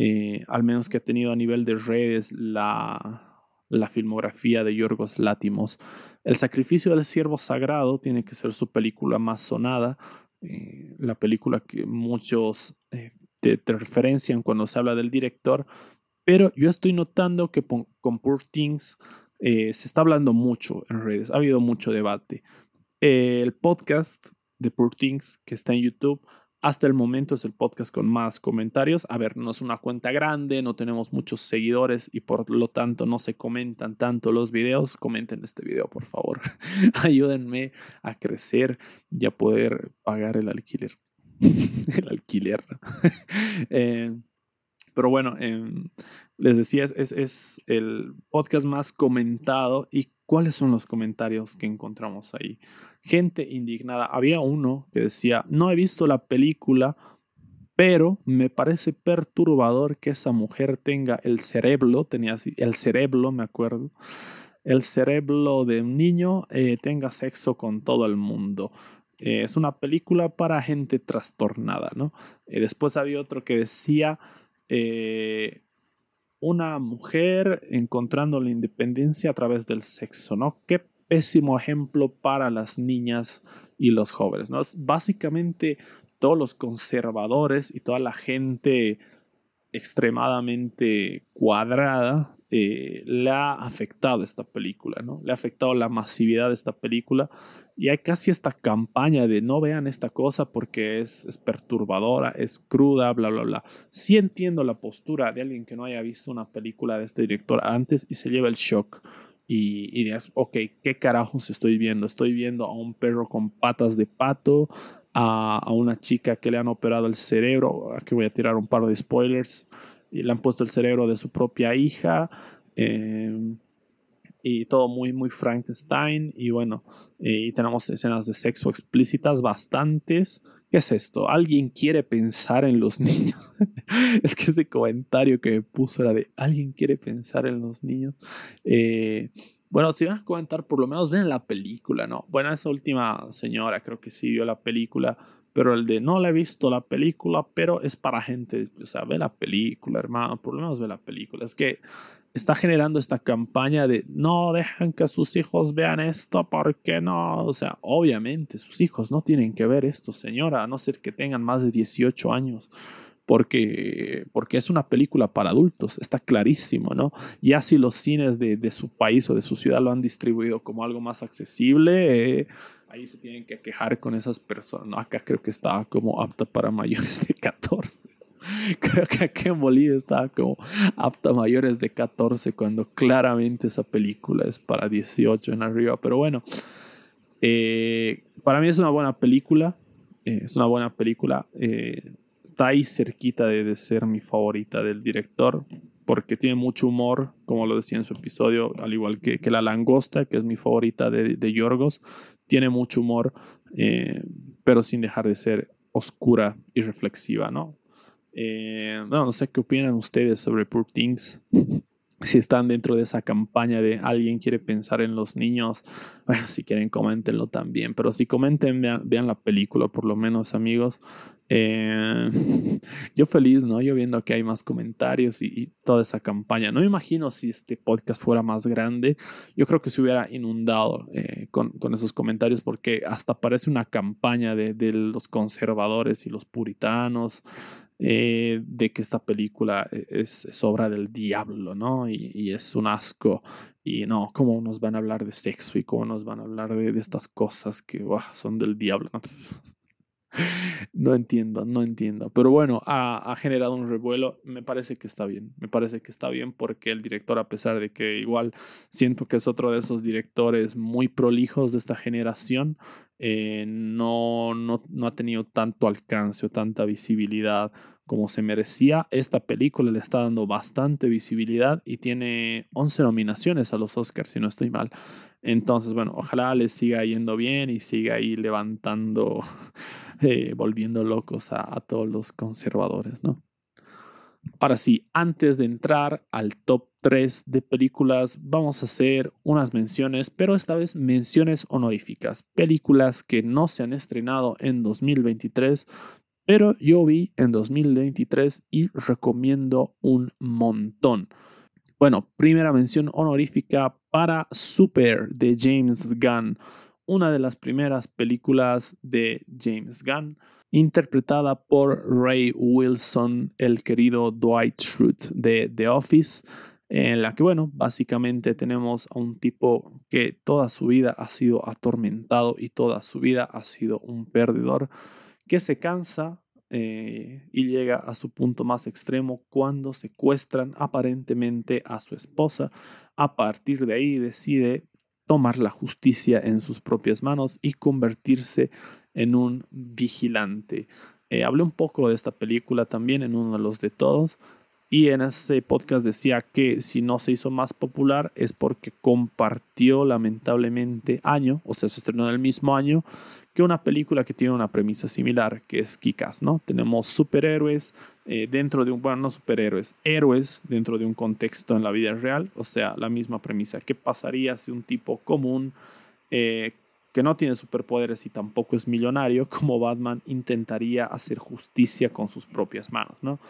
eh, al menos que ha tenido a nivel de redes la, filmografía de Yorgos Látimos. El sacrificio del siervo sagrado tiene que ser su película más sonada, eh, la película que muchos eh, te, referencian cuando se habla del director, pero yo estoy notando que con Poor Things se está hablando mucho en redes, ha habido mucho debate. el podcast de Poor Things que está en YouTube hasta el momento es el podcast con más comentarios. A ver, no es una cuenta grande, no tenemos muchos seguidores y por lo tanto no se comentan tanto los videos. Comenten este video, por favor. Ayúdenme a crecer y a poder pagar el alquiler. el alquiler. Eh, pero bueno, em, les decía, es, es el podcast más comentado y ¿Cuáles son los comentarios que encontramos ahí? Gente indignada. Había uno que decía, no he visto la película, pero me parece perturbador que esa mujer tenga el cerebro, tenía el cerebro, me acuerdo, el cerebro de un niño, eh, tenga sexo con todo el mundo. Eh, es una película para gente trastornada, ¿no? Eh, después había otro que decía, una mujer encontrando la independencia a través del sexo, ¿no? Qué pésimo ejemplo para las niñas y los jóvenes, ¿no? básicamente todos los conservadores y toda la gente extremadamente cuadrada eh, le ha afectado esta película, ¿no? Le ha afectado la masividad de esta película y hay casi esta campaña de no vean esta cosa porque es, es, perturbadora, es cruda, bla, bla, bla. Sí entiendo la postura de alguien que no haya visto una película de este director antes y se lleva el shock. Y, y dices, ok, ¿qué carajos estoy viendo? Estoy viendo a un perro con patas de pato, a, a una chica que le han operado el cerebro, aquí voy a tirar un par de spoilers, y le han puesto el cerebro de su propia hija. Eh, y todo muy, muy Frankenstein. Y bueno, eh, y tenemos escenas de sexo explícitas bastantes. ¿Qué es esto? ¿Alguien quiere pensar en los niños? es que ese comentario que me puso era de ¿alguien quiere pensar en los niños? Eh, bueno, si van a comentar, por lo menos ven la película, ¿no? Bueno, esa última señora creo que sí vio la película, pero el de no le he visto la película, pero es para gente, o sea, ve la película, hermano, por lo menos ve la película. Es que está generando esta campaña de no dejen que sus hijos vean esto, porque no? O sea, obviamente sus hijos no tienen que ver esto, señora, a no ser que tengan más de 18 años. Porque, porque es una película para adultos, está clarísimo, ¿no? Ya si los cines de, de su país o de su ciudad lo han distribuido como algo más accesible, eh, ahí se tienen que quejar con esas personas. Acá creo que estaba como apta para mayores de 14. Creo que aquí en Bolivia estaba como apta mayores de 14 cuando claramente esa película es para 18 en arriba. Pero bueno, eh, para mí es una buena película. Eh, es una buena película. Eh, está ahí cerquita de, ser mi favorita del director porque tiene mucho humor, como lo decía en su episodio, al igual que, que La Langosta, que es mi favorita de, de Yorgos, tiene mucho humor, pero sin dejar de ser oscura y reflexiva, ¿no? Eh, no sé qué opinan ustedes sobre Poor Things. Si están dentro de esa campaña de alguien quiere pensar en los niños, bueno, si quieren coméntenlo también. Pero si comenten, vean, la película por lo menos, amigos. Eh, yo feliz, ¿no? Yo viendo que hay más comentarios y, toda esa campaña. No me imagino si este podcast fuera más grande. Yo creo que se hubiera inundado eh, con, con, esos comentarios porque hasta parece una campaña de, de los conservadores y los puritanos. Eh, de que esta película e-, es, obra del diablo, ¿no? Y, es un asco. Y no, ¿cómo nos van a hablar de sexo y cómo nos van a hablar de, estas cosas que son del diablo? ¿no? entiendo, no entiendo. Pero bueno, ha, ha, generado un revuelo. Me parece que está bien. Me parece que está bien porque el director, a pesar de que igual siento que es otro de esos directores muy prolijos de esta generación, eh, no, no, no, ha tenido tanto alcance o tanta visibilidad como se merecía. Esta película le está dando bastante visibilidad y tiene 11 nominaciones a los Oscars, si no estoy mal. Entonces, bueno, ojalá le siga yendo bien y siga ahí levantando, eh, volviendo locos a, a todos los conservadores, ¿no? Ahora sí, antes de entrar al top 3 de películas, vamos a hacer unas menciones, pero esta vez menciones honoríficas. Películas que no se han estrenado en 2023, pero yo vi en 2023 y recomiendo un montón. Bueno, primera mención honorífica para Super de James Gunn, una de las primeras películas de James Gunn interpretada por Ray Wilson, el querido Dwight Schrute de The Office, en la que, bueno, básicamente tenemos a un tipo que toda su vida ha sido atormentado y toda su vida ha sido un perdedor, que se cansa eh, y llega a su punto más extremo cuando secuestran aparentemente a su esposa. A partir de ahí decide tomar la justicia en sus propias manos y convertirse en un vigilante. Eh, hablé un poco de esta película también en uno de los de todos. Y en ese podcast decía que si no se hizo más popular es porque compartió lamentablemente año, o sea, se estrenó en el mismo año que una película que tiene una premisa similar, que es Kikas, ¿no? Tenemos superhéroes eh, dentro de un, bueno, no superhéroes, héroes dentro de un contexto en la vida real, o sea, la misma premisa. ¿Qué pasaría si un tipo común eh, que no tiene superpoderes y tampoco es millonario, como Batman intentaría hacer justicia con sus propias manos, ¿no?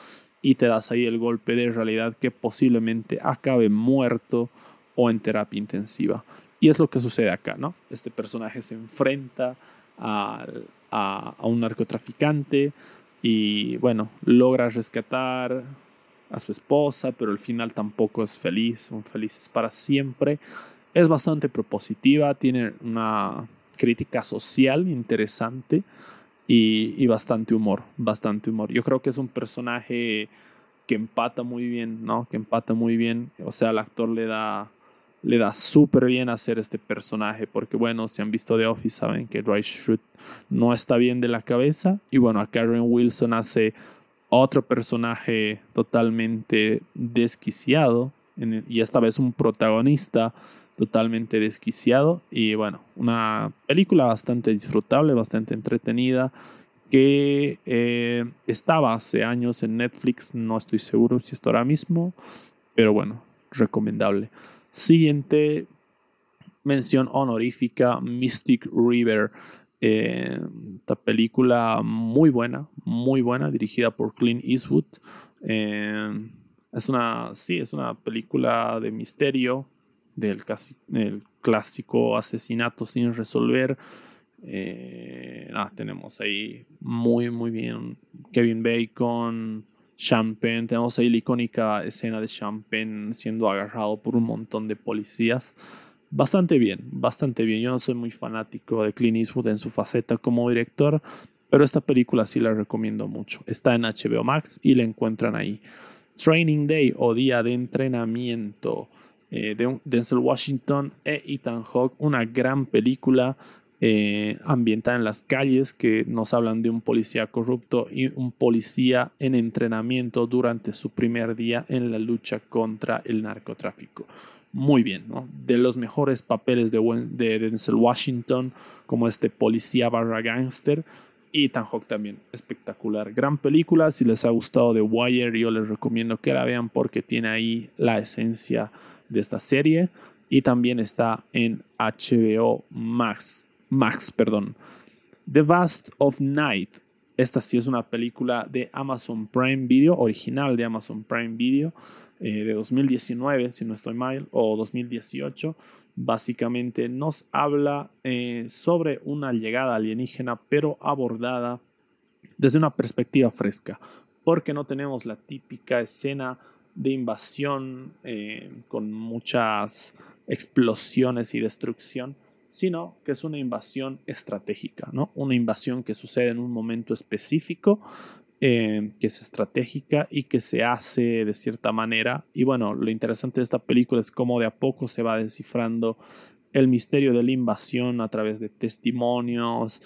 Y te das ahí el golpe de realidad que posiblemente acabe muerto o en terapia intensiva. Y es lo que sucede acá, ¿no? Este personaje se enfrenta a, a, a un narcotraficante y, bueno, logra rescatar a su esposa, pero al final tampoco es feliz, son felices para siempre. Es bastante propositiva, tiene una crítica social interesante y, bastante humor, bastante humor. Yo creo que es un personaje que empata muy bien, ¿no? Que empata muy bien, o sea, el actor le da le da súper bien hacer este personaje porque bueno, si han visto The Office saben que Dwight Schrute no está bien de la cabeza y bueno, a Karen Wilson hace otro personaje totalmente desquiciado y esta vez un protagonista totalmente desquiciado y bueno, una película bastante disfrutable, bastante entretenida que eh, estaba hace años en Netflix, no estoy seguro si está ahora mismo, pero bueno, recomendable. Siguiente mención honorífica, Mystic River. Eh, esta película muy buena, muy buena, dirigida por Clint Eastwood. Eh, es una, sí, es una película de misterio del clásico asesinato sin resolver. Eh, tenemos ahí muy, muy bien Kevin Bacon, Champagne. Tenemos ahí la icónica escena de Champagne siendo agarrado por un montón de policías. Bastante bien, bastante bien. Yo no soy muy fanático de Clint Eastwood en su faceta como director, pero esta película sí la recomiendo mucho. Está en HBO Max y la encuentran ahí. Training Day o Día de Entrenamiento eh, de Denzel Washington e Ethan Hawke, una gran película eh, ambientada en las calles que nos hablan de un policía corrupto y un policía en entrenamiento durante su primer día en la lucha contra el narcotráfico muy bien, ¿no? De los mejores papeles de, de Denzel Washington, como este policía barra gangster. Y Ethan Hawke también, espectacular. Gran película, si les ha gustado The Wire, yo les recomiendo que la vean porque tiene ahí la esencia de esta serie. Y también está en HBO Max. Max, perdón. The Vast of Night. Esta sí es una película de Amazon Prime Video, original de Amazon Prime Video. Eh, de 2019, si no estoy mal, o 2018, básicamente nos habla eh, sobre una llegada alienígena, pero abordada desde una perspectiva fresca, porque no tenemos la típica escena de invasión eh, con muchas explosiones y destrucción, sino que es una invasión estratégica, ¿no? Una invasión que sucede en un momento específico eh, que es estratégica y que se hace de cierta manera. Y bueno, lo interesante de esta película es cómo de a poco se va descifrando el misterio de la invasión a través de testimonios,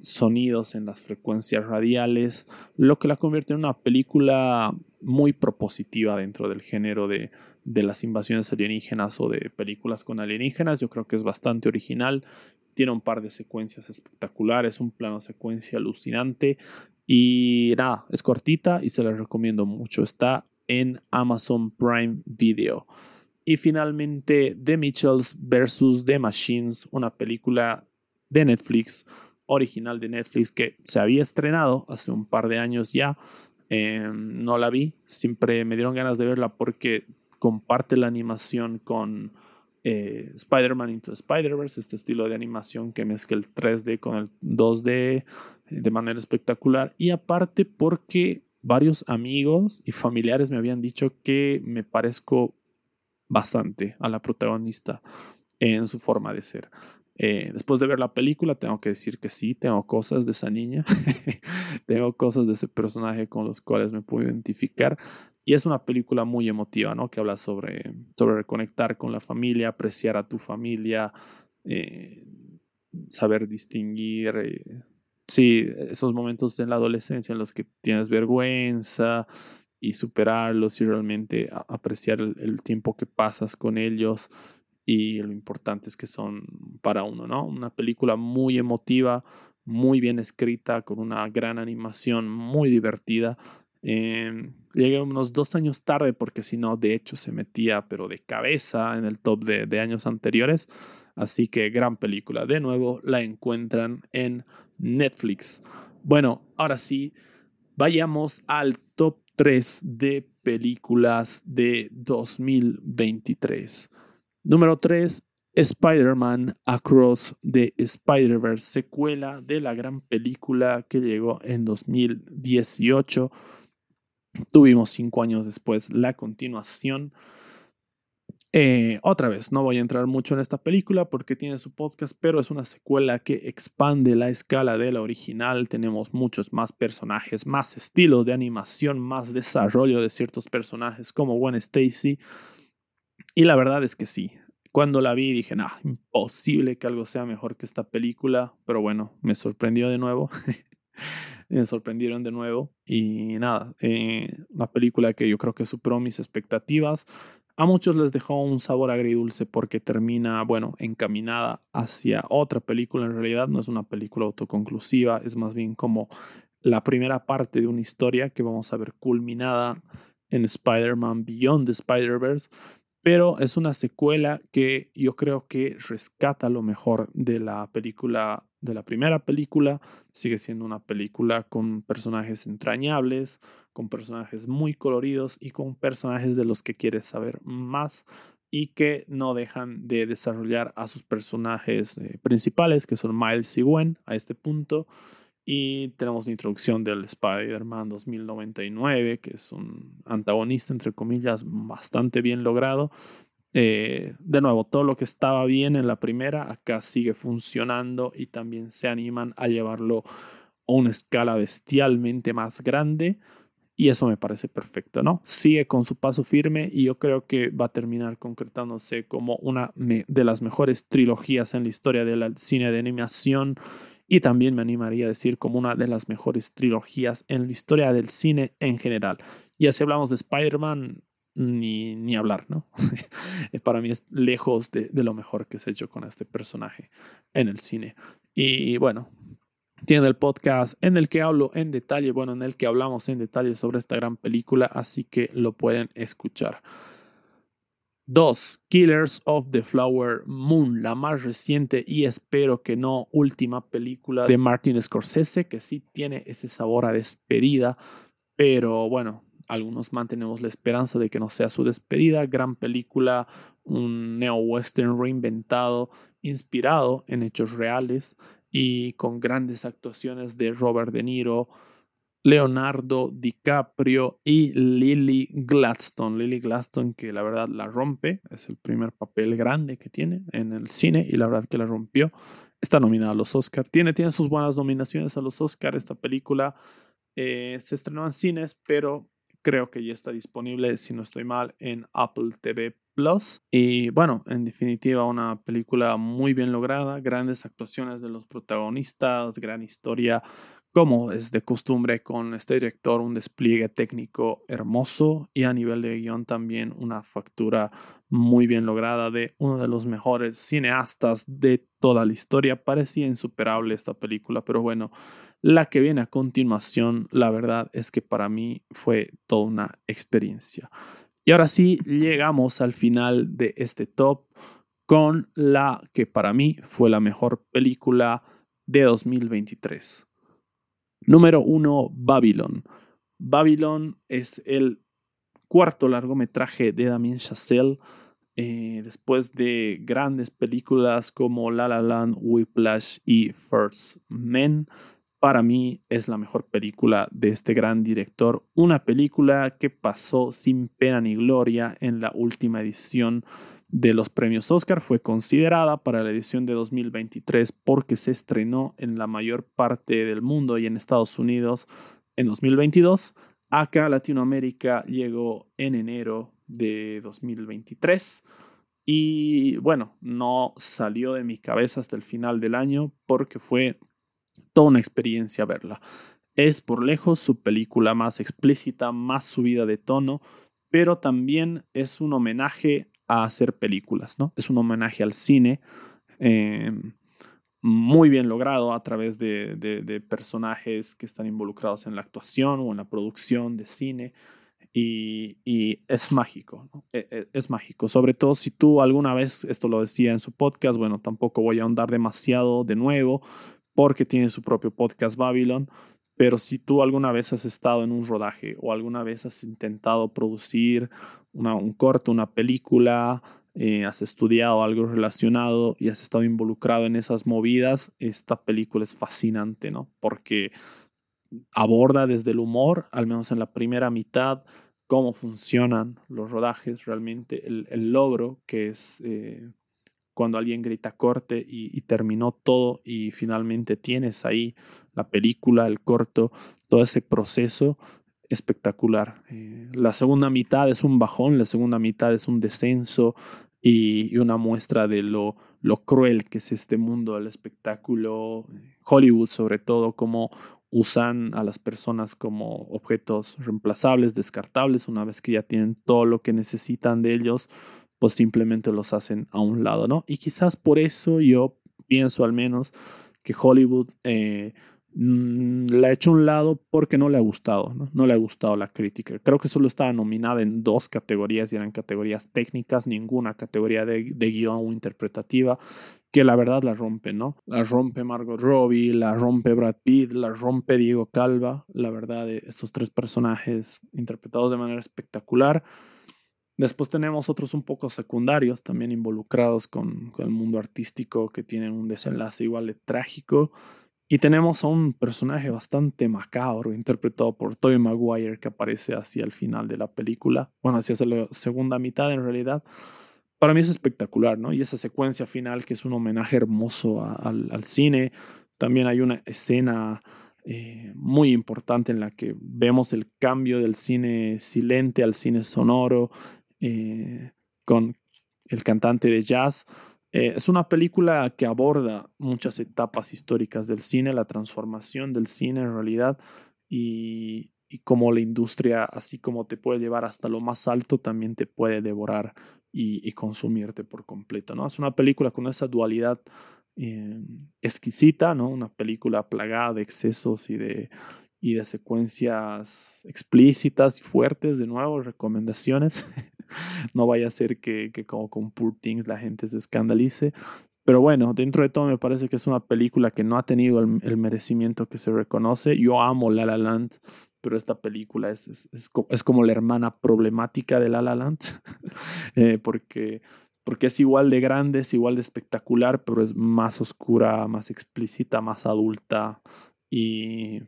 sonidos en las frecuencias radiales, lo que la convierte en una película muy propositiva dentro del género de, de las invasiones alienígenas o de películas con alienígenas. Yo creo que es bastante original. Tiene un par de secuencias espectaculares, un plano secuencia alucinante y nada, es cortita y se la recomiendo mucho. Está en Amazon Prime Video. Y finalmente, The Mitchells vs. The Machines, una película de Netflix, original de Netflix, que se había estrenado hace un par de años ya. Em, no la vi, siempre me dieron ganas de verla porque comparte la animación con eh, Spider-Man Into Spider-Verse, este estilo de animación que mezcla el 3D con el 2D, de manera espectacular. Y aparte porque varios amigos y familiares me habían dicho que me parezco bastante a la protagonista en su forma de ser. Eh, después de ver la película, tengo que decir que sí, tengo cosas de esa niña, tengo cosas de ese personaje con los cuales me puedo identificar. Y es una película muy emotiva, ¿no? Que habla sobre, sobre reconectar con la familia, apreciar a tu familia, eh, saber distinguir eh, Sí, esos momentos en la adolescencia en los que tienes vergüenza y superarlos y realmente apreciar el, tiempo que pasas con ellos y lo importantes que son para uno, ¿no? Una película muy emotiva, muy bien escrita, con una gran animación, muy divertida. Eh, llegué unos dos años tarde porque si no, de hecho, se metía, pero de cabeza en el top de, de años anteriores. Así que gran película. De nuevo, la encuentran en Netflix. Bueno, ahora sí, vayamos al top 3 de películas de 2023. Número 3, Spider-Man Across the Spider-Verse, secuela de la gran película que llegó en 2018. Tuvimos cinco años después la continuación. Eh, otra vez, no voy a entrar mucho en esta película porque tiene su podcast, pero es una secuela que expande la escala de la original. Tenemos muchos más personajes, más estilos de animación, más desarrollo de ciertos personajes como Gwen Stacy. Y la verdad es que sí. Cuando la vi dije, nah, imposible que algo sea mejor que esta película, pero bueno, me sorprendió de nuevo. me sorprendieron de nuevo y nada, eh, una película que yo creo que superó mis expectativas. A muchos les dejó un sabor agridulce porque termina, bueno, encaminada hacia otra película. En realidad no es una película autoconclusiva, es más bien como la primera parte de una historia que vamos a ver culminada en Spider-Man Beyond the Spider-Verse. Pero es una secuela que yo creo que rescata lo mejor de la película de la primera película, sigue siendo una película con personajes entrañables, con personajes muy coloridos y con personajes de los que quieres saber más y que no dejan de desarrollar a sus personajes eh, principales, que son Miles y Gwen a este punto. Y tenemos la introducción del Spider-Man 2099, que es un antagonista, entre comillas, bastante bien logrado. Eh, de nuevo, todo lo que estaba bien en la primera, acá sigue funcionando y también se animan a llevarlo a una escala bestialmente más grande. Y eso me parece perfecto, ¿no? Sigue con su paso firme y yo creo que va a terminar concretándose como una de las mejores trilogías en la historia del cine de animación y también me animaría a decir como una de las mejores trilogías en la historia del cine en general. Y así hablamos de Spider-Man, ni, ni hablar, ¿no? Para mí es lejos de, de, lo mejor que se ha hecho con este personaje en el cine. Y bueno, tiene el podcast en el que hablo en detalle, bueno, en el que hablamos en detalle sobre esta gran película, así que lo pueden escuchar. 2. Killers of the Flower Moon, la más reciente y espero que no última película de Martin Scorsese, que sí tiene ese sabor a despedida, pero bueno, algunos mantenemos la esperanza de que no sea su despedida. Gran película, un neo-western reinventado, inspirado en hechos reales y con grandes actuaciones de Robert De Niro, Leonardo DiCaprio y Lily Gladstone. Lily Gladstone que la verdad la rompe, es el primer papel grande que tiene en el cine y la verdad que la rompió. Está nominada a los Oscars. Tiene, tiene sus buenas nominaciones a los Oscars. Esta película eh, se estrenó en cines, pero creo que ya está disponible, si no estoy mal, en Apple TV Plus. Y bueno, en definitiva, una película muy bien lograda, grandes actuaciones de los protagonistas, gran historia, como es de costumbre con este director, un despliegue técnico hermoso y a nivel de guion también una factura muy bien lograda de uno de los mejores cineastas de toda la historia. Parecía insuperable esta película, pero bueno, la que viene a continuación, la verdad es que para mí fue toda una experiencia. Y ahora sí, llegamos al final de este top con la que para mí fue la mejor película de 2023. Número 1, Babylon. Babylon es el cuarto largometraje de Damien Chazelle. Eh, después de grandes películas como La La Land, Whiplash y First Men, para mí es la mejor película de este gran director. Una película que pasó sin pena ni gloria en la última edición de los premios Oscar. Fue considerada para la edición de 2023 porque se estrenó en la mayor parte del mundo y en Estados Unidos en 2022. Acá Latinoamérica llegó en enero de 2023. Y bueno, no salió de mi cabeza hasta el final del año porque fue toda una experiencia verla. Es por lejos su película más explícita, más subida de tono, pero también es un homenaje a hacer películas, ¿no? Es un homenaje al cine em, muy bien logrado a través de, personajes que están involucrados en la actuación o en la producción de cine. Y, es mágico, ¿no? E, e, es mágico. Sobre todo si tú alguna vez, esto lo decía en su podcast, bueno, tampoco voy a ahondar demasiado de nuevo, porque tiene su propio podcast Babylon. Pero si tú alguna vez has estado en un rodaje o alguna vez has intentado producir un corto, una película, eh, has estudiado algo relacionado y has estado involucrado en esas movidas, esta película es fascinante, ¿no? Porque aborda desde el humor, al menos en la primera mitad, cómo funcionan los rodajes, realmente el, el logro que es eh, cuando alguien grita corte y, terminó todo y finalmente tienes ahí la película, el corto, todo ese proceso espectacular. Eh, la segunda mitad es un bajón, la segunda mitad es un descenso y, una muestra de lo, lo cruel que es este mundo del espectáculo, Hollywood sobre todo, cómo usan a las personas como objetos reemplazables, descartables, una vez que ya tienen todo lo que necesitan de ellos pues simplemente los hacen a un lado, ¿no? Y quizás por eso yo pienso al menos que Hollywood eh, mm, la ha hecho a un lado porque no le ha gustado, ¿no? No le ha gustado la crítica. Creo que solo estaba nominada en dos categorías y eran categorías técnicas, ninguna categoría de, de guion o interpretativa. que la verdad la rompe, ¿no? La rompe Margot Robbie, la rompe Brad Pitt, la rompe Diego Calva, la verdad, estos tres personajes interpretados de manera espectacular. Después tenemos otros un poco secundarios, también involucrados con, el mundo artístico, que tienen un desenlace igual de trágico. Y tenemos a un personaje bastante macabro, interpretado por Tobey Maguire, que aparece hacia el final de la película, bueno, hacia la segunda mitad en realidad para mí es espectacular, ¿no? Y esa secuencia final que es un homenaje hermoso al, cine. También hay una escena eh, muy importante en la que vemos el cambio del cine silente al cine sonoro eh, con el cantante de jazz. Eh, es una película que aborda muchas etapas históricas del cine, la transformación del cine en realidad y, y cómo la industria, así como te puede llevar hasta lo más alto, también te puede devorar y, consumirte por completo, ¿no? Es una película con esa dualidad eh, exquisita, ¿no? Una película plagada de excesos y de, y de secuencias explícitas y fuertes, de nuevo, recomendaciones. no vaya a ser que, que como con Poor Things la gente se escandalice. Pero bueno, dentro de todo me parece que es una película que no ha tenido el, merecimiento que se reconoce. Yo amo La La Land, pero esta película es, es, es, como la hermana problemática de La La Land, eh, porque, porque es igual de grande, es igual de espectacular, pero es más oscura, más explícita, más adulta y,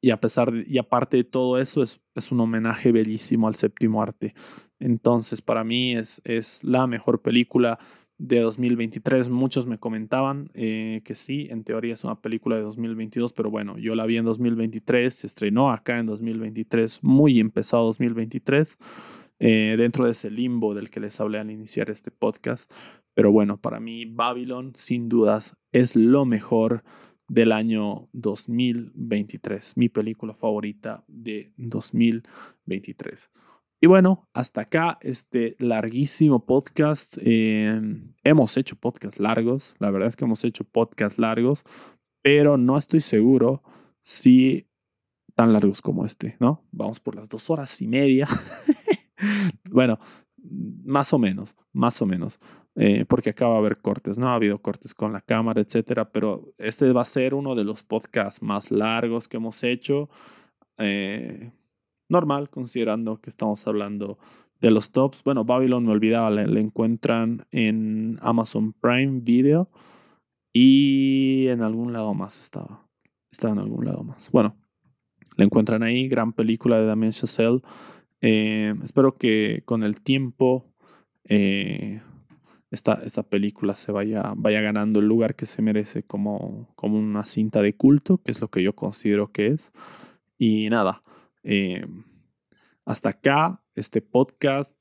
y a pesar y aparte de todo eso es, es un homenaje bellísimo al séptimo arte. Entonces para mí es, es la mejor película de 2023. Muchos me comentaban eh, que sí, en teoría es una película de 2022, pero bueno, yo la vi en 2023, se estrenó acá en 2023, muy empezado 2023, eh, dentro de ese limbo del que les hablé al iniciar este podcast. Pero bueno, para mí Babylon sin dudas es lo mejor del año 2023, mi película favorita de 2023. Y bueno, hasta acá este larguísimo podcast. Eh, hemos hecho podcasts largos, la verdad es que hemos hecho podcasts largos, pero no estoy seguro si tan largos como este, ¿no? Vamos por las dos horas y media. bueno, más o menos, más o menos, eh, porque acaba de haber cortes, ¿no? Ha habido cortes con la cámara, etcétera, pero este va a ser uno de los podcasts más largos que hemos hecho. Eh, normal, considerando que estamos hablando de los tops. Bueno, Babylon me olvidaba, le, encuentran en Amazon Prime Video y en algún lado más estaba. Estaba en algún lado más. Bueno, le encuentran ahí, gran película de Damien Chazelle. Eh, espero que con el tiempo eh, esta, esta, película se vaya, vaya ganando el lugar que se merece como, como una cinta de culto, que es lo que yo considero que es. Y nada, eh, hasta acá este podcast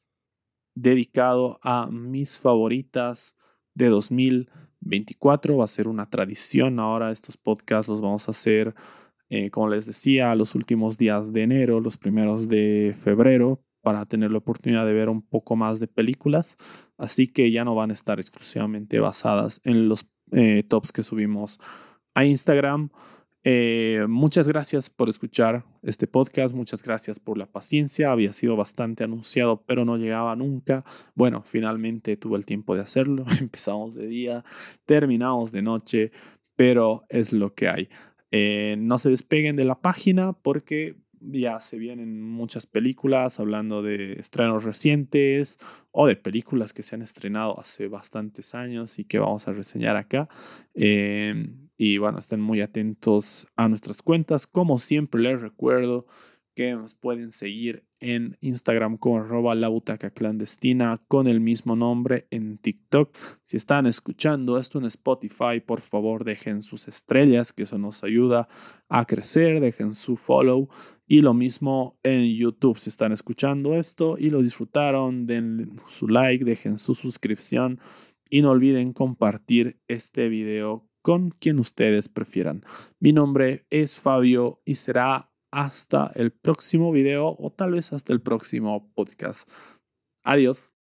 dedicado a mis favoritas de 2024. Va a ser una tradición ahora. Estos podcasts los vamos a hacer, eh, como les decía, los últimos días de enero, los primeros de febrero, para tener la oportunidad de ver un poco más de películas. Así que ya no van a estar exclusivamente basadas en los eh, tops que subimos a Instagram eh, muchas gracias por escuchar este podcast, muchas gracias por la paciencia, había sido bastante anunciado pero no llegaba nunca. Bueno, finalmente tuve el tiempo de hacerlo, empezamos de día, terminamos de noche, pero es lo que hay. Eh, no se despeguen de la página porque ya se vienen muchas películas hablando de estrenos recientes o de películas que se han estrenado hace bastantes años y que vamos a reseñar acá. Em, y bueno, estén muy atentos a nuestras cuentas. Como siempre les recuerdo que nos pueden seguir en Instagram como arroba la butaca clandestina con el mismo nombre en TikTok. Si están escuchando esto en Spotify, por favor dejen sus estrellas, que eso nos ayuda a crecer, dejen su follow y lo mismo en YouTube. Si están escuchando esto y lo disfrutaron, den su like, dejen su suscripción y no olviden compartir este video con quien ustedes prefieran. Mi nombre es Fabio y será hasta el próximo video o tal vez hasta el próximo podcast. Adiós.